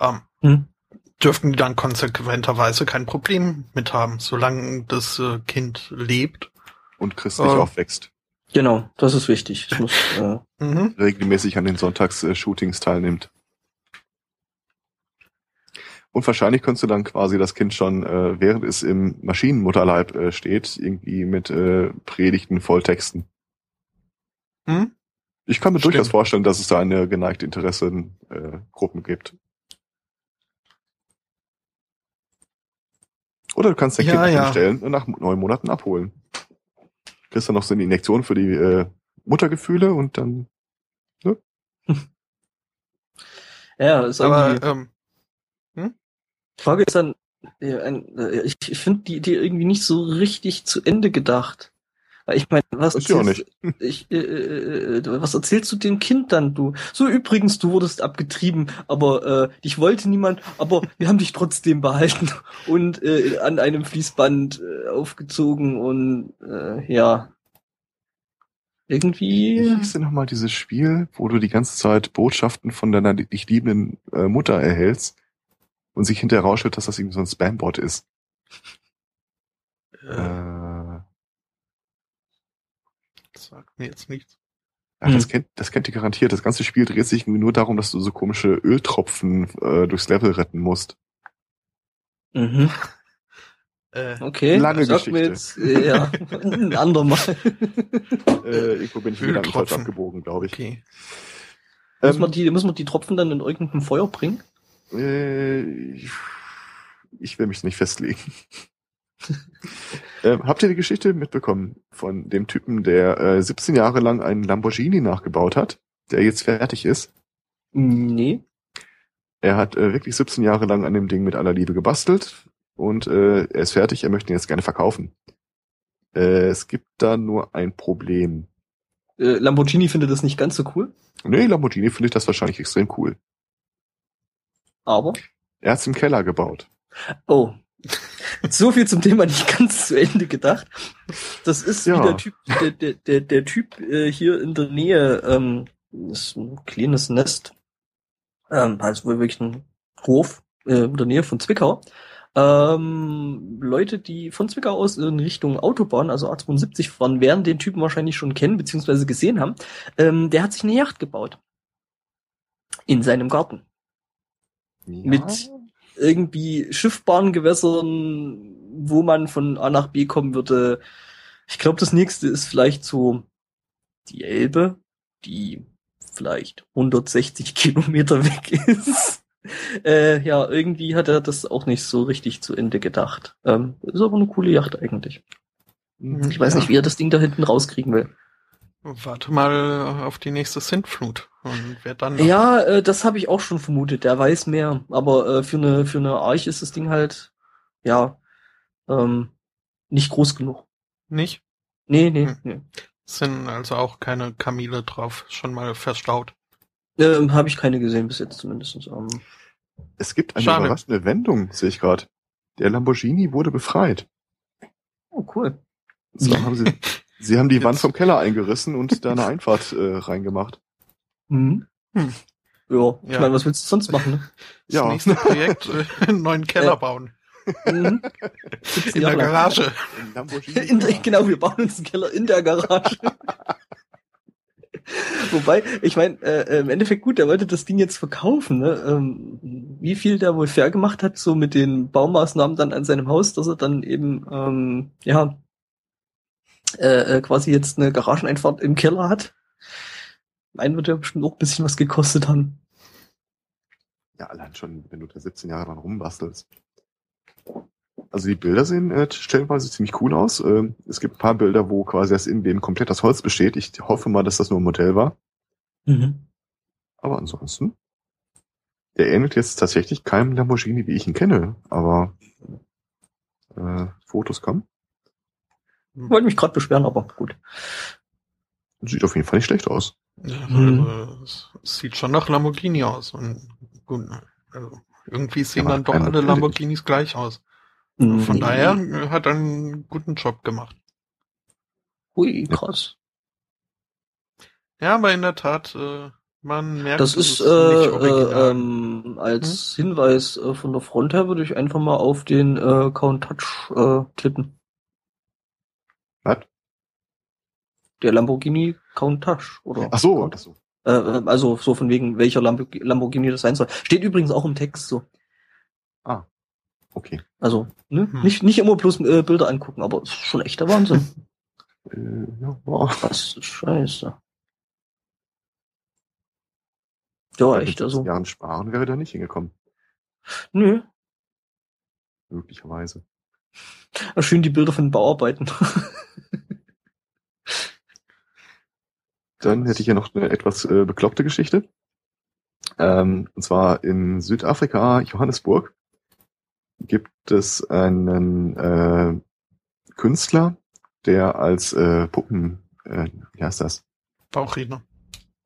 Ähm, Hm. dürften die dann konsequenterweise kein Problem mit haben, solange das äh, Kind lebt. Und christlich Oh. aufwächst. Genau, das ist wichtig. Es muss, äh, [laughs] Mhm. regelmäßig an den Sonntags-Shootings teilnimmt. Und wahrscheinlich könntest du dann quasi das Kind schon, äh, während es im Maschinenmutterleib äh, steht, irgendwie mit äh, Predigten volltexten. Hm? Ich kann mir Stimmt. durchaus vorstellen, dass es da eine geneigte Interessengruppen äh, Gruppen gibt. Oder du kannst dein Ja, Kind ja. hinstellen und nach neun Monaten abholen. Kriegst dann noch so eine Injektion für die äh, Muttergefühle und dann [laughs] ja, ist Aber irgendwie, ähm, die Frage ist dann, äh, ich, ich finde die Idee irgendwie nicht so richtig zu Ende gedacht. Ich meine, was erzählst, ich, äh, äh, äh, was erzählst du dem Kind dann, du? So übrigens, du wurdest abgetrieben, aber äh, dich wollte niemand, aber wir haben dich trotzdem behalten [laughs] und äh, an einem Fließband äh, aufgezogen und äh, ja. Irgendwie. Wie hieß denn nochmal dieses Spiel, wo du die ganze Zeit Botschaften von deiner dich liebenden äh, Mutter erhältst und sich hinterher rausstellt, dass das irgendwie so ein Spambot ist? äh, Äh, sagt mir jetzt nichts. Ja, das, kennt, das kennt ihr garantiert. Das ganze Spiel dreht sich nur darum, dass du so komische Öltropfen äh, durchs Level retten musst. Mhm. [laughs] Äh, Okay. Lange sag mir Geschichte. Jetzt, äh, ja, ein andermal. [laughs] Äh, irgendwo bin ich wieder falsch abgebogen, glaube ich. okay. muss, Ähm, man die, muss man die Tropfen dann in irgendein Feuer bringen? Äh, ich- ich will mich nicht festlegen. Ähm, habt ihr die Geschichte mitbekommen von dem Typen, der äh, 17 Jahre lang einen Lamborghini nachgebaut hat, der jetzt fertig ist? Nee. Er hat äh, wirklich 17 Jahre lang an dem Ding mit aller Liebe gebastelt und äh, er ist fertig, er möchte ihn jetzt gerne verkaufen. Äh, es gibt da nur ein Problem. Äh, Lamborghini findet das nicht ganz so cool, Nee, Lamborghini finde ich das wahrscheinlich extrem cool. aber. Er hat's im Keller gebaut. Oh. So viel zum Thema nicht ganz zu Ende gedacht. Das ist Ja. wie der Typ, der, der, der, der Typ äh, hier in der Nähe, ähm, ist ein kleines Nest, ähm, also wohl wirklich ein Hof äh, in der Nähe von Zwickau. Ähm, Leute, die von Zwickau aus in Richtung Autobahn, also A72 fahren, werden den Typen wahrscheinlich schon kennen bzw. gesehen haben. Ähm, der hat sich eine Yacht gebaut. In seinem Garten. Ja. Mit irgendwie Schiffbahngewässern, wo man von A nach B kommen würde. Ich glaube, das nächste ist vielleicht so die Elbe, die vielleicht 160 [laughs] Kilometer weg ist. [laughs] Äh, ja, irgendwie hat er das auch nicht so richtig zu Ende gedacht. Ähm, ist aber eine coole Yacht eigentlich. Mhm. Ich weiß Ja. nicht, wie er das Ding da hinten rauskriegen will. Warte mal auf die nächste Sintflut. Und wer dann Ja, äh, das habe ich auch schon vermutet. Der weiß mehr. Aber äh, für eine für eine Arche ist das Ding halt ja ähm, nicht groß genug. nicht? Nee, nee, Hm. nee. Sind also auch keine Kamele drauf, schon mal verstaut. Ähm, habe ich keine gesehen bis jetzt zumindest. Ähm, Es gibt eine Schade. überraschende Wendung, sehe ich gerade. Der Lamborghini wurde befreit. oh, cool. Zwar haben sie, [laughs] sie haben die Jetzt- Wand vom Keller eingerissen und da eine [laughs] Einfahrt äh, reingemacht. Mhm. Hm. Ja, ich Ja. meine, was willst du sonst machen? Ne? [laughs] Das Ja. nächste Projekt, äh, [laughs] einen neuen Keller Ja. bauen. Mhm. In der Garage. In, der- genau, wir bauen uns einen Keller in der Garage. Wobei, ich meine, äh, im Endeffekt gut, der wollte das Ding jetzt verkaufen. Ne? Ähm, wie viel der wohl fair gemacht hat, so mit den Baumaßnahmen dann an seinem Haus, dass er dann eben, ähm, ja, äh, äh, quasi jetzt eine Garageneinfahrt im Keller hat. Mein wird ja bestimmt auch ein bisschen was gekostet haben. Ja, allein schon, wenn du da 17 Jahre dran rumbastelst. Also die Bilder sehen äh, stellenweise ziemlich cool aus. Ähm, es gibt ein paar Bilder, wo quasi das Innenleben komplett aus Holz besteht. Ich hoffe mal, dass das nur ein Modell war. Mhm. Aber ansonsten, der ähnelt jetzt tatsächlich keinem Lamborghini, wie ich ihn kenne. Aber äh, Fotos kommen. Wollte mich gerade beschweren, aber gut. Sieht auf jeden Fall nicht schlecht aus. Ja, Hm. also, es sieht schon nach Lamborghini aus. Und gut, also irgendwie sehen Aber dann doch alle. Lamborghinis gleich aus. Mhm. Von daher äh, hat er einen guten Job gemacht. Hui, krass. Ja, aber in der Tat, äh, man merkt, Das es ist äh, nicht äh, ähm, als Hinweis äh, von der Front her würde ich einfach mal auf den äh, Count Touch äh, tippen. Was? Der Lamborghini Count Touch, oder? Ach so, ach so. Äh, äh, also so von wegen welcher Lambo Lamborghini das sein soll. Steht übrigens auch im Text so. Okay. Also ne? Hm. nicht nicht immer bloß äh, Bilder angucken, aber es ist schon echter Wahnsinn. [laughs] Äh, ja, boah. Was ist scheiße. Ja, Mit echt, 17 also. Jahren sparen wäre da nicht hingekommen. Nö. Möglicherweise. Ah, Schön die Bilder von den Bauarbeiten. [laughs] Dann hätte ich hier noch eine etwas äh, bekloppte Geschichte. Ähm, und zwar in Südafrika, Johannesburg, gibt es einen äh, Künstler, der als äh, Puppen, äh, wie heißt das, Bauchredner.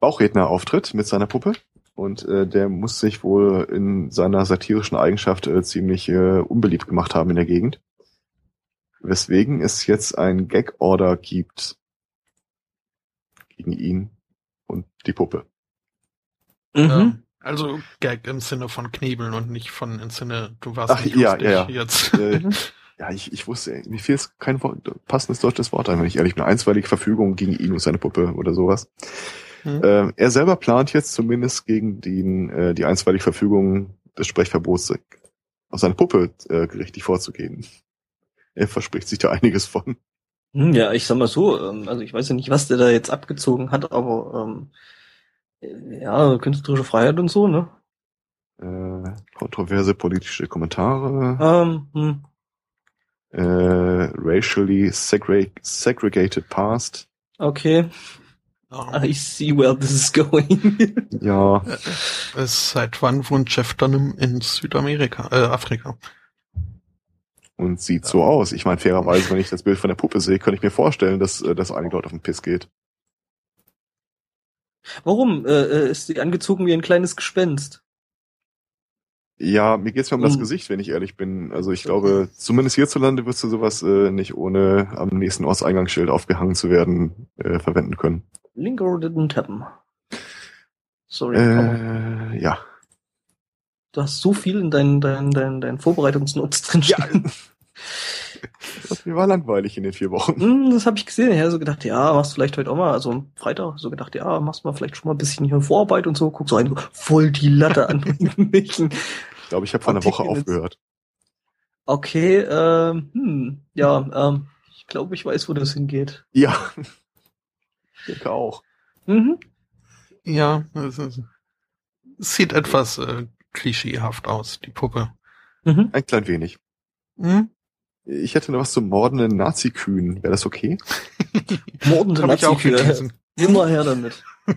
Bauchredner auftritt mit seiner Puppe. Und äh, der muss sich wohl in seiner satirischen Eigenschaft äh, ziemlich äh, unbeliebt gemacht haben in der Gegend. Weswegen es jetzt ein Gag-Order gibt gegen ihn und die Puppe. Mhm. Ähm, also Gag im Sinne von Knebeln und nicht von im Sinne, du warst Ach, nicht ja, ja, ja. jetzt. [laughs] Äh, Mhm. ja, ich, ich wusste, mir fehlt kein Wort, passendes deutsches Wort ein, wenn ich ehrlich bin. Einstweilige Verfügung gegen ihn und seine Puppe oder sowas. Hm. Ähm, er selber plant jetzt zumindest gegen den, äh, die einstweilige Verfügung des Sprechverbots auf seine Puppe äh, gerichtlich vorzugehen. Er verspricht sich da einiges von. Hm, ja, ich sag mal so, ähm, also ich weiß ja nicht, was der da jetzt abgezogen hat, aber ähm, äh, ja, künstlerische Freiheit und so, ne? Äh, kontroverse politische Kommentare, Ähm, hm. äh, racially segre segregated past. Okay, Ja. I see where this is going. Ja, Es seit wann wohnt Jeff Dunham in Südamerika, äh, Afrika? Und sieht so aus. Ich meine, fairerweise, wenn ich das Bild von der Puppe sehe, kann ich mir vorstellen, dass äh, das einige Leute auf den Piss geht. Warum äh, äh, ist sie angezogen wie ein kleines Gespenst? Ja, mir geht's mir um das Hm. Gesicht, wenn ich ehrlich bin. Also ich glaube, zumindest hierzulande wirst du sowas äh, nicht ohne am nächsten Ortseingangsschild aufgehangen zu werden äh, verwenden können. Link or didn't happen. Sorry, Äh, ja. du hast so viel in deinen deinen deinen, deinen Vorbereitungsnotes drin Ja. [laughs] Das mir war langweilig in den vier Wochen. Hm, das habe ich gesehen. Ich habe so gedacht, ja, machst du vielleicht heute auch mal, also am Freitag, so gedacht, ja, machst mal vielleicht schon mal ein bisschen hier Vorarbeit und so, guck so ein, voll die Latte an [laughs] irgendwelchen. Ich glaube, ich habe vor einer Woche aufgehört. Okay, ähm, hm, ja, ähm, ich glaube, ich weiß, wo das hingeht. Ja. Ich denke auch. Mhm. Ja, es, ist, es sieht etwas äh, klischeehaft aus, die Puppe. Mhm. Ein klein wenig. Hm? Ich hätte noch was zum mordenden Nazi-Kühen. Wäre das okay? [laughs] Mordende Nazi-Kühe. Immer her damit. [laughs]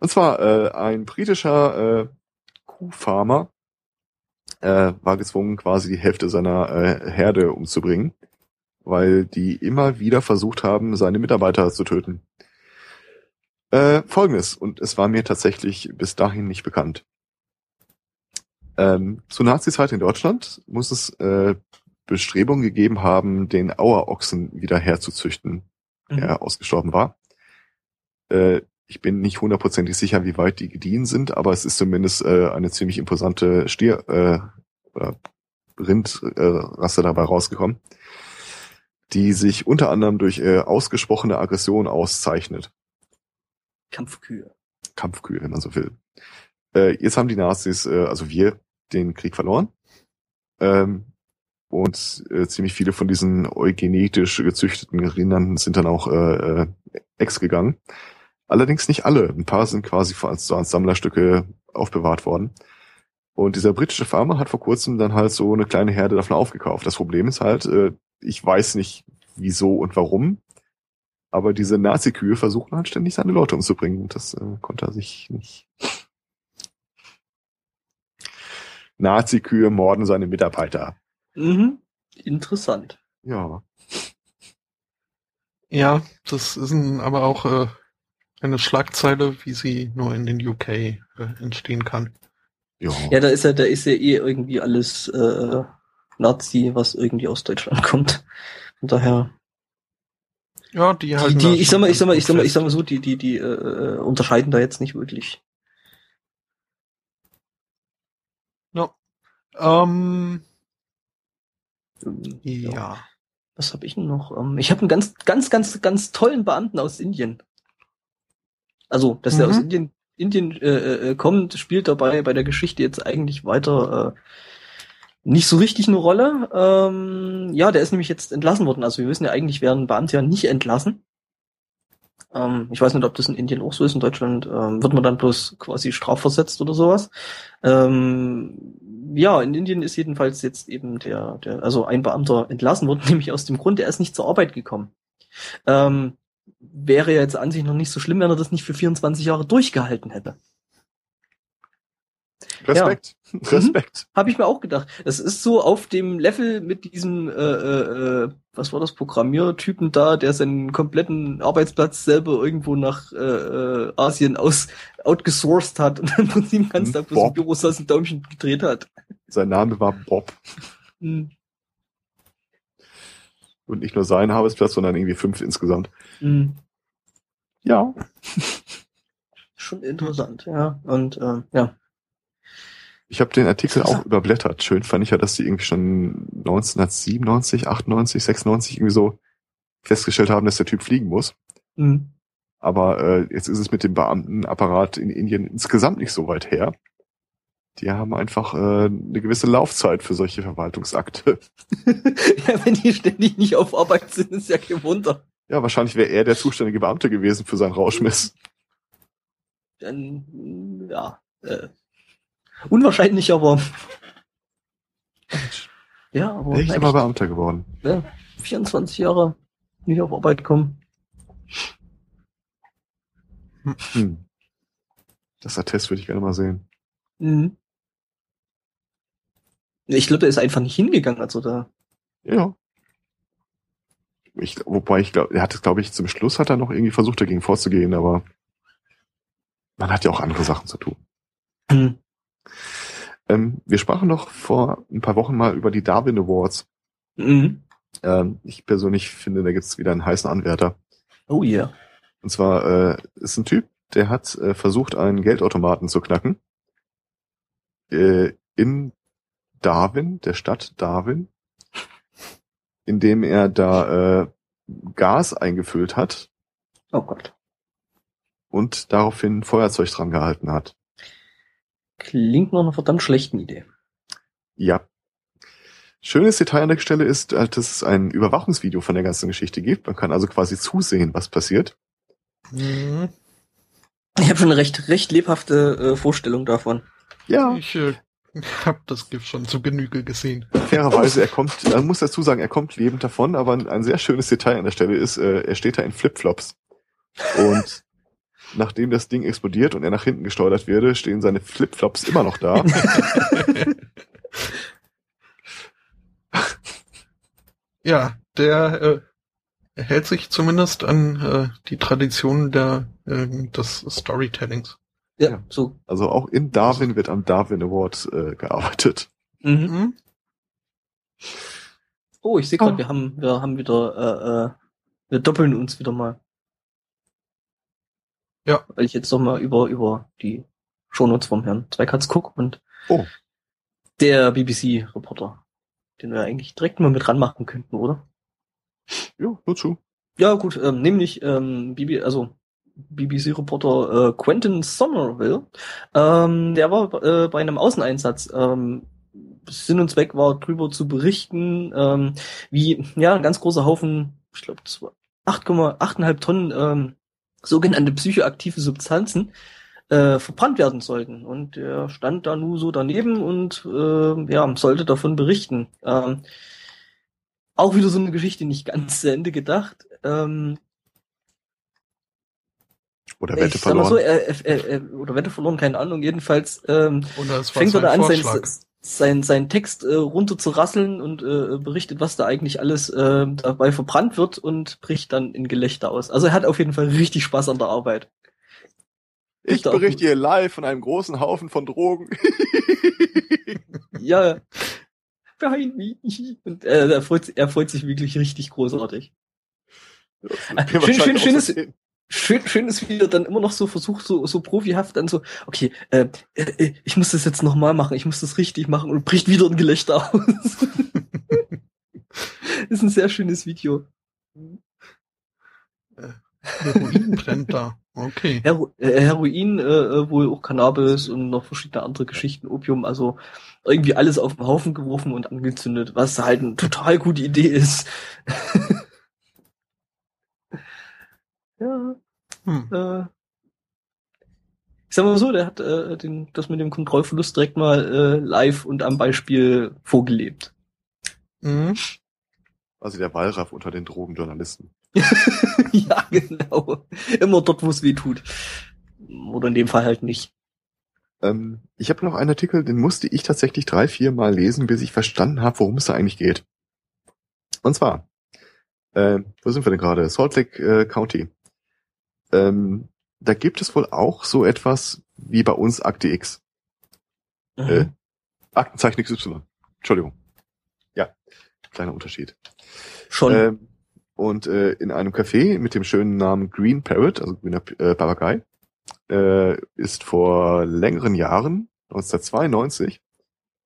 Und zwar äh, ein britischer äh, Kuhfarmer äh, war gezwungen, quasi die Hälfte seiner äh, Herde umzubringen, weil die immer wieder versucht haben, seine Mitarbeiter zu töten. Äh, Folgendes, und es war mir tatsächlich bis dahin nicht bekannt. Ähm, zur Nazizeit in Deutschland muss es äh, Bestrebungen gegeben haben, den Auerochsen wieder herzuzüchten, Mhm. der ausgestorben war. Äh, ich bin nicht hundertprozentig sicher, wie weit die gediehen sind, aber es ist zumindest äh, eine ziemlich imposante Stier äh, oder Rindrasse äh, dabei rausgekommen, die sich unter anderem durch äh, ausgesprochene Aggression auszeichnet. Kampfkühe. Kampfkühe, wenn man so will. Äh, jetzt haben die Nazis, äh, also wir, den Krieg verloren. Ähm, und äh, ziemlich viele von diesen eugenetisch gezüchteten Rindern sind dann auch äh, äh, ex gegangen. Allerdings nicht alle. Ein paar sind quasi als, so als Sammlerstücke aufbewahrt worden. Und dieser britische Farmer hat vor kurzem dann halt so eine kleine Herde davon aufgekauft. Das Problem ist halt, äh, ich weiß nicht wieso und warum, aber diese Nazi-Kühe versuchen halt ständig seine Leute umzubringen. Und das äh, konnte er sich nicht. Nazi-Kühe morden seine Mitarbeiter. Mhm. Interessant. Ja. Ja, das ist ein, aber auch äh, eine Schlagzeile, wie sie nur in den UK äh, entstehen kann. Ja. Ja, da ist ja, da ist ja eh irgendwie alles äh, Nazi, was irgendwie aus Deutschland [laughs] kommt. Von daher. Ja, die Die, halten da die, ich sag mal, ich sag mal, ich sag mal, ich sag mal so, die, die, die äh, unterscheiden da jetzt nicht wirklich. Ja. Ähm, Ja. Was habe ich denn noch? Ähm, ich habe einen ganz, ganz, ganz, ganz tollen Beamten aus Indien. Also, dass der Mhm. aus Indien, Indien äh, äh, kommt, spielt dabei bei der Geschichte jetzt eigentlich weiter äh, nicht so richtig eine Rolle. Ähm, ja, der ist nämlich jetzt entlassen worden. Also wir wissen ja eigentlich, werden Beamte ja nicht entlassen. Ähm, ich weiß nicht, ob das in Indien auch so ist. In Deutschland ähm, wird man dann bloß quasi strafversetzt oder sowas. Ähm, ja, in Indien ist jedenfalls jetzt eben der, der, also ein Beamter entlassen worden, [laughs] nämlich aus dem Grund, er ist nicht zur Arbeit gekommen. Ähm, wäre ja jetzt an sich noch nicht so schlimm, wenn er das nicht für 24 Jahre durchgehalten hätte. Respekt. Respekt. Habe ich mir auch gedacht. Es ist so auf dem Level mit diesem, äh, äh, äh, was war das, Programmiertypen da, der seinen kompletten Arbeitsplatz selber irgendwo nach äh, äh, Asien aus outgesourced hat und [laughs] im Prinzip ganz da bloß im. Büro saß ein Däumchen gedreht hat. Sein Name war Bob. Hm, Und nicht nur sein Arbeitsplatz, sondern irgendwie fünf insgesamt. hm. Ja. Schon interessant, ja. Und äh, ja. Ich habe den Artikel auch überblättert. Schön fand ich ja, dass die irgendwie schon 1997, 98, 96 irgendwie so festgestellt haben, dass der Typ fliegen muss. Mhm. Aber äh, jetzt ist es mit dem Beamtenapparat in Indien insgesamt nicht so weit her. Die haben einfach äh, eine gewisse Laufzeit für solche Verwaltungsakte. [laughs] [laughs] ja, wenn die ständig nicht auf Arbeit sind, ist ja kein Wunder. Ja, wahrscheinlich wäre er der zuständige Beamte gewesen für seinen Rauschmiss. Dann, ja, äh, unwahrscheinlich, aber ja, aber echt, aber Beamter geworden. ja, 24 Jahre nicht auf Arbeit kommen. Hm. Das Attest würde ich gerne mal sehen. Mhm. Ich glaube, der ist einfach nicht hingegangen, also da. Ja. Ich, wobei ich glaube, er hat es, glaube ich, zum Schluss hat er noch irgendwie versucht, dagegen vorzugehen, aber man hat ja auch andere Sachen zu tun. Mhm. Ähm, wir sprachen noch vor ein paar Wochen mal über die Darwin Awards. Mhm. Ähm, ich persönlich finde, da gibt es wieder einen heißen Anwärter. Oh yeah. Und zwar äh, ist ein Typ, der hat äh, versucht, einen Geldautomaten zu knacken. Äh, in Darwin, der Stadt Darwin, indem er da äh, Gas eingefüllt hat Oh Gott. und daraufhin Feuerzeug dran gehalten hat. Klingt nach einer verdammt schlechten Idee. Ja. Schönes Detail an der Stelle ist, äh, dass es ein Überwachungsvideo von der ganzen Geschichte gibt. Man kann also quasi zusehen, was passiert. Mhm. Ich habe schon eine recht, recht lebhafte äh, Vorstellung davon. Ja, Ich äh, [laughs] hab das Gift schon zu Genüge gesehen. fairerweise, er kommt, man muss dazu sagen, er kommt lebend davon, aber ein, ein sehr schönes Detail an der Stelle ist, äh, er steht da in Flipflops. Und nachdem das Ding explodiert und er nach hinten gesteuert werde, stehen seine Flipflops immer noch da. [laughs] Ja, der äh, hält sich zumindest an äh, die Tradition der, äh, des Storytellings. Ja, Ja. so. Also auch in Darwin wird am Darwin Award äh, gearbeitet. Mhm. Mhm. Oh, ich sehe gerade, Oh. wir haben, wir haben wieder, äh, äh, wir doppeln uns wieder mal. Ja. Weil ich jetzt noch mal über, über die Shownotes vom Herrn Zweikatz guck und Oh. der BBC-Reporter, den wir eigentlich direkt mal mit ranmachen könnten, oder? Ja, nur zu. Ja, gut, ähm, nämlich ähm, BB, also BBC-Reporter äh, Quentin Somerville, ähm, der war äh, bei einem Außeneinsatz. Ähm, Sinn und Zweck war drüber zu berichten, ähm, wie ja ein ganz großer Haufen, ich glaube 8,8,5 Tonnen ähm, sogenannte psychoaktive Substanzen äh, verbrannt werden sollten. Und er stand da nur so daneben und äh, ja sollte davon berichten. Ähm, auch wieder so eine Geschichte nicht ganz zu Ende gedacht. Ähm, Oder Wette ich sag mal so, verloren. er, er, er, oder Wette verloren, keine Ahnung. Jedenfalls ähm, Oder es war fängt er da an, sein. Sein, sein Text äh, runter zu rasseln und äh, berichtet, was da eigentlich alles äh, dabei verbrannt wird und bricht dann in Gelächter aus. Also er hat auf jeden Fall richtig Spaß an der Arbeit. Ich berichte hier live von einem großen Haufen von Drogen. Ja. Behind me. Und äh, er, freut, er freut sich wirklich richtig großartig. Ah, schön, schön, Wahrscheinlich schön auch ist, so sehen. Schön, schön ist, wie er dann immer noch so versucht, so, so profihaft dann so, okay, äh, äh, ich muss das jetzt nochmal machen, ich muss das richtig machen und bricht wieder ein Gelächter [laughs] aus. ist ein sehr schönes Video. Heroin brennt da. Okay. Hero äh, Heroin, äh, äh, wohl auch Cannabis und noch verschiedene andere Geschichten, Opium, also irgendwie alles auf den Haufen geworfen und angezündet, was halt eine total gute Idee ist. [laughs] ja, Hm. äh, ich sag mal so, der hat äh, den, das mit dem Kontrollverlust direkt mal äh, live und am Beispiel vorgelebt. Mhm. Also der Wallraff unter den Drogenjournalisten. [laughs] ja, genau. Immer dort, wo es weh tut. Oder in dem Fall halt nicht. Ähm, ich habe noch einen Artikel, den musste ich tatsächlich drei, vier Mal lesen, bis ich verstanden habe, worum es da eigentlich geht. Und zwar, äh, wo sind wir denn gerade? Salt Lake äh, County. Ähm, da gibt es wohl auch so etwas wie bei uns Akte X. Mhm. Äh, Aktenzeichen XY. Entschuldigung. Ja, kleiner Unterschied. Schon. Ähm, und äh, in einem Café mit dem schönen Namen Green Parrot, also grüner äh, Papagei, äh, ist vor längeren Jahren 1992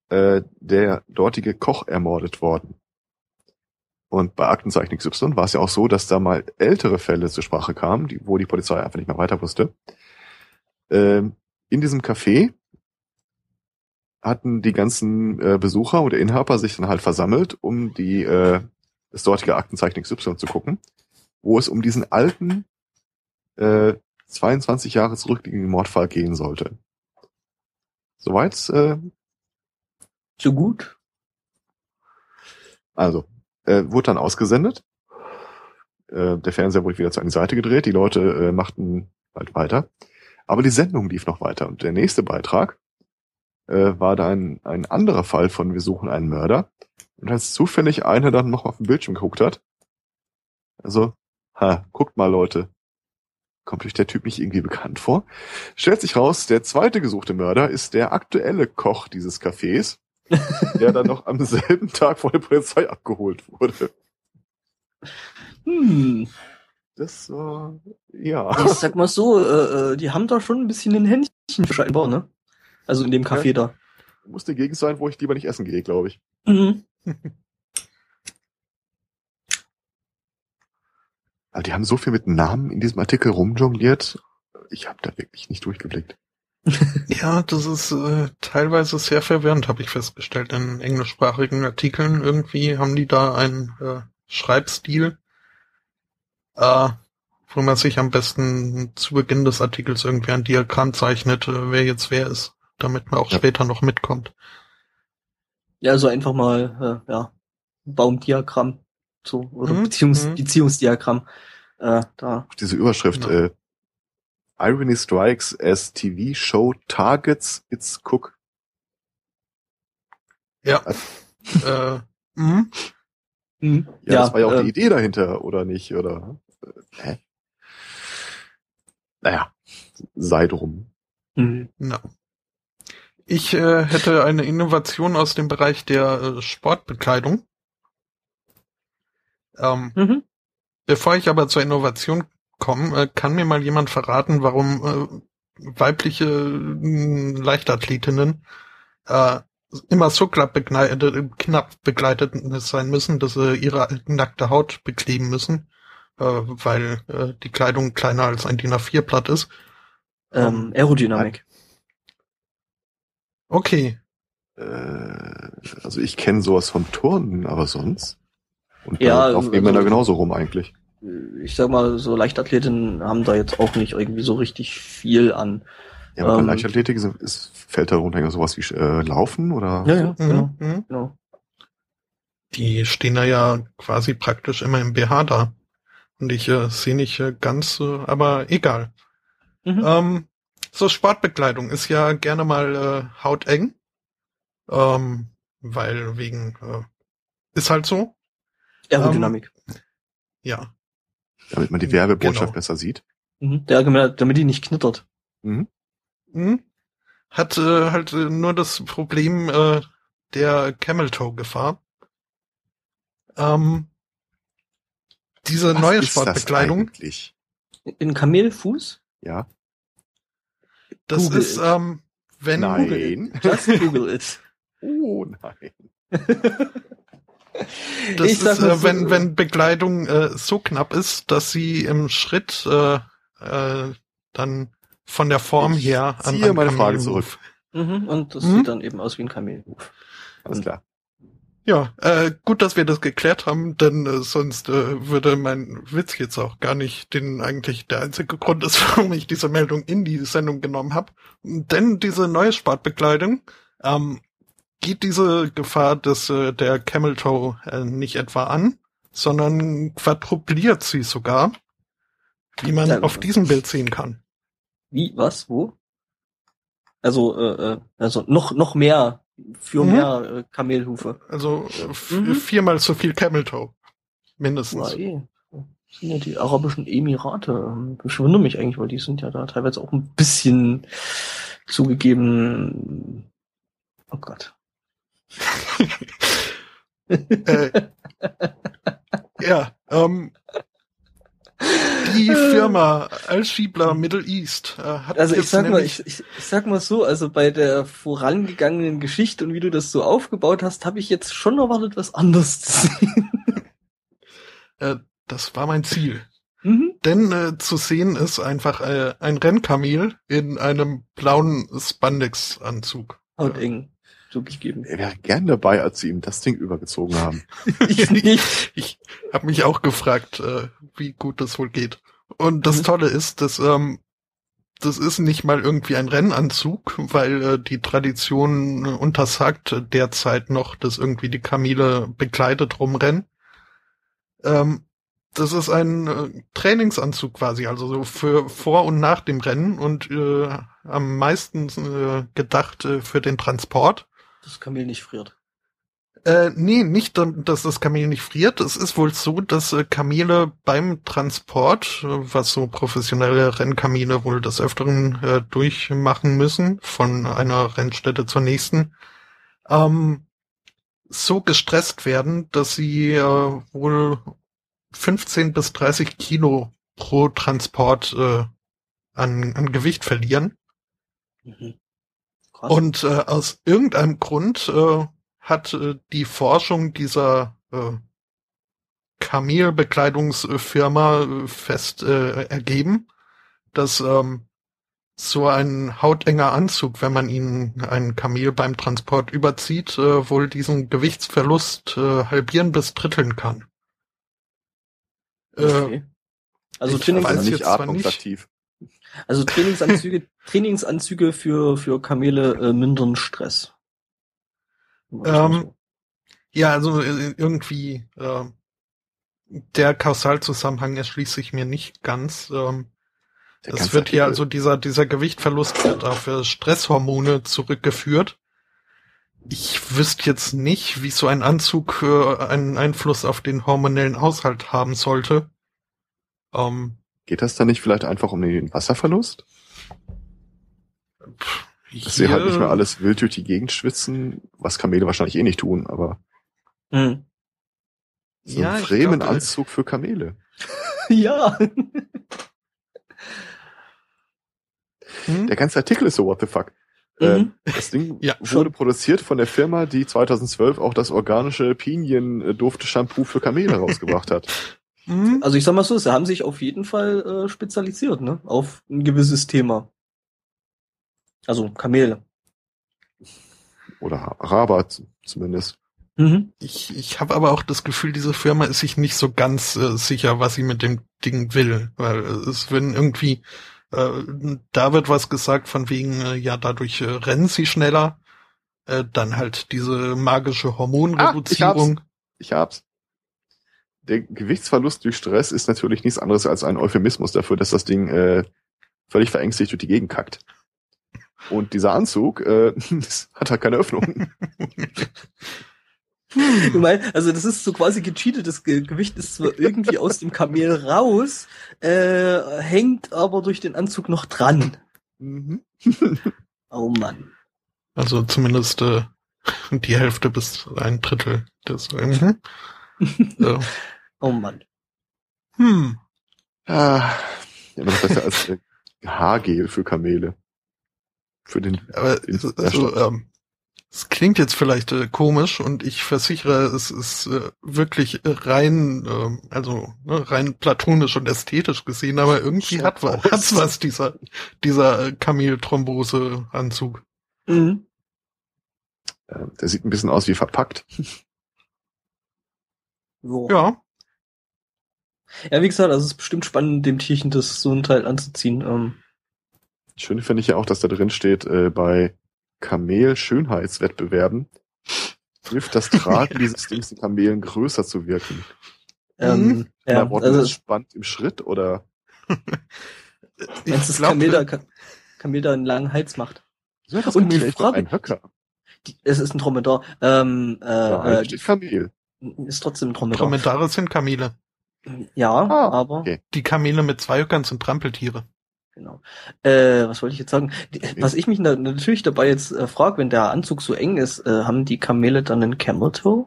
äh, der dortige Koch ermordet worden. Und bei Aktenzeichen XY war es ja auch so, dass da mal ältere Fälle zur Sprache kamen, die, wo die Polizei einfach nicht mehr weiter wusste. Ähm, in diesem Café hatten die ganzen äh, Besucher oder Inhaber sich dann halt versammelt, um die äh, das dortige Aktenzeichen XY zu gucken, wo es um diesen alten äh, 22 Jahre zurückliegenden Mordfall gehen sollte. Soweit äh, So gut. Also, äh, wurde dann ausgesendet. Äh, der Fernseher wurde wieder zu einer Seite gedreht. Die Leute äh, machten halt weiter. Aber die Sendung lief noch weiter. Und der nächste Beitrag äh, war dann ein anderer Fall von Wir suchen einen Mörder. Und als zufällig einer dann noch auf den Bildschirm geguckt hat, also, ha, guckt mal Leute, kommt euch der Typ nicht irgendwie bekannt vor? Stellt sich raus, der zweite gesuchte Mörder ist der aktuelle Koch dieses Cafés, [laughs] der dann noch am selben Tag von der Polizei abgeholt wurde. Hm. Das war, ja. Ich sag mal so, äh, äh, die haben da schon ein bisschen ein Händchen scheinbar, ne? Also in dem Café da. Muss die Gegend sein, wo ich lieber nicht essen gehe, glaube ich. Mhm. [laughs] Aber die haben so viel mit Namen in diesem Artikel rumjongliert. Ich habe da wirklich nicht durchgeblickt. Ja, das ist äh, teilweise sehr verwirrend, habe ich festgestellt. In englischsprachigen Artikeln irgendwie haben die da einen äh, Schreibstil, äh, wo man sich am besten zu Beginn des Artikels irgendwie ein Diagramm zeichnet, äh, wer jetzt wer ist, damit man auch Ja. später noch mitkommt. Ja, also einfach mal, äh, ja, Baumdiagramm, so, oder Mhm, Beziehungs mhm. Beziehungsdiagramm. Äh, da. Diese Überschrift, Genau. äh, Irony strikes as TV show targets its cook. Ja. äh, mhm. Mhm. Ja, das war ja auch äh, die Idee dahinter, oder nicht? Oder äh, hä? Naja, sei drum. mhm. No. Ich äh, hätte eine Innovation aus dem Bereich der äh, Sportbekleidung. Ähm, Mhm. bevor ich aber zur Innovation komme, äh, kann mir mal jemand verraten, warum äh, weibliche äh, Leichtathletinnen äh, immer so knapp begleitet, knapp begleitet sein müssen, dass sie ihre nackte Haut bekleben müssen, äh, weil äh, die Kleidung kleiner als ein DIN A4-Blatt ist. Ähm, Aerodynamik. Okay, Äh, also ich kenne sowas vom Turnen, aber sonst. Und Ja, gehen wir also- da genauso rum eigentlich. Ich sag mal, so Leichtathletinnen haben da jetzt auch nicht irgendwie so richtig viel an. Ja, aber Ähm, bei Leichtathletik ist, ist, fällt darunter ja sowas wie äh, Laufen oder? Ja, ja, mhm. genau. mhm. genau. Die stehen da ja quasi praktisch immer im BH da. Und ich äh, sehe nicht äh, ganz, äh, aber egal. Mhm. Ähm, so Sportbekleidung ist ja gerne mal äh, hauteng. Ähm, weil wegen, äh, ist halt so. Aerodynamik. Ja. Damit man die Werbebotschaft Genau. besser sieht. Mhm. Ja, damit damit die nicht knittert. Mhm. Mhm. Hat äh, halt äh, nur das Problem äh, der Camel-Toe-Gefahr. Ähm, diese Was neue ist das Sportbekleidung, eigentlich? In Kamelfuß? Ja. das, Google ist, it. ähm, wenn Nein. Just Google it. [laughs] Oh nein. [laughs] [laughs] Das Ich ist, äh, so, wenn, wenn Bekleidung äh, so knapp ist, dass sie im Schritt äh, äh, dann von der Form Ich her ziehe meine Frage Kamelhuf- Mhm, und das Mhm. sieht dann eben aus wie ein Kamelhuf. Alles klar. Ja, äh, gut, dass wir das geklärt haben, denn äh, sonst äh, würde mein Witz jetzt auch gar nicht den eigentlich der einzige Grund ist, [laughs] warum ich diese Meldung in die Sendung genommen habe. Denn diese neue Sportbekleidung ähm, geht diese Gefahr des äh, der Camel Toe äh, nicht etwa an, sondern quadrupliert sie sogar, wie man Ja, auf diesem Bild sehen kann. Wie, was, wo? Also, äh, äh, also noch, noch mehr, für Mhm. mehr äh, Kamelhufe. Also Mhm. viermal so viel Camel Toe. Mindestens. Ja, eh. Ja die Arabischen Emirate. Ähm, Ich wundere mich eigentlich, weil die sind ja da teilweise auch ein bisschen zugegeben. Oh Gott. Äh, ja, ähm, Die Firma Al-Shibla Middle East äh, hat Also ich sag mal, ich, ich, ich sag mal so, also bei der vorangegangenen Geschichte und wie du das so aufgebaut hast, habe ich jetzt schon erwartet, was anderes zu sehen. [laughs] äh, das war mein Ziel. Mhm. Denn äh, zu sehen ist einfach äh, ein Rennkamel in einem blauen Spandex-Anzug. Haut zugegeben. Er wäre gern dabei, als sie ihm das Ding übergezogen haben. [laughs] Ich nicht. Ich habe mich auch gefragt, äh, wie gut das wohl geht. Und das Mhm. Tolle ist, dass ähm, das ist nicht mal irgendwie ein Rennanzug, weil äh, die Tradition untersagt derzeit noch, dass irgendwie die Kamele bekleidet rumrennen. Ähm, das ist ein äh, Trainingsanzug quasi, also so für vor und nach dem Rennen und äh, am meisten äh, gedacht äh, für den Transport. Das Kamel nicht friert. Äh, nee, nicht, dass das Kamel nicht friert. Es ist wohl so, dass äh, Kamele beim Transport, äh, was so professionelle Rennkamele wohl des Öfteren äh, durchmachen müssen, von einer Rennstätte zur nächsten, ähm, so gestresst werden, dass sie äh, wohl 15 bis 30 Kilo pro Transport äh, an, an Gewicht verlieren. Mhm. Krass. Und äh, aus irgendeinem Grund äh, hat äh, die Forschung dieser äh, Kamelbekleidungsfirma äh, fest äh, ergeben, dass ähm, so ein hautenger Anzug, wenn man ihn ein Kamel beim Transport überzieht, äh, wohl diesen Gewichtsverlust äh, halbieren bis dritteln kann. Äh, Okay. Also, weiß Also jetzt nicht zwar atmungsaktiv. Also Trainingsanzüge, [laughs] Trainingsanzüge für, für Kamele äh, mindern Stress. Ähm, Ja, also äh, irgendwie äh, der Kausalzusammenhang erschließt sich mir nicht ganz. Ähm, es wird hier also dieser dieser Gewichtverlust wird auf Stresshormone zurückgeführt. Ich wüsste jetzt nicht, wie so ein Anzug äh, einen Einfluss auf den hormonellen Haushalt haben sollte. Ähm, Geht das dann nicht vielleicht einfach um den Wasserverlust? Dass sie hier- halt nicht mehr alles wild durch die Gegend schwitzen, was Kamele wahrscheinlich eh nicht tun, aber Hm. so Ja, ein Fremenanzug für Kamele. [laughs] Ja. Der ganze Artikel ist so what the fuck. Äh, Mhm. das Ding Ja, wurde produziert von der Firma, die 2012 auch das organische Pinien-Duft-Shampoo für Kamele rausgebracht hat. [laughs] Hm? Also ich sag mal so, sie haben sich auf jeden Fall äh, spezialisiert, ne? Auf ein gewisses Thema. Also Kamele. Oder Araber z- zumindest. Mhm. Ich, ich habe aber auch das Gefühl, diese Firma ist sich nicht so ganz äh, sicher, was sie mit dem Ding will. Weil äh, es werden irgendwie, äh, da wird was gesagt von wegen, äh, ja, dadurch äh, rennen sie schneller. Äh, dann halt diese magische Hormonreduzierung. Ich hab's. Der Gewichtsverlust durch Stress ist natürlich nichts anderes als ein Euphemismus dafür, dass das Ding äh, völlig verängstigt durch die Gegend kackt. Und dieser Anzug äh, [laughs] das hat halt keine Öffnung. Du meinst, also das ist so quasi gecheatet, das Ge Gewicht ist zwar irgendwie aus dem Kamel raus, äh, hängt aber durch den Anzug noch dran. Mhm. Oh Mann. Also zumindest äh, die Hälfte bis ein Drittel des. Mhm. [laughs] so. Oh Mann. Hm. Ah, ja, immer noch besser als äh, Haargel für Kamele. Für den Aber also, stimmt. ähm, es klingt jetzt vielleicht äh, komisch und ich versichere, es ist äh, wirklich äh, rein, ähm, also ne, rein platonisch und ästhetisch gesehen, aber irgendwie Schaut hat was, hat's was dieser dieser äh, Kamelthrombose-Anzug. Mhm. äh, der sieht ein bisschen aus wie verpackt. Jo. [laughs] Ja, Ja, wie gesagt, also es ist bestimmt spannend, dem Tierchen das so ein Teil anzuziehen. Ähm, Schön finde ich ja auch, dass da drin steht, äh, bei Kamel-Schönheitswettbewerben hilft das [laughs] Tragen dieses Dings den Kamelen größer zu wirken. ähm, ja, Ja, Worten also ist spannend im Schritt oder [laughs] ich wenn das glaub, Kamel da, äh, Ka- Kamel da einen langen Hals macht. so das Und die Frage- ein Höcker. Die, es ist ein Dromedar. Ähm, Ja, äh, hier steht Kamel. äh, ist trotzdem ein Dromedar. Dromedare sind Kamele. Ja, Ah, aber okay. Die Kamele mit zwei Höckern sind Trampeltiere. genau. Äh, was wollte ich jetzt sagen? Die, was ich mich na, natürlich dabei jetzt äh, frage, wenn der Anzug so eng ist, äh, haben die Kamele dann einen Camel [laughs] Toe?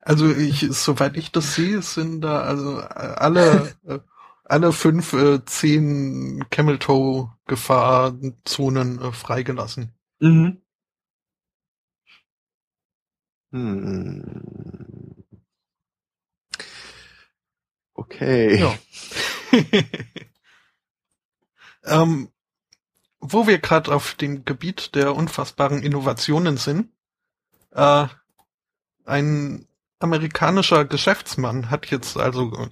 Also ich, soweit ich das sehe, sind da also alle, [laughs] äh, alle fünf, äh, zehn Camel Toe Gefahrzonen äh, freigelassen. Mhm. Hm. Okay. Ja. [laughs] ähm, wo wir gerade auf dem Gebiet der unfassbaren Innovationen sind, äh, ein amerikanischer Geschäftsmann hat jetzt also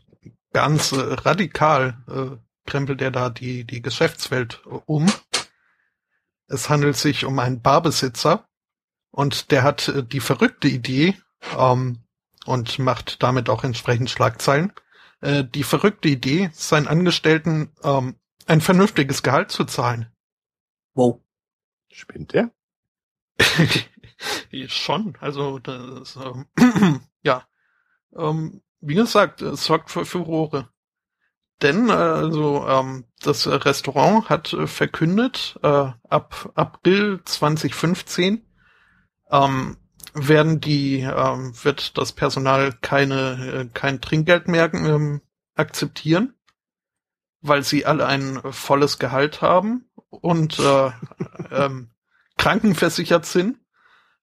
ganz äh, radikal äh, krempelt er da die, die Geschäftswelt um. Es handelt sich um einen Barbesitzer und der hat äh, die verrückte Idee ähm, und macht damit auch entsprechend Schlagzeilen. Äh, die verrückte Idee, seinen Angestellten ähm, ein vernünftiges Gehalt zu zahlen. Wow. Spinnt der? [laughs] Schon, also das, ähm, [clears throat] ja. Ähm, wie gesagt, es sorgt für Furore. Denn äh, also ähm, das Restaurant hat äh, verkündet, äh, ab April 2015 ähm, werden die ähm, wird das Personal keine äh, kein Trinkgeld mehr ähm, akzeptieren, weil sie alle ein volles Gehalt haben und äh, [laughs] ähm, krankenversichert sind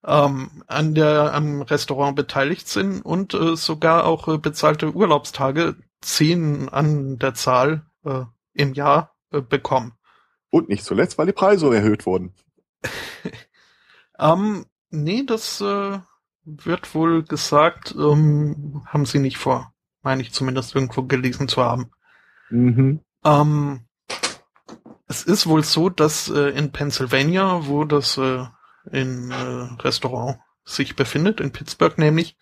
ähm, an der am Restaurant beteiligt sind und äh, sogar auch äh, bezahlte Urlaubstage zehn an der Zahl äh, im Jahr äh, bekommen. Und nicht zuletzt, weil die Preise erhöht wurden. [laughs] ähm, nee, das äh, wird wohl gesagt, ähm, haben sie nicht vor. Meine ich zumindest irgendwo gelesen zu haben. Mhm. Ähm, es ist wohl so, dass äh, in Pennsylvania, wo das äh, in äh, Restaurant sich befindet, in Pittsburgh nämlich,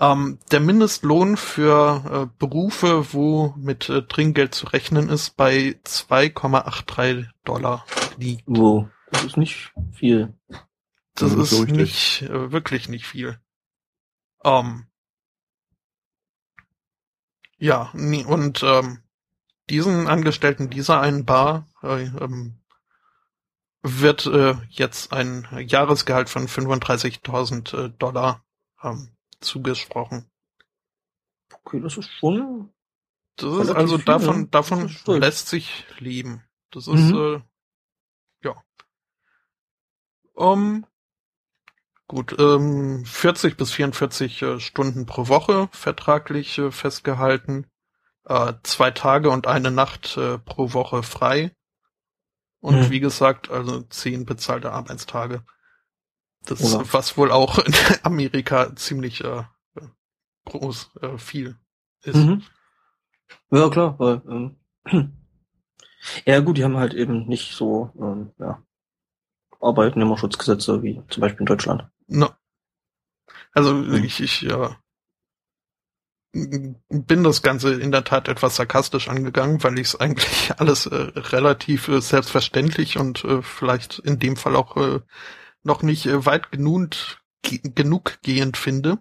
ähm, der Mindestlohn für äh, Berufe, wo mit äh, Trinkgeld zu rechnen ist, bei 2,83 Dollar liegt. Wow. Das ist nicht viel. Das Mhm, ist nicht, äh, wirklich nicht viel. Ähm, ja, nee, und ähm, diesen Angestellten dieser einen Bar äh, ähm, wird äh, jetzt ein Jahresgehalt von 35.000 äh, Dollar ähm, zugesprochen. Okay, das ist schon. Das ist also viel, davon, ne? davon Das lässt sich leben. Das ist, Mhm. äh, ja. Um, gut, ähm, 40 bis 44 äh, Stunden pro Woche vertraglich äh, festgehalten. Äh, zwei Tage und eine Nacht äh, pro Woche frei. Und Mhm. wie gesagt, also zehn bezahlte Arbeitstage. Das, Oder- was wohl auch in [laughs] Amerika ziemlich äh, groß, äh, viel ist. Mhm. Ja, klar, weil, ähm, [clears throat] ja gut, die haben halt eben nicht so, ähm, ja, Arbeitnehmerschutzgesetze wie zum Beispiel in Deutschland. No. Also ich, ich ja, bin das Ganze in der Tat etwas sarkastisch angegangen, weil ich es eigentlich [laughs] alles äh, relativ äh, selbstverständlich und äh, vielleicht in dem Fall auch äh, noch nicht äh, weit genug, ge genug gehend finde.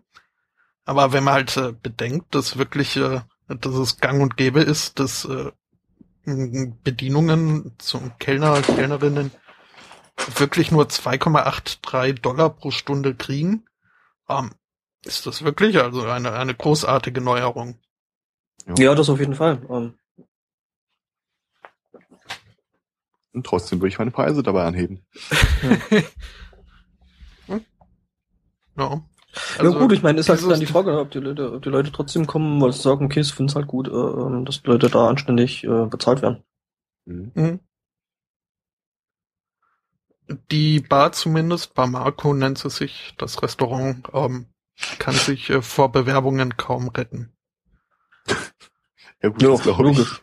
Aber wenn man halt äh, bedenkt, dass wirklich, äh, dass es gang und gäbe ist, dass Bedienungen zum Kellner, Kellnerinnen wirklich nur 2,83 Dollar pro Stunde kriegen, ähm, ist das wirklich also eine, eine großartige Neuerung. Ja, das auf jeden Fall. Ähm, Und trotzdem würde ich meine Preise dabei anheben. Ja. ja gut, ich meine, ist halt Also dann die Frage, ob die Leute, ob die Leute trotzdem kommen, weil sie sagen, okay, ich finde es halt gut, äh, dass die Leute da anständig äh, bezahlt werden. Mhm. Die Bar zumindest, Bar Marco nennt sie sich, das Restaurant, ähm, kann sich äh, vor Bewerbungen kaum retten. Ja gut, Ja, ich. logisch.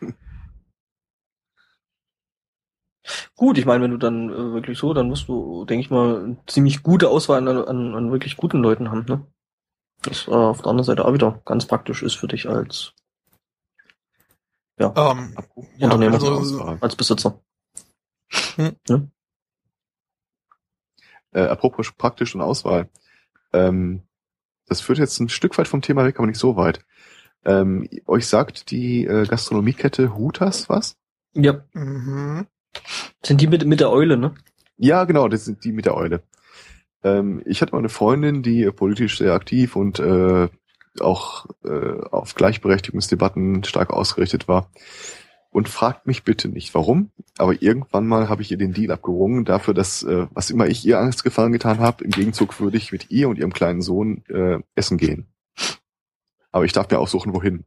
Gut, ich meine, wenn du dann äh, wirklich so, dann wirst du, denke ich mal, eine ziemlich gute Auswahl an, an, an wirklich guten Leuten haben, ne? Das äh, auf der anderen Seite auch wieder ganz praktisch ist für dich als ja, Ähm, ja, Unternehmer. also, Auswahl. als Besitzer. Äh, apropos praktisch und Auswahl. Ähm, das führt jetzt ein Stück weit vom Thema weg, aber nicht so weit. Ähm, euch sagt die äh, Gastronomiekette Hutas was? Ja, mhm. sind die mit, mit der Eule, ne? Ja, genau, das sind die mit der Eule. Ähm, ich hatte mal eine Freundin, die äh, politisch sehr aktiv und äh, auch äh, auf Gleichberechtigungsdebatten stark ausgerichtet war. Und fragt mich bitte nicht warum, aber irgendwann mal habe ich ihr den Deal abgerungen dafür, dass äh, was immer ich ihr Angstgefallen getan habe, im Gegenzug würde ich mit ihr und ihrem kleinen Sohn äh, essen gehen. Aber ich darf mir aussuchen, wohin.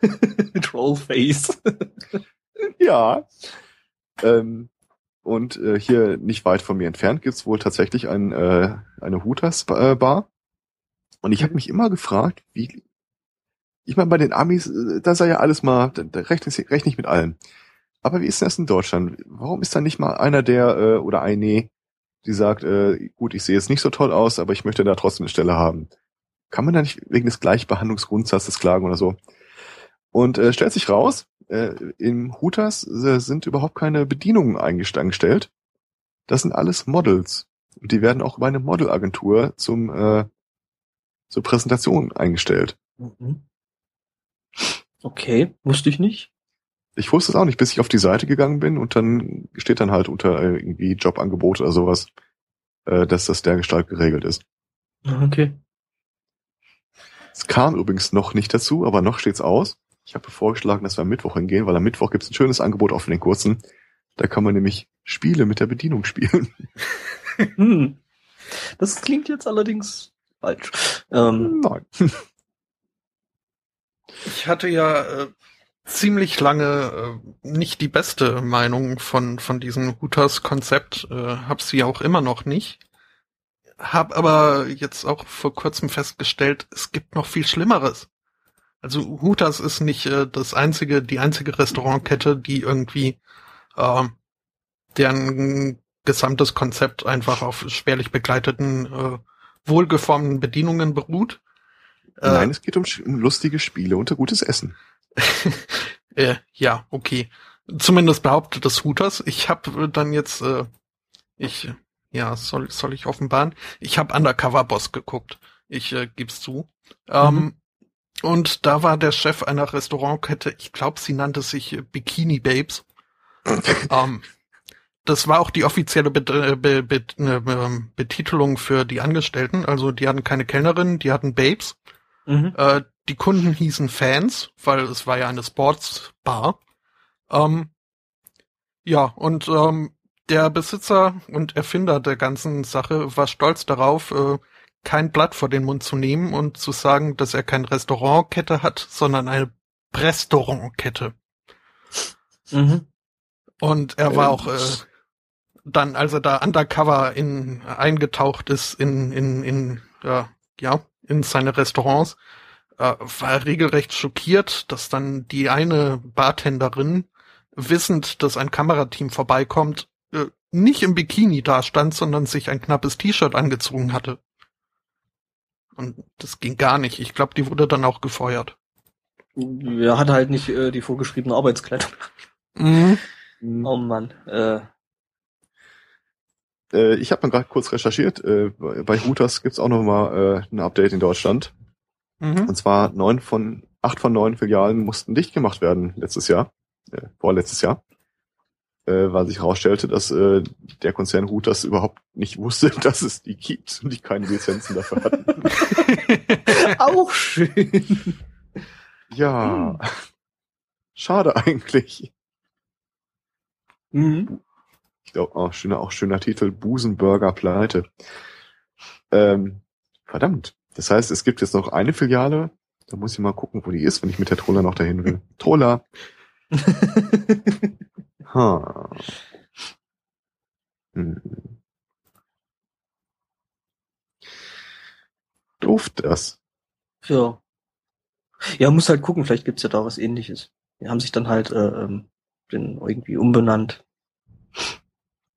[laughs] Trollface. [laughs] ja. Ähm, und äh, hier nicht weit von mir entfernt gibt's wohl tatsächlich ein, äh, eine Hooters-Bar. Und ich habe mich immer gefragt, wie... Ich meine, bei den Amis, äh, da sei ja alles mal, da, rechne ich, rechne ich mit allem. Aber wie ist denn das in Deutschland? Warum ist da nicht mal einer der, äh, oder eine, die sagt, äh, gut, ich sehe jetzt nicht so toll aus, aber ich möchte da trotzdem eine Stelle haben. Kann man da nicht wegen des Gleichbehandlungsgrundsatzes klagen oder so? Und äh, stellt sich raus, äh, im Hooters äh, sind überhaupt keine Bedienungen eingestellt. Das sind alles Models. Und die werden auch über eine Modelagentur zum äh, zur Präsentation eingestellt. Mhm. Okay, wusste ich nicht. Ich wusste es auch nicht, bis ich auf die Seite gegangen bin und dann steht dann halt unter äh, irgendwie Jobangebot oder sowas, äh, dass das der Gestalt geregelt ist. Okay. Es kam übrigens noch nicht dazu, aber noch steht's aus. Ich habe vorgeschlagen, dass wir am Mittwoch hingehen, weil am Mittwoch gibt's ein schönes Angebot auch für den kurzen. Da kann man nämlich Spiele mit der Bedienung spielen. [laughs] Hm. Das klingt jetzt allerdings falsch. Ähm, Nein. [laughs] Ich hatte ja äh, ziemlich lange äh, nicht die beste Meinung von, von diesem Hooters-Konzept, äh, hab sie auch immer noch nicht. Hab aber jetzt auch vor kurzem festgestellt, es gibt noch viel Schlimmeres. Also Hooters ist nicht äh, das einzige, die einzige Restaurantkette, die irgendwie äh, deren gesamtes Konzept einfach auf schwerlich begleiteten, äh, wohlgeformten Bedienungen beruht. Äh, Nein, es geht um, um lustige Spiele und gutes Essen. [laughs] äh, ja, okay. Zumindest behauptet das Hooters. Ich habe dann jetzt, äh, ich, ja, soll, soll ich offenbaren? Ich habe Undercover Boss geguckt. Ich äh, geb's zu. Ähm, und da war der Chef einer Restaurantkette, ich glaube, sie nannte sich äh, Bikini Babes. [laughs] ähm, das war auch die offizielle Bet äh, Be Be äh, ähm, Betitelung für die Angestellten. Also die hatten keine Kellnerin, die hatten Babes. Mhm. Äh, die Kunden hießen Fans, weil es war ja eine Sportsbar. Ähm, ja, und ähm, der Besitzer und Erfinder der ganzen Sache war stolz darauf, äh, kein Blatt vor den Mund zu nehmen und zu sagen, dass er kein Restaurantkette hat, sondern eine Restaurantkette. Mhm. Und er war Ähm, auch äh, dann, als er da undercover in eingetaucht ist in in in ja, ja in seine Restaurants, äh, war er regelrecht schockiert, dass dann die eine Bartenderin wissend, dass ein Kamerateam vorbeikommt, äh, nicht im Bikini da stand, sondern sich ein knappes T-Shirt angezogen hatte. Und das ging gar nicht. Ich glaube, die wurde dann auch gefeuert. Er hatte halt nicht äh, die vorgeschriebene Arbeitskleidung. Mhm. Oh Mann. Äh, Äh, ich habe mal gerade kurz recherchiert. Äh, bei Hooters gibt's auch noch mal äh, ein Update in Deutschland. Mhm. Und zwar neun von acht von neun Filialen mussten dicht gemacht werden letztes Jahr, äh, vorletztes Jahr, äh, weil sich herausstellte, dass äh, der Konzern Hooters überhaupt nicht wusste, [laughs] dass es die gibt und die keine Lizenzen dafür hatten. [laughs] auch schön. ja, schade eigentlich. Mhm. Auch schöner, auch schöner Titel, Busenburger Pleite. Ähm, verdammt. Das heißt, es gibt jetzt noch eine Filiale. Da muss ich mal gucken, wo die ist, wenn ich mit der Troller noch dahin will. [laughs] Troller. [laughs] Ha. Hm. Doof das. ja. Ja, muss halt gucken, vielleicht gibt's ja da was ähnliches. Die haben sich dann halt äh, ähm, den irgendwie umbenannt.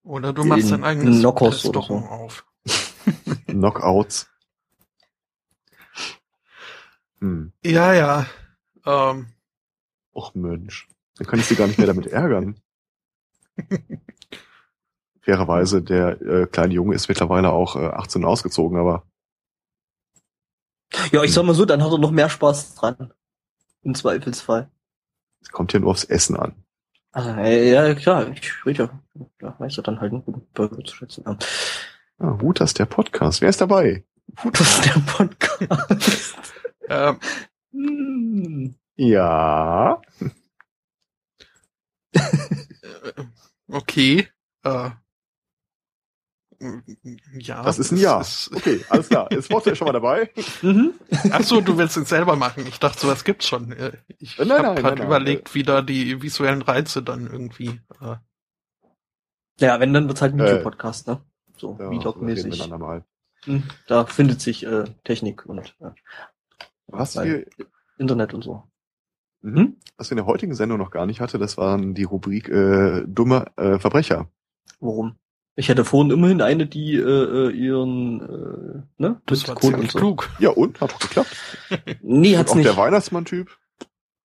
Oder du machst In- dein eigenes Knockers oder so. auf. [laughs] Knockouts. Hm. Ja, ja. Ähm, Och Mensch. Dann kann ich sie gar nicht mehr damit ärgern. [laughs] Fairerweise, der äh, kleine Junge ist mittlerweile auch äh, 18 ausgezogen, aber Ja, ich sag mal so, dann hat er noch mehr Spaß dran. Im Zweifelsfall. es kommt ja nur aufs Essen an. Also, äh, ja, klar, ich rede ja. Da weiß er dann halt einen guten Burger zu schätzen. Ja. Ah, Hutas, der Podcast. Wer ist dabei? Fotos der Podcast. Ähm, [laughs] Hm. Ja. äh, okay. Äh, ja. Das ist ein Ja. ist- Okay, alles klar. Ist Vorteil schon mal dabei? Mhm. Ach so, du willst es selber machen. Ich dachte, sowas gibt's schon. Ich Äh, habe nein, gerade nein, nein. überlegt, wie da die visuellen Reize dann irgendwie. Äh, Ja, wenn, dann wird's halt ein Äh. Videopodcast, ne? So, Ja, Vlog-mäßig. Hm, Da findet sich äh, Technik und äh, Was wir, Internet und so. mhm. was wir in der heutigen Sendung noch gar nicht hatte, das waren die Rubrik äh, dumme äh, Verbrecher. Warum? Ich hatte vorhin immerhin eine, die äh, äh, ihren äh, ne, das war Code ziemlich und so. klug. Ja, und? Hat doch geklappt. [laughs] Nee, Und hat's auch nicht. der Weihnachtsmann-Typ.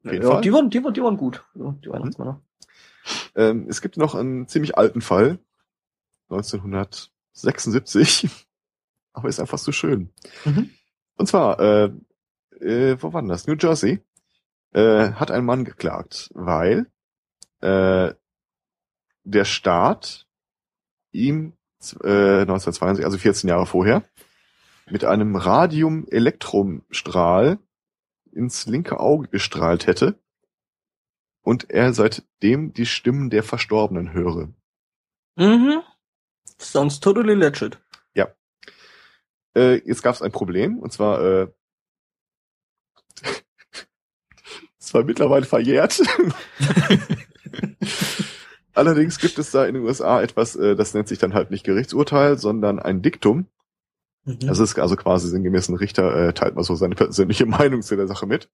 ja, die waren, die waren, die waren gut. Die Weihnachtsmänner. Ähm, es gibt noch einen ziemlich alten Fall. 1976. [laughs] Aber ist einfach so schön. Mhm. Und zwar, äh, äh, wo war denn das? New Jersey. Äh, hat ein Mann geklagt, weil äh, der Staat ihm äh, 1962, also 14 Jahre vorher, mit einem Radium-Elektrumstrahl ins linke Auge gestrahlt hätte und er seitdem die Stimmen der Verstorbenen höre. Mhm. Sounds totally legit. Äh, jetzt gab es ein Problem, und zwar äh, [laughs] es war mittlerweile verjährt. [laughs] [laughs] Allerdings gibt es da in den USA etwas, äh, das nennt sich dann halt nicht Gerichtsurteil, sondern ein Diktum. Mhm. Das ist also quasi sinngemäß ein Richter äh, teilt mal so seine persönliche [laughs] Meinung zu der Sache mit.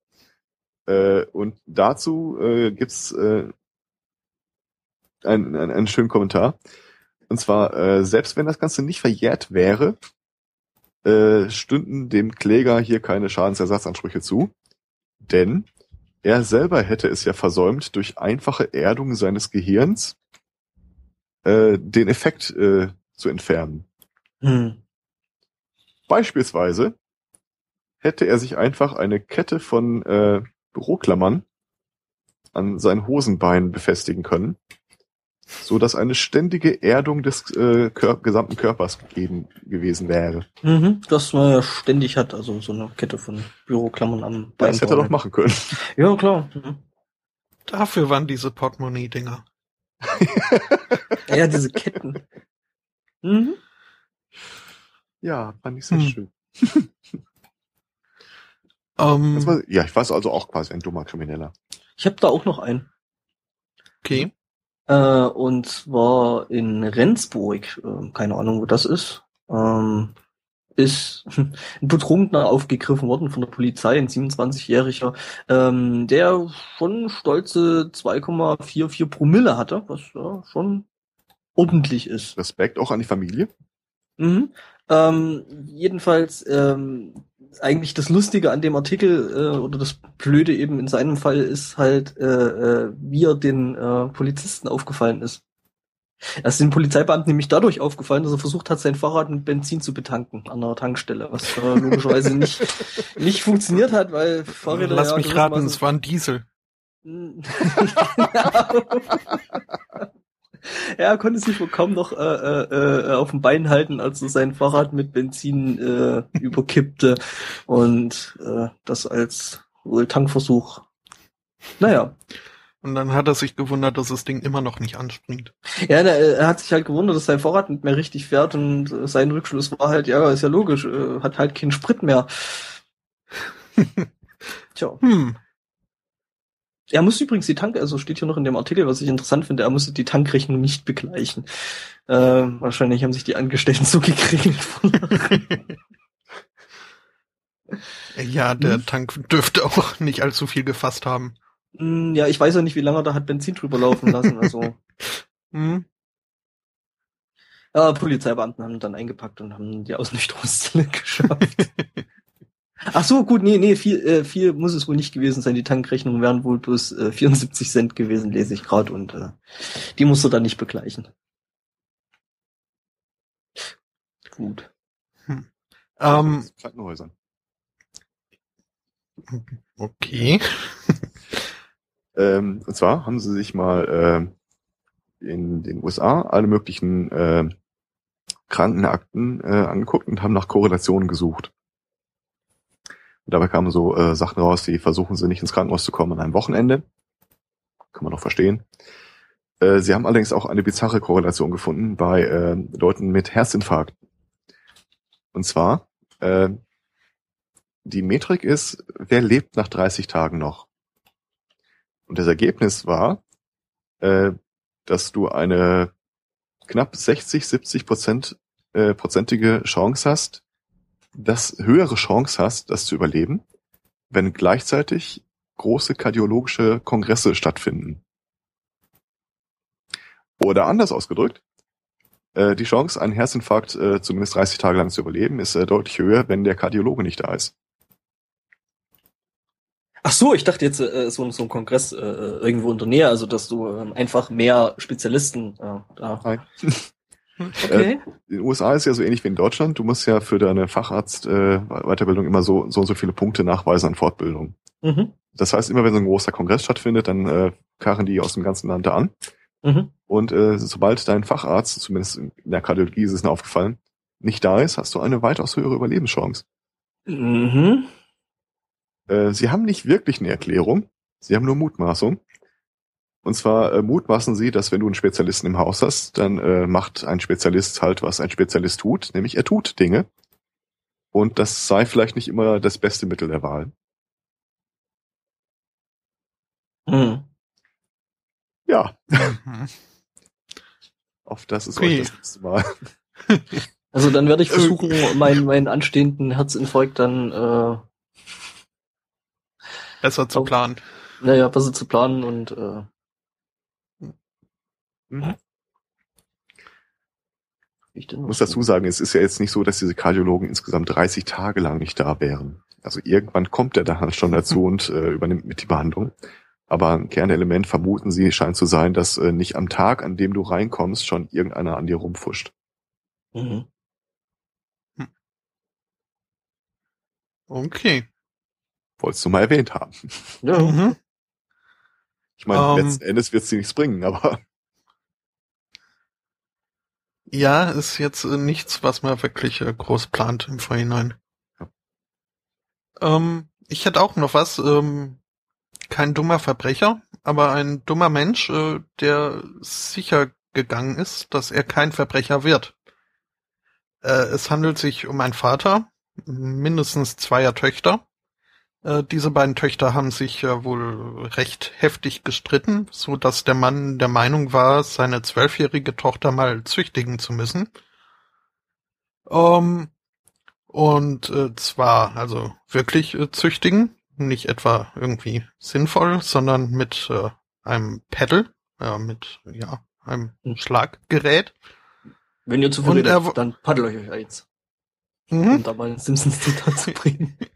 Äh, und dazu äh, gibt's äh, einen, einen, einen schönen Kommentar. Und zwar, äh, selbst wenn das Ganze nicht verjährt wäre, äh, stünden dem Kläger hier keine Schadensersatzansprüche zu. Denn er selber hätte es ja versäumt, durch einfache Erdung seines Gehirns äh, den Effekt äh, zu entfernen. Hm. Beispielsweise hätte er sich einfach eine Kette von äh, Büroklammern an sein Hosenbein befestigen können, so dass eine ständige Erdung des äh, Kör gesamten Körpers gegeben gewesen wäre. Mhm. Das man ja ständig hat, also so eine Kette von Büroklammern am Bein. Das hätte er doch machen können. Ja, klar. Mhm. Dafür waren diese Portemonnaie-Dinger. [laughs] Ja, diese Ketten. Mhm. Ja, fand ich sehr Hm. schön. [laughs] Ähm, Das war, ja, ich war also auch quasi ein dummer Krimineller. Ich habe da auch noch einen. okay. Äh, und zwar in Rendsburg, ähm, keine Ahnung, wo das ist, ähm, ist [laughs] ein Betrunkener aufgegriffen worden von der Polizei, ein 27-Jähriger, ähm, der schon stolze 2,44 Promille hatte, was ja, schon ordentlich ist. Respekt auch an die Familie. Mhm. Ähm, jedenfalls ähm, eigentlich das Lustige an dem Artikel äh, oder das Blöde eben in seinem Fall ist halt, äh, äh, wie er den äh, Polizisten aufgefallen ist. Er ist den Polizeibeamten nämlich dadurch aufgefallen, dass er versucht hat, sein Fahrrad mit Benzin zu betanken an einer Tankstelle, was äh, [laughs] logischerweise nicht, nicht funktioniert hat, weil Fahrräder Lass ja mich raten, es war ein Diesel. [laughs] Genau. Er konnte sich wohl kaum noch äh, äh, äh, auf dem Bein halten, als er sein Fahrrad mit Benzin äh, überkippte und äh, das als wohl Tankversuch. Naja, Und dann hat er sich gewundert, dass das Ding immer noch nicht anspringt. ja, na, er hat sich halt gewundert, dass sein Fahrrad nicht mehr richtig fährt und äh, sein Rückschluss war halt, ja, ist ja logisch, äh, hat halt keinen Sprit mehr. [laughs] Tja. Hm. Er muss übrigens die Tank, also steht hier noch in dem Artikel, was ich interessant finde, er musste die Tankrechnung nicht begleichen. Äh, wahrscheinlich haben sich die Angestellten so gekriegt. [laughs] Ja, der Hm? Tank dürfte auch [laughs] nicht allzu viel gefasst haben. Hm, ja, ich weiß ja nicht, wie lange er da hat Benzin drüber laufen lassen. Also [laughs] Hm? ja, Polizeibeamten haben dann eingepackt und haben die Ausnüchterungszelle geschafft. Ach so, gut, nee, nee, viel, äh, viel muss es wohl nicht gewesen sein. Die Tankrechnungen wären wohl bloß äh, 74 Cent gewesen, lese ich gerade, und äh, die musst du dann nicht begleichen. Gut. Ähm, Krankenhäusern. okay. Ähm, und zwar haben sie sich mal äh, in den USA alle möglichen äh, Krankenakten äh, angeguckt und haben nach Korrelationen gesucht. Und dabei kamen so äh, Sachen raus, die versuchen sie nicht ins Krankenhaus zu kommen an einem Wochenende. Kann man doch verstehen. Äh, sie haben allerdings auch eine bizarre Korrelation gefunden bei äh, Leuten mit Herzinfarkt. Und zwar, äh, die Metrik ist, wer lebt nach 30 Tagen noch? Und das Ergebnis war, äh, dass du eine knapp 60, 70 Prozent, äh, prozentige Chance hast, das höhere Chance hast, das zu überleben, wenn gleichzeitig große kardiologische Kongresse stattfinden. Oder anders ausgedrückt, äh, die Chance, einen Herzinfarkt äh, zumindest 30 Tage lang zu überleben, ist äh, deutlich höher, wenn der Kardiologe nicht da ist. Ach so, ich dachte jetzt äh, so, so ein Kongress äh, irgendwo in der Nähe, also dass du ähm, einfach mehr Spezialisten äh, da. Nein. [laughs] Okay. Äh, in den USA ist ja so ähnlich wie in Deutschland. Du musst ja für deine Facharzt-Weiterbildung immer so, so und so viele Punkte nachweisen an Fortbildung. Mhm. Das heißt, immer wenn so ein großer Kongress stattfindet, dann äh, karren die aus dem ganzen Land da an. Mhm. Und äh, sobald dein Facharzt, zumindest in der Kardiologie ist es mir aufgefallen, nicht da ist, hast du eine weitaus höhere Überlebenschance. Mhm. Äh, sie haben nicht wirklich eine Erklärung, sie haben nur Mutmaßung. Und zwar äh, mutmaßen sie, dass wenn du einen Spezialisten im Haus hast, dann äh, macht ein Spezialist halt, was ein Spezialist tut, nämlich er tut Dinge. Und das sei vielleicht nicht immer das beste Mittel der Wahl. Mhm. Ja, Mhm. [laughs] auf das ist Okay. euch das nächste Mal. [laughs] Also dann werde ich versuchen, meinen, meinen anstehenden Herzinfarkt dann, äh, Besser zu planen. naja, besser zu planen und äh, Mhm. ich muss dazu sagen, es ist ja jetzt nicht so, dass diese Kardiologen insgesamt 30 Tage lang nicht da wären. Also irgendwann kommt er dann halt [laughs] schon dazu [laughs] und äh, übernimmt mit die Behandlung. Aber ein Kernelement, vermuten sie, scheint zu sein, dass äh, nicht am Tag, an dem du reinkommst, schon irgendeiner an dir rumfuscht. Mhm. Okay. Wolltest du mal erwähnt haben. Ja. Mhm. Ich meine, Ähm. letzten Endes wird sie nichts bringen, aber Ja, ist jetzt äh, nichts, was man wirklich äh, groß plant im Vorhinein. Ähm, ich hätte auch noch was. Ähm, kein dummer Verbrecher, aber ein dummer Mensch, äh, der sicher gegangen ist, dass er kein Verbrecher wird. Äh, es handelt sich um einen Vater, mindestens zweier Töchter. Äh, diese beiden Töchter haben sich äh, wohl recht heftig gestritten, so dass der Mann der Meinung war, seine zwölfjährige Tochter mal züchtigen zu müssen. Ähm, und äh, zwar also wirklich äh, züchtigen, nicht etwa irgendwie sinnvoll, sondern mit äh, einem Pedal, äh, mit ja einem Hm. Schlaggerät. Wenn ihr zu Und viel redet, wo- dann paddelt euch eins, Mhm. um da mal ein Simpsons-Zitat zu bringen. [laughs]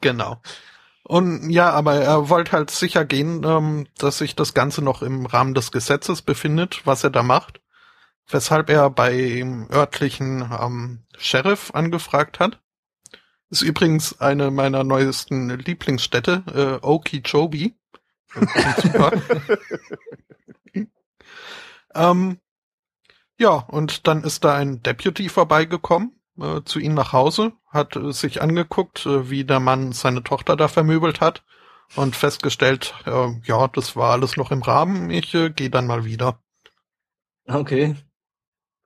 Genau. Und ja, aber er wollte halt sicher gehen, ähm, dass sich das Ganze noch im Rahmen des Gesetzes befindet, was er da macht. Weshalb er beim örtlichen ähm, Sheriff angefragt hat. Ist übrigens eine meiner neuesten Lieblingsstädte, äh, Okeechobee. Super. [laughs] ähm, ja, und dann ist da ein Deputy vorbeigekommen äh, zu ihm nach Hause, hat äh, sich angeguckt, äh, wie der Mann seine Tochter da vermöbelt hat und festgestellt, äh, ja, das war alles noch im Rahmen, ich äh, gehe dann mal wieder. Okay.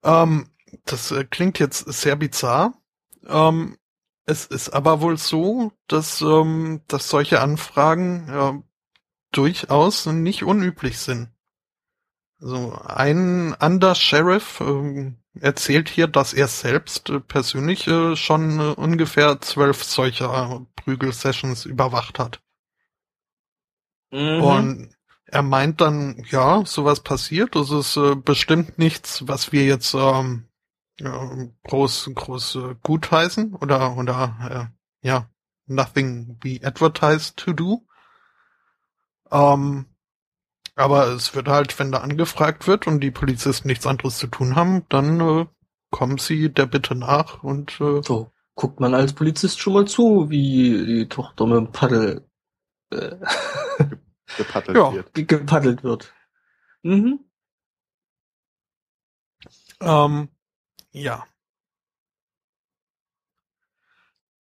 Ähm, das äh, klingt jetzt sehr bizarr. Ähm, es ist aber wohl so, dass, ähm, dass solche Anfragen durchaus nicht unüblich sind. Also ein Under-Sheriff ähm, erzählt hier, dass er selbst äh, persönlich äh, schon äh, ungefähr zwölf solcher Prügel-Sessions überwacht hat. Mhm. Und er meint dann, ja, sowas passiert. Das ist äh, bestimmt nichts, was wir jetzt ähm, ja, groß, groß äh, gutheißen oder oder äh, ja, nothing we advertise to do. Ähm, aber es wird halt, wenn da angefragt wird und die Polizisten nichts anderes zu tun haben, dann äh, kommen sie der Bitte nach und äh, so guckt man als Polizist schon mal zu, wie die Tochter mit dem Paddel äh, [laughs] gepaddelt ja. wird. Gepaddelt wird. Mhm. Ähm, ja.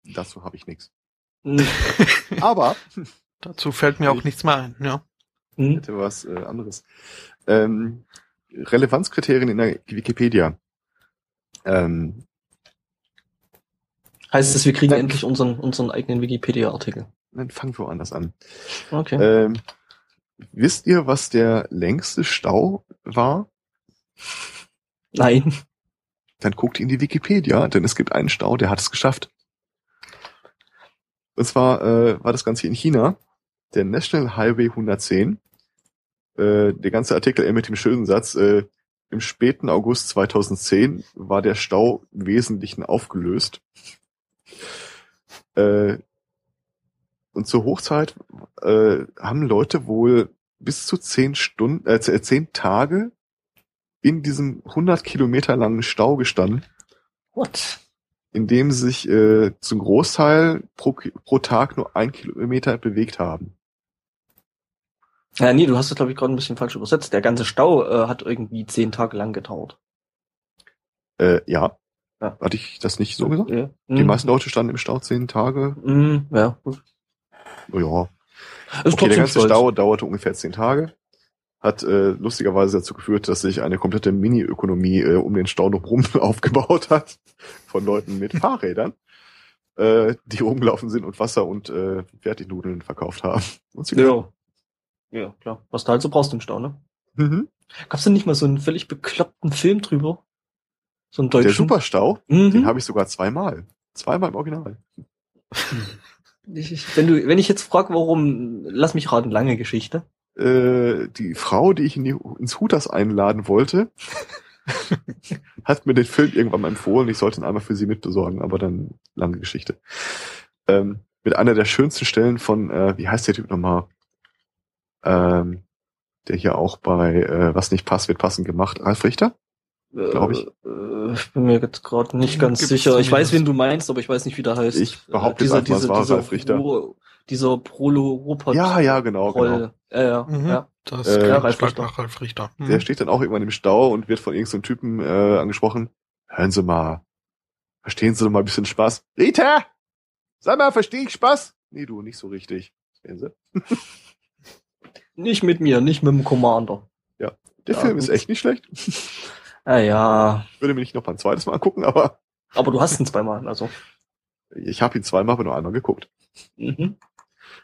Dazu habe ich nichts. Aber [laughs] dazu fällt mir auch äh, nichts mehr ein, ja. Hm. hätte was äh, anderes. Ähm, Relevanzkriterien in der Wikipedia. Ähm, Heißt es, wir kriegen Dank. endlich unseren, unseren eigenen Wikipedia-Artikel. dann fangen wir woanders an. Okay. Ähm, wisst ihr, was der längste Stau war? Nein. Dann guckt in die Wikipedia, denn es gibt einen Stau, der hat es geschafft. Und zwar äh, war das Ganze in China, der National Highway 110. Äh, der ganze Artikel mit dem schönen Satz, äh, im späten August 2010 war der Stau im Wesentlichen aufgelöst. Äh, und zur Hochzeit äh, haben Leute wohl bis zu zehn Stunden, äh, zehn Tage in diesem 100 Kilometer langen Stau gestanden, What? In dem sie sich äh, zum Großteil pro, pro Tag nur ein Kilometer bewegt haben. Ja, nee, du hast es, glaube ich, gerade ein bisschen falsch übersetzt. Der ganze Stau äh, hat irgendwie zehn Tage lang gedauert. Äh, ja. Ja. Hatte ich das nicht so gesagt? Ja. Die meisten Leute standen im Stau zehn Tage. Mm, ja, ja. Ist Okay, der ganze stolz. Stau dauerte ungefähr zehn Tage. Hat äh, lustigerweise dazu geführt, dass sich eine komplette Mini-Ökonomie äh, um den Stau noch rum [laughs] aufgebaut hat. Von Leuten mit [laughs] Fahrrädern, äh, die rumgelaufen sind und Wasser und äh, Fertignudeln verkauft haben. Ja. Ja, klar. Was du halt so brauchst im Stau, ne? Mhm. Gab's denn nicht mal so einen völlig bekloppten Film drüber? So einen Der deutschen? Superstau, Mhm. den habe ich sogar zweimal. Zweimal im Original. [laughs] Ich, wenn du, wenn ich jetzt frage, warum, lass mich raten, lange Geschichte. Äh, die Frau, die ich in die, ins Hutas einladen wollte, [laughs] hat mir den Film irgendwann mal empfohlen. Ich sollte ihn einmal für sie mitbesorgen, aber dann lange Geschichte. Ähm, mit einer der schönsten Stellen von, äh, wie heißt der Typ nochmal? Ähm, der hier auch bei äh, Was nicht passt, wird passend gemacht. Ralf Richter? Glaub ich. Äh, ich bin mir jetzt gerade nicht ganz Gibt's sicher. Ich weiß, wen du meinst, aber ich weiß nicht, wie der heißt. Ich behaupte Äh, jetzt einfach, es war Ralf Richter. Ro- dieser Prolo-Robot. Ja, ja, genau, genau. Ja, ja, Mhm. ja. Das Äh, ja, Ralf Richter. nach Ralf Richter. Mhm. Der steht dann auch irgendwann im Stau und wird von irgendeinem Typen äh, angesprochen. Hören Sie mal, verstehen Sie doch mal ein bisschen Spaß. Rita! Sag mal, verstehe ich Spaß? Nee, du, nicht so richtig. Sehen Sie? [laughs] Nicht mit mir, nicht mit dem Commander. Der Ja, Film gut. ist echt nicht schlecht. Ah, ja. Würde mir nicht noch mal ein zweites Mal angucken, aber Aber du hast ihn zweimal, also. ich habe ihn zweimal, aber nur einmal geguckt. Mhm.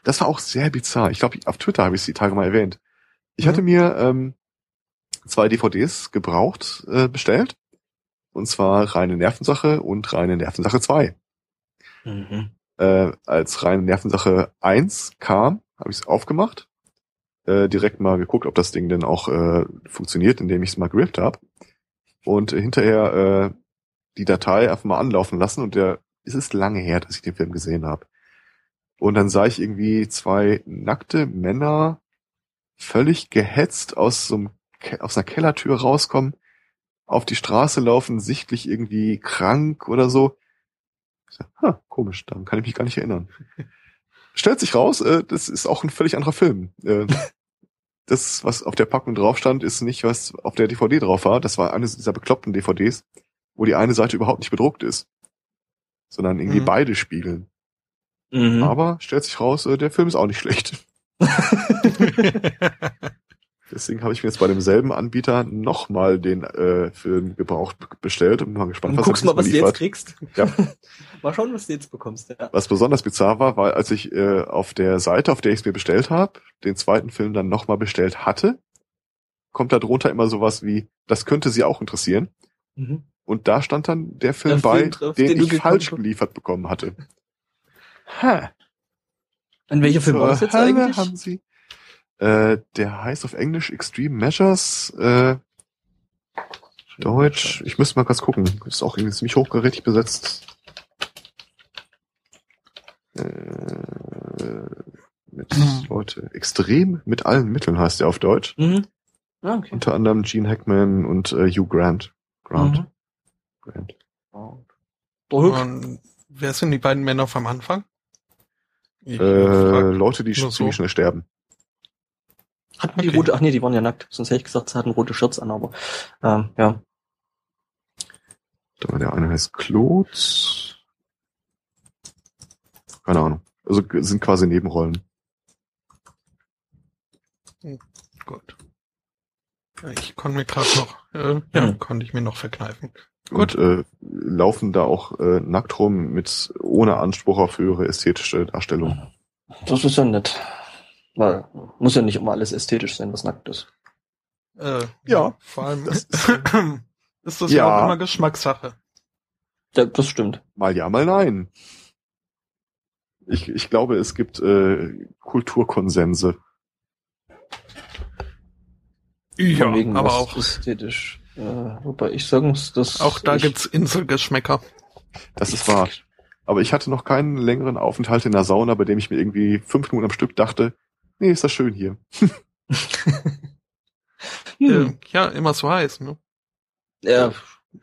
Das war auch sehr bizarr. Ich glaube, auf Twitter habe ich es die Tage mal erwähnt. Ich Mhm. hatte mir ähm, zwei DVDs gebraucht äh, bestellt. Und zwar reine Nervensache und reine Nervensache 2. Mhm. äh, als reine Nervensache 1 kam, habe ich es aufgemacht, äh, direkt mal geguckt, ob das Ding denn auch äh, funktioniert, indem ich es mal gerippt habe. Und äh, hinterher äh, die Datei einfach mal anlaufen lassen und der es ist lange her, dass ich den Film gesehen habe. Und dann sah ich irgendwie zwei nackte Männer völlig gehetzt aus so einem, aus einer Kellertür rauskommen, auf die Straße laufen, sichtlich irgendwie krank oder so. Ich sag, ha, komisch, daran kann ich mich gar nicht erinnern. [laughs] Stellt sich raus, äh, das ist auch ein völlig anderer Film. Äh, [laughs] das, was auf der Packung drauf stand, ist nicht, was auf der DVD drauf war. Das war eine dieser bekloppten DVDs, wo die eine Seite überhaupt nicht bedruckt ist, sondern irgendwie Mhm. beide spiegeln. Mhm. Aber stellt sich raus, äh, der Film ist auch nicht schlecht. [laughs] Deswegen habe ich mir jetzt bei demselben Anbieter nochmal den äh, Film gebraucht bestellt und bin mal gespannt, Und was guckst mal, was du jetzt kriegst. Ja. [laughs] mal schauen, was du jetzt bekommst. Ja. Was besonders bizarr war, war, als ich äh, auf der Seite, auf der ich es mir bestellt habe, den zweiten Film dann nochmal bestellt hatte, kommt da drunter immer sowas wie, das könnte Sie auch interessieren. Mhm. Und da stand dann der Film Der bei, Film drauf, den, den ich falsch geliefert bekommen hatte. Ha. Und welcher Film war das jetzt Hölle eigentlich? Haben Sie? Äh, der heißt auf Englisch Extreme Measures. Äh, Deutsch. Ich müsste mal kurz gucken. Ist auch irgendwie ziemlich hochgerätig besetzt. Äh, mit Mhm. Leute. Extrem mit allen Mitteln heißt der auf Deutsch. Mhm. Ah, okay. Unter anderem Gene Hackman und äh, Hugh Grant. Grant. Mhm. Grant. Und wer sind die beiden Männer vom Anfang? Äh, Leute, die nur so. ziemlich schnell sterben. Hatten die okay. rote, ach nee, die waren ja nackt. Sonst hätte ich gesagt, sie hatten rote Shirts an, aber ähm, ja. Da war der eine heißt Claude. Keine Ahnung. Also sind quasi Nebenrollen. Gut. Ja, Ich konnte mir gerade noch, äh, ja, Hm. konnte ich mir noch verkneifen. Gut. Und äh, laufen da auch äh, nackt rum mit ohne Anspruch auf höhere ästhetische Darstellung. Das ist ja nett. Weil muss ja nicht immer alles ästhetisch sein, was nackt ist. Äh, Ja, Vor allem das ist, ist [clears throat] das Ja. ja auch immer Geschmackssache. Ja, das stimmt. Mal ja, mal nein. Ich, ich glaube, es gibt äh, Kulturkonsense. Wegen aber auch, ästhetisch. Äh, wobei ich sagen muss, dass auch da ich, gibt's Inselgeschmäcker. Das ist wahr. Aber ich hatte noch keinen längeren Aufenthalt in der Sauna, bei dem ich mir irgendwie fünf Minuten am Stück dachte, nee, ist das schön hier. [laughs] Hm. Äh, ja, immer so heiß, ne? ja,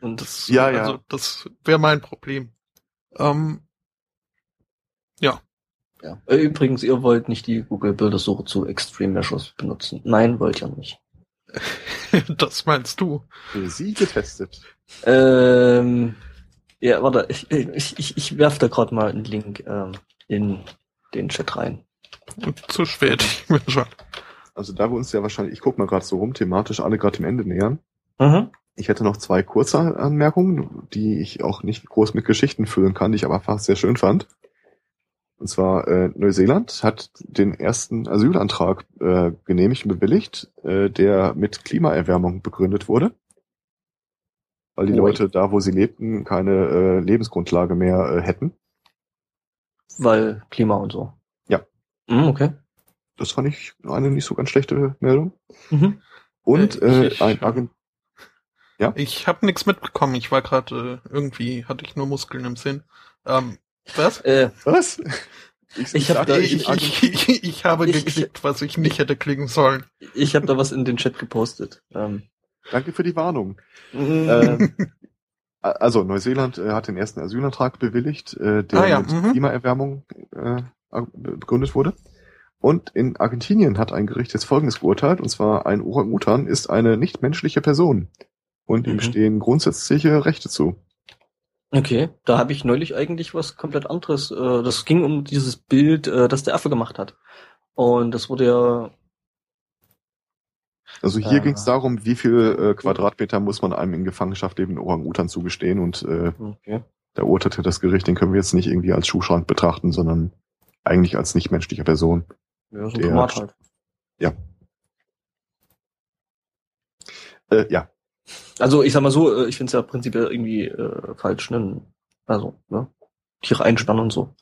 und Das, Ja, ja. Also, das wäre mein Problem. Ähm, ja. Äh, Übrigens, ihr wollt nicht die Google-Bildersuche zu Extreme Measures benutzen. Nein, wollt ihr nicht. [laughs] das meinst du. Für Sie getestet. Ähm, ja, warte, ich, ich, ich, ich werf da gerade mal einen Link ähm, in den Chat rein. Zu spät, [laughs] ich bin schon. Also da wir uns ja wahrscheinlich, ich guck mal gerade so rum, thematisch alle gerade dem Ende nähern. Mhm. Ich hätte noch zwei kurze Anmerkungen, die ich auch nicht groß mit Geschichten füllen kann, die ich aber einfach sehr schön fand. Und zwar äh, Neuseeland hat den ersten Asylantrag äh, genehmigt und bewilligt, äh, der mit Klimaerwärmung begründet wurde. Weil die Ui. Leute da, wo sie lebten, keine äh, Lebensgrundlage mehr äh, hätten. Weil Klima und so. Ja. Mhm, okay. Das fand ich eine nicht so ganz schlechte Meldung. Mhm. Und Äh, äh, ich- ein Agent Ich habe nichts mitbekommen. Ich war gerade äh, irgendwie hatte ich nur Muskeln im Sinn. Ähm, was? Äh, Was? Ich hab sagte, da- Ich, ich, ich, ich habe Ich- ich- geklickt, was ich nicht hätte klicken sollen. ich habe da was in den Chat gepostet. Ähm, Danke für die Warnung. ähm, [laughs] Ähm, also Neuseeland äh, hat den ersten Asylantrag bewilligt, äh, der Ah ja, mit mhm. Klimaerwärmung äh, begründet wurde. Und in Argentinien hat ein Gericht jetzt Folgendes geurteilt, und zwar ein Orang-Utan ist eine nichtmenschliche Person. Und ihm Mhm. stehen grundsätzliche Rechte zu. Okay, da habe ich neulich eigentlich was komplett anderes. Äh, das ging um dieses Bild, äh, das der Affe gemacht hat. Und das wurde ja, Also hier Äh. ging es darum, wie viel äh, Quadratmeter muss man einem in Gefangenschaft lebenden Orang-Utan zugestehen. Und äh, okay. da urteilte das Gericht, den können wir jetzt nicht irgendwie als Schuhschrank betrachten, sondern eigentlich als nichtmenschliche Person. Ja, so ein Der- Tomat halt. Äh, ja, Also ich sag mal so, äh, ich finde es ja prinzipiell irgendwie äh, falsch, ne? Also, ne? Tiere einsperren und so.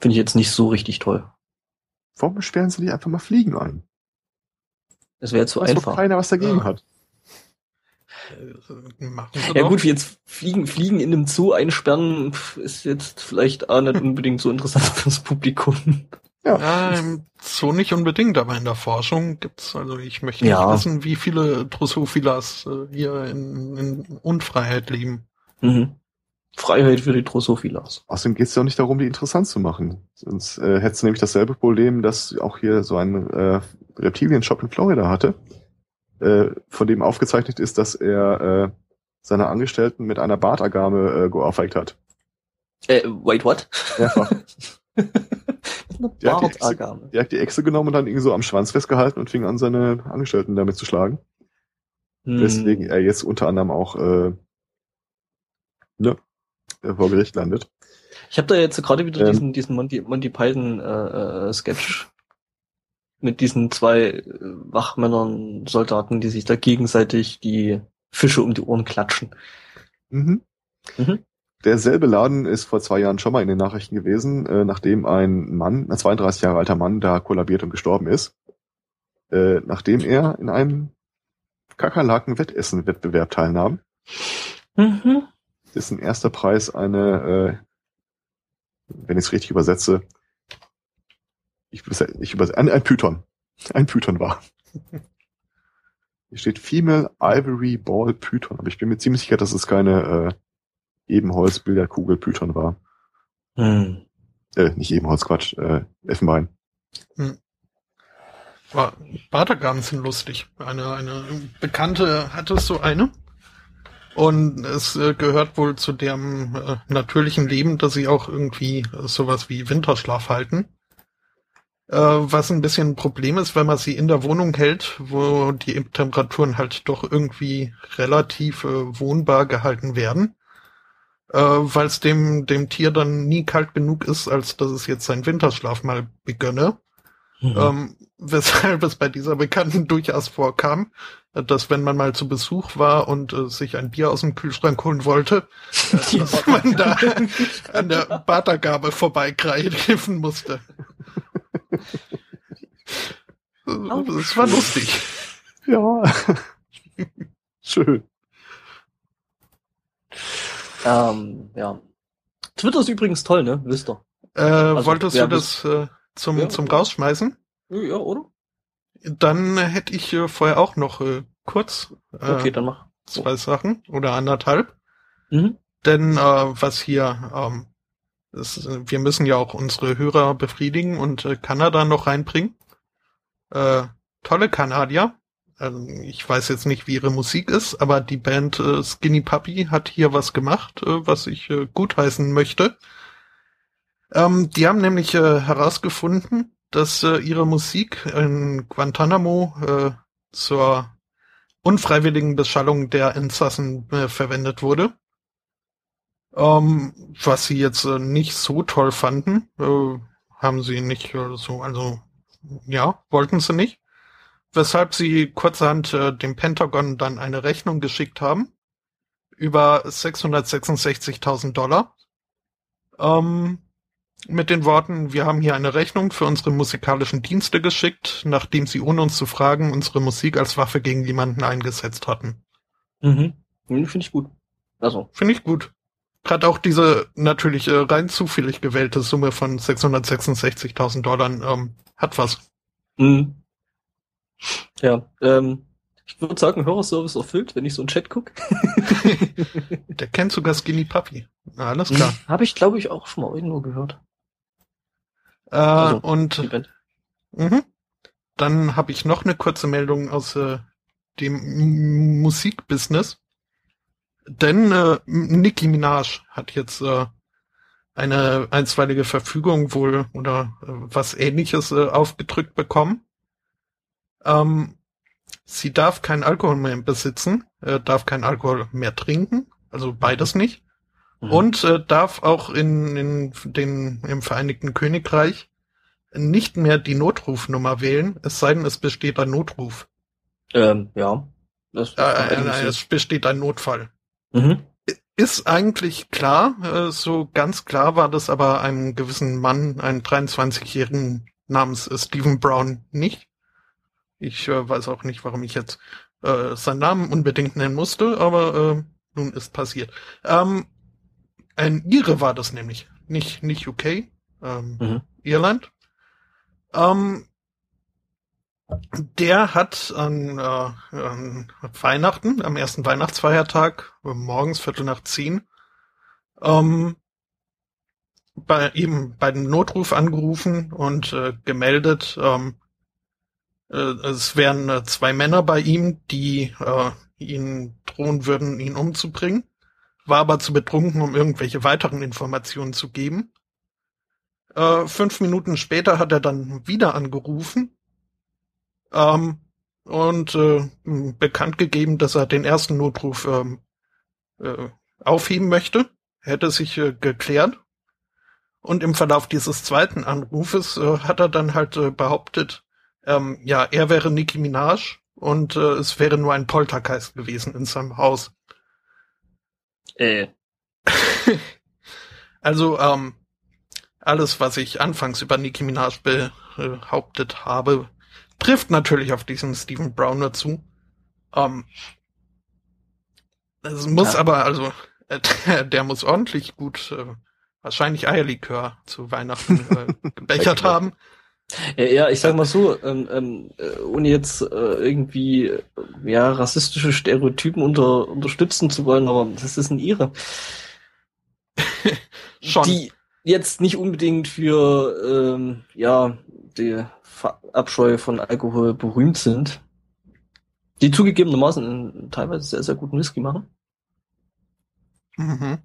Finde ich jetzt nicht so richtig toll. warum sperren sie nicht einfach mal Fliegen ein? Es wäre jetzt so Weiß doch einfach. keiner was dagegen Ja. hat. Äh, Ja doch. gut, wie jetzt Fliegen, Fliegen in einem Zoo einsperren, ist jetzt vielleicht auch nicht unbedingt so interessant [laughs] fürs Publikum. Ja, im Zoo nicht unbedingt, aber in der Forschung gibt's, also ich möchte Ja. nicht wissen, wie viele Drosophilas äh, hier in, in Unfreiheit leben. Mhm. Freiheit für die Drosophilas. Außerdem geht es ja auch nicht darum, die interessant zu machen. Sonst äh, hättest du nämlich dasselbe Problem, das auch hier so ein äh, Reptilien-Shop in Florida hatte, äh, von dem aufgezeichnet ist, dass er äh, seine Angestellten mit einer Bartagame äh, geohrfeigt hat. Äh, wait, what? Mehrfach. [laughs] Eine Der hat die Echse- Bartagame. Er hat die Echse genommen und dann irgendwie so am Schwanz festgehalten und fing an, seine Angestellten damit zu schlagen. Hm. Weswegen er jetzt unter anderem auch äh, ne, vor Gericht landet. Ich habe da jetzt gerade wieder Ähm. diesen, diesen Monty, Monty Python äh, äh, Sketch mit diesen zwei äh, Wachmännern, Soldaten, die sich da gegenseitig die Fische um die Ohren klatschen. Mhm. Mhm. Derselbe Laden ist vor zwei Jahren schon mal in den Nachrichten gewesen, äh, nachdem ein Mann, ein 32 Jahre alter Mann, da kollabiert und gestorben ist, äh, nachdem er in einem Kakerlaken-Wettessen-Wettbewerb teilnahm, Mhm. dessen erster Preis eine, äh, wenn ich es richtig übersetze, ich, ich übersetze, ein, ein Python, ein Python war. Hier steht Female Ivory Ball Python, aber ich bin mir ziemlich sicher, dass es keine äh, Ebenholz-Billardkugel Python war. Hm. Äh, nicht Ebenholz, Quatsch, äh, Elfenbein. War- Bartagamen sind lustig. Eine, eine Bekannte hatte so eine. Und es äh, gehört wohl zu dem äh, natürlichen Leben, dass sie auch irgendwie äh, sowas wie Winterschlaf halten. Äh, was ein bisschen ein Problem ist, wenn man sie in der Wohnung hält, wo die Temperaturen halt doch irgendwie relativ äh, wohnbar gehalten werden. Äh, weil es dem, dem Tier dann nie kalt genug ist, als dass es jetzt seinen Winterschlaf mal begönne. Mhm. Ähm, [laughs] weshalb es bei dieser Bekannten durchaus vorkam, dass wenn man mal zu Besuch war und äh, sich ein Bier aus dem Kühlschrank holen wollte, [laughs] äh, dass man da an der Batergabe vorbeigreifen musste. Das war lustig. Ja. [laughs] Schön. Ähm, ja. Twitter ist übrigens toll, ne? Wisst ihr. Äh, also, wolltest du das äh, zum, ja. zum Rausschmeißen? Ja, oder? Dann hätte ich äh, vorher auch noch äh, kurz äh, okay, dann mach. zwei Sachen oder anderthalb. Mhm. Denn äh, was hier, ähm, ist, wir müssen ja auch unsere Hörer befriedigen und äh, Kanada noch reinbringen. Äh, tolle Kanadier. Also ich weiß jetzt nicht, wie ihre Musik ist, aber die Band äh, Skinny Puppy hat hier was gemacht, äh, was ich äh, gutheißen möchte. Ähm, die haben nämlich äh, herausgefunden, dass äh, ihre Musik in Guantanamo äh, zur unfreiwilligen Beschallung der Insassen verwendet wurde. Ähm, was sie jetzt nicht so toll fanden, haben sie nicht so, also ja, wollten sie nicht. Weshalb sie kurzerhand äh, dem Pentagon dann eine Rechnung geschickt haben über 666.000 Dollar. Ähm, mit den Worten, wir haben hier eine Rechnung für unsere musikalischen Dienste geschickt, nachdem sie ohne uns zu fragen unsere Musik als Waffe gegen jemanden eingesetzt hatten. Mhm. Finde ich gut. Also. Finde ich gut. Gerade auch diese natürlich äh, rein zufällig gewählte Summe von 666.000 Dollar ähm, hat was. Mhm. Ja, ähm, ich würde sagen, Hörerservice erfüllt, wenn ich so einen Chat gucke. [laughs] Der kennt sogar Skinny Puppy. alles klar. Hm, Habe ich, glaube ich, auch schon mal irgendwo gehört. Äh, also, und mh, dann habe ich noch eine kurze Meldung aus äh, dem Musikbusiness. Denn äh, Nicki Minaj hat jetzt äh, eine einstweilige Verfügung wohl oder äh, was ähnliches äh, aufgedrückt bekommen. Ähm, sie darf keinen Alkohol mehr besitzen, äh, darf keinen Alkohol mehr trinken, also beides nicht. Mhm. Und äh, darf auch in, in den, im Vereinigten Königreich nicht mehr die Notrufnummer wählen, es sei denn, es besteht ein Notruf. Ähm, ja. Das äh, äh, es besteht ein Notfall. Mhm. Ist eigentlich klar, äh, so ganz klar war das aber einem gewissen Mann, einem 23-jährigen namens äh, Stephen Brown nicht. Ich äh, weiß auch nicht, warum ich jetzt äh, seinen Namen unbedingt nennen musste, aber äh, nun ist passiert. Ähm, ein Ire war das nämlich, nicht, nicht UK, ähm, mhm. Irland. Ähm, der hat an, äh, an Weihnachten, am ersten Weihnachtsfeiertag, morgens Viertel nach zehn, ähm, bei eben bei dem Notruf angerufen und äh, gemeldet, ähm, äh, es wären äh, zwei Männer bei ihm, die äh, ihn drohen würden, ihn umzubringen war aber zu betrunken, um irgendwelche weiteren Informationen zu geben. Äh, fünf Minuten später hat er dann wieder angerufen ähm, und äh, bekannt gegeben, dass er den ersten Notruf ähm, äh, aufheben möchte. Hätte sich äh, geklärt. Und im Verlauf dieses zweiten Anrufes äh, hat er dann halt äh, behauptet, ähm, ja, er wäre Nicki Minaj und äh, es wäre nur ein Poltergeist gewesen in seinem Haus. Äh. [laughs] also, ähm, alles, was ich anfangs über Nicki Minaj behauptet habe, trifft natürlich auf diesen Stephen Brown dazu. Ähm, es muss ja. aber, also, äh, [laughs] der muss ordentlich gut, äh, wahrscheinlich Eierlikör zu Weihnachten äh, [laughs] gebechert haben. Ja, ich sag mal so, ähm, ähm, äh, ohne jetzt äh, irgendwie ja rassistische Stereotypen unter, unterstützen zu wollen, aber das ist ein ihre. [laughs] Schon. Die jetzt nicht unbedingt für ähm, ja die Abscheu von Alkohol berühmt sind. Die zugegebenermaßen teilweise sehr, sehr guten Whisky machen. Mhm.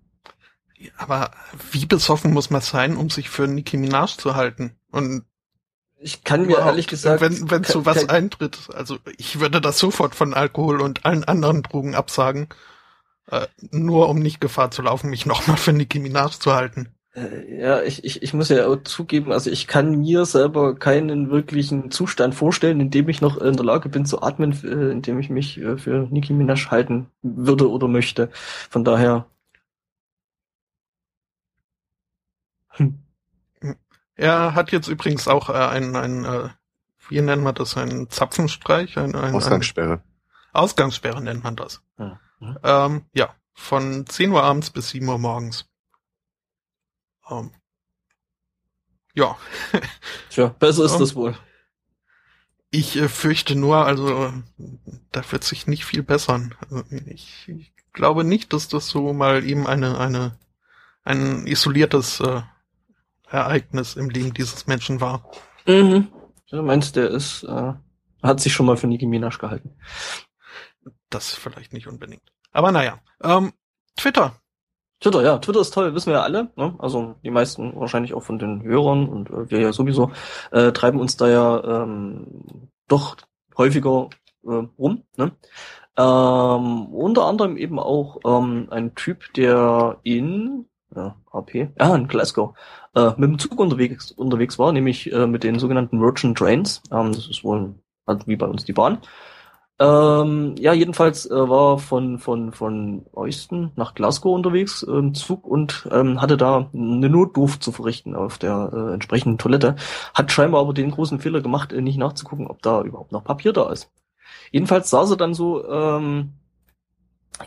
Aber wie besoffen muss man sein, um sich für Nicki Minaj zu halten? Und ich kann mir ehrlich gesagt, wenn wenn sowas eintritt, also ich würde das sofort von Alkohol und allen anderen Drogen absagen, äh, nur um nicht Gefahr zu laufen, mich nochmal für Nicki Minaj zu halten. Äh, ja, ich, ich, ich muss ja auch zugeben, also ich kann mir selber keinen wirklichen Zustand vorstellen, in dem ich noch in der Lage bin zu atmen, äh, in dem ich mich äh, für Nicki Minaj halten würde oder möchte. Von daher. Hm. Er hat jetzt übrigens auch äh, einen, einen äh, wie nennt man das, einen Zapfenstreich? Ein, ein, Ausgangssperre. Ein Ausgangssperre nennt man das. Ja. Ähm, ja, von 10 Uhr abends bis 7 Uhr morgens. Ähm, ja. [laughs] Tja, besser ist um, das wohl. Ich äh, fürchte nur, also da wird sich nicht viel bessern. Also, ich, ich, glaube nicht, dass das so mal eben eine, eine, ein isoliertes äh, Ereignis im Leben dieses Menschen war. Mhm. Du meinst, der ist, äh, hat sich schon mal für Nicki Minaj gehalten. Das vielleicht nicht unbedingt. Aber naja. Ähm, Twitter. Twitter, ja, Twitter ist toll, wissen wir ja alle. Ne? Also die meisten wahrscheinlich auch von den Hörern und äh, wir ja sowieso äh, treiben uns da ja ähm, doch häufiger äh, rum. Ne? Ähm, unter anderem eben auch ähm, ein Typ, der in ja, AP, ja, in Glasgow, äh, mit dem Zug unterwegs, unterwegs war, nämlich äh, mit den sogenannten Merchant Trains. Ähm, das ist wohl also wie bei uns die Bahn. Ähm, ja, jedenfalls äh, war von von von Euston nach Glasgow unterwegs im Zug und ähm, hatte da eine Notdurft zu verrichten auf der äh, entsprechenden Toilette. Hat scheinbar aber den großen Fehler gemacht, äh, nicht nachzugucken, ob da überhaupt noch Papier da ist. Jedenfalls saß er dann so ähm,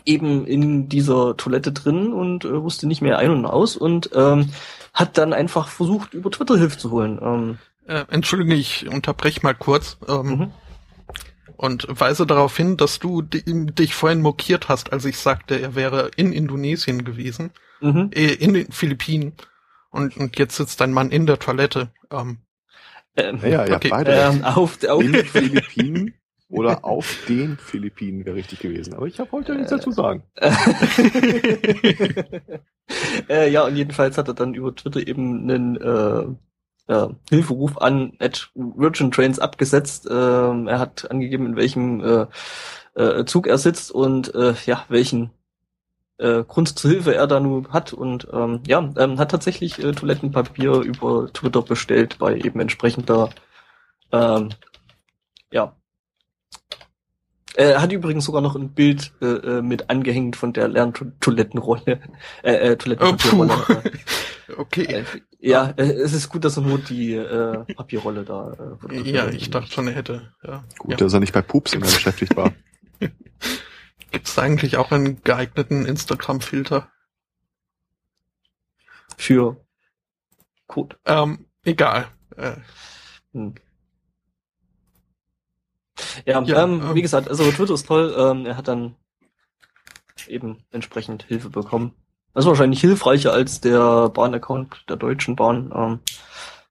eben in dieser Toilette drin und äh, wusste nicht mehr ein und aus und ähm, hat dann einfach versucht, über Twitter Hilfe zu holen. Ähm, äh, Entschuldige, ich unterbreche mal kurz. Ähm, mhm und weise darauf hin, dass du dich vorhin mokiert hast, als ich sagte, er wäre in Indonesien gewesen, mhm. äh, in den Philippinen und, und jetzt sitzt ein Mann in der Toilette. Ähm, ähm, ja, ja, okay. beide. Ähm, auf, auf in den Philippinen [laughs] oder auf den Philippinen wäre richtig gewesen. Aber ich habe heute nichts dazu sagen. [laughs] äh, ja, und jedenfalls hat er dann über Twitter eben einen äh, äh, Hilferuf an at Virgin Trains abgesetzt. Äh, er hat angegeben, in welchem äh, äh, Zug er sitzt und äh, ja, welchen äh, Grund zur Hilfe er da nun hat und ähm, ja, ähm, hat tatsächlich äh, Toilettenpapier über Twitter bestellt bei eben entsprechender ähm, ja er hat übrigens sogar noch ein Bild äh, äh mit angehängt von der Lerntoilettenrolle. Äh, äh, Toilettenpapierrolle. Oh, [laughs] okay. Äh, ja, äh, es ist gut, dass er nur die äh, Papierrolle da. Äh, ja, ich dachte schon, er hätte. Ja. Gut, ja. dass er nicht bei Pups immer beschäftigt war. [laughs] Gibt es eigentlich auch einen geeigneten Instagram-Filter? Für Code. Ähm, egal. Äh. Hm. Ja, ja ähm, ähm, wie gesagt, also Twitter ist toll. Ähm, er hat dann eben entsprechend Hilfe bekommen. Das ist wahrscheinlich hilfreicher als der Bahn-Account der Deutschen Bahn ähm,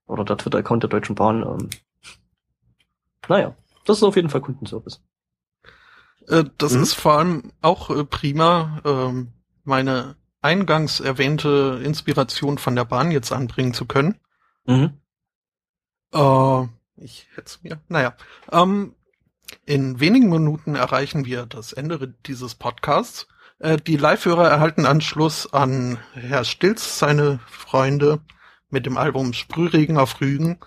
oder der Twitter-Account der Deutschen Bahn. Ähm. Naja, das ist auf jeden Fall Kundenservice. Äh, das mhm. ist vor allem auch äh, prima, äh, meine eingangs erwähnte Inspiration von der Bahn jetzt anbringen zu können. Mhm. Äh, ich hätte es mir. Naja. Ähm, in wenigen Minuten erreichen wir das Ende dieses Podcasts. Äh, die Live-Hörer erhalten Anschluss an Herr Stilz, seine Freunde, mit dem Album Sprühregen auf Rügen.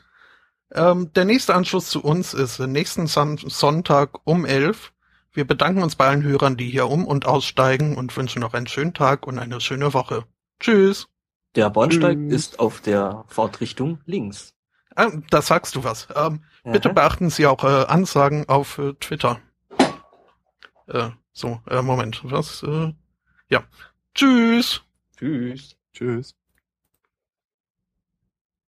Ähm, der nächste Anschluss zu uns ist nächsten Sonntag um elf. Wir bedanken uns bei allen Hörern, die hier um und aussteigen und wünschen noch einen schönen Tag und eine schöne Woche. Tschüss. Der Bahnsteig Tschüss. ist auf der Fahrtrichtung links. Ah, da sagst du was. Ähm, bitte beachten Sie auch äh, Ansagen auf äh, Twitter. Äh, so, äh, Moment, was? Äh, ja. Tschüss. Tschüss. Tschüss.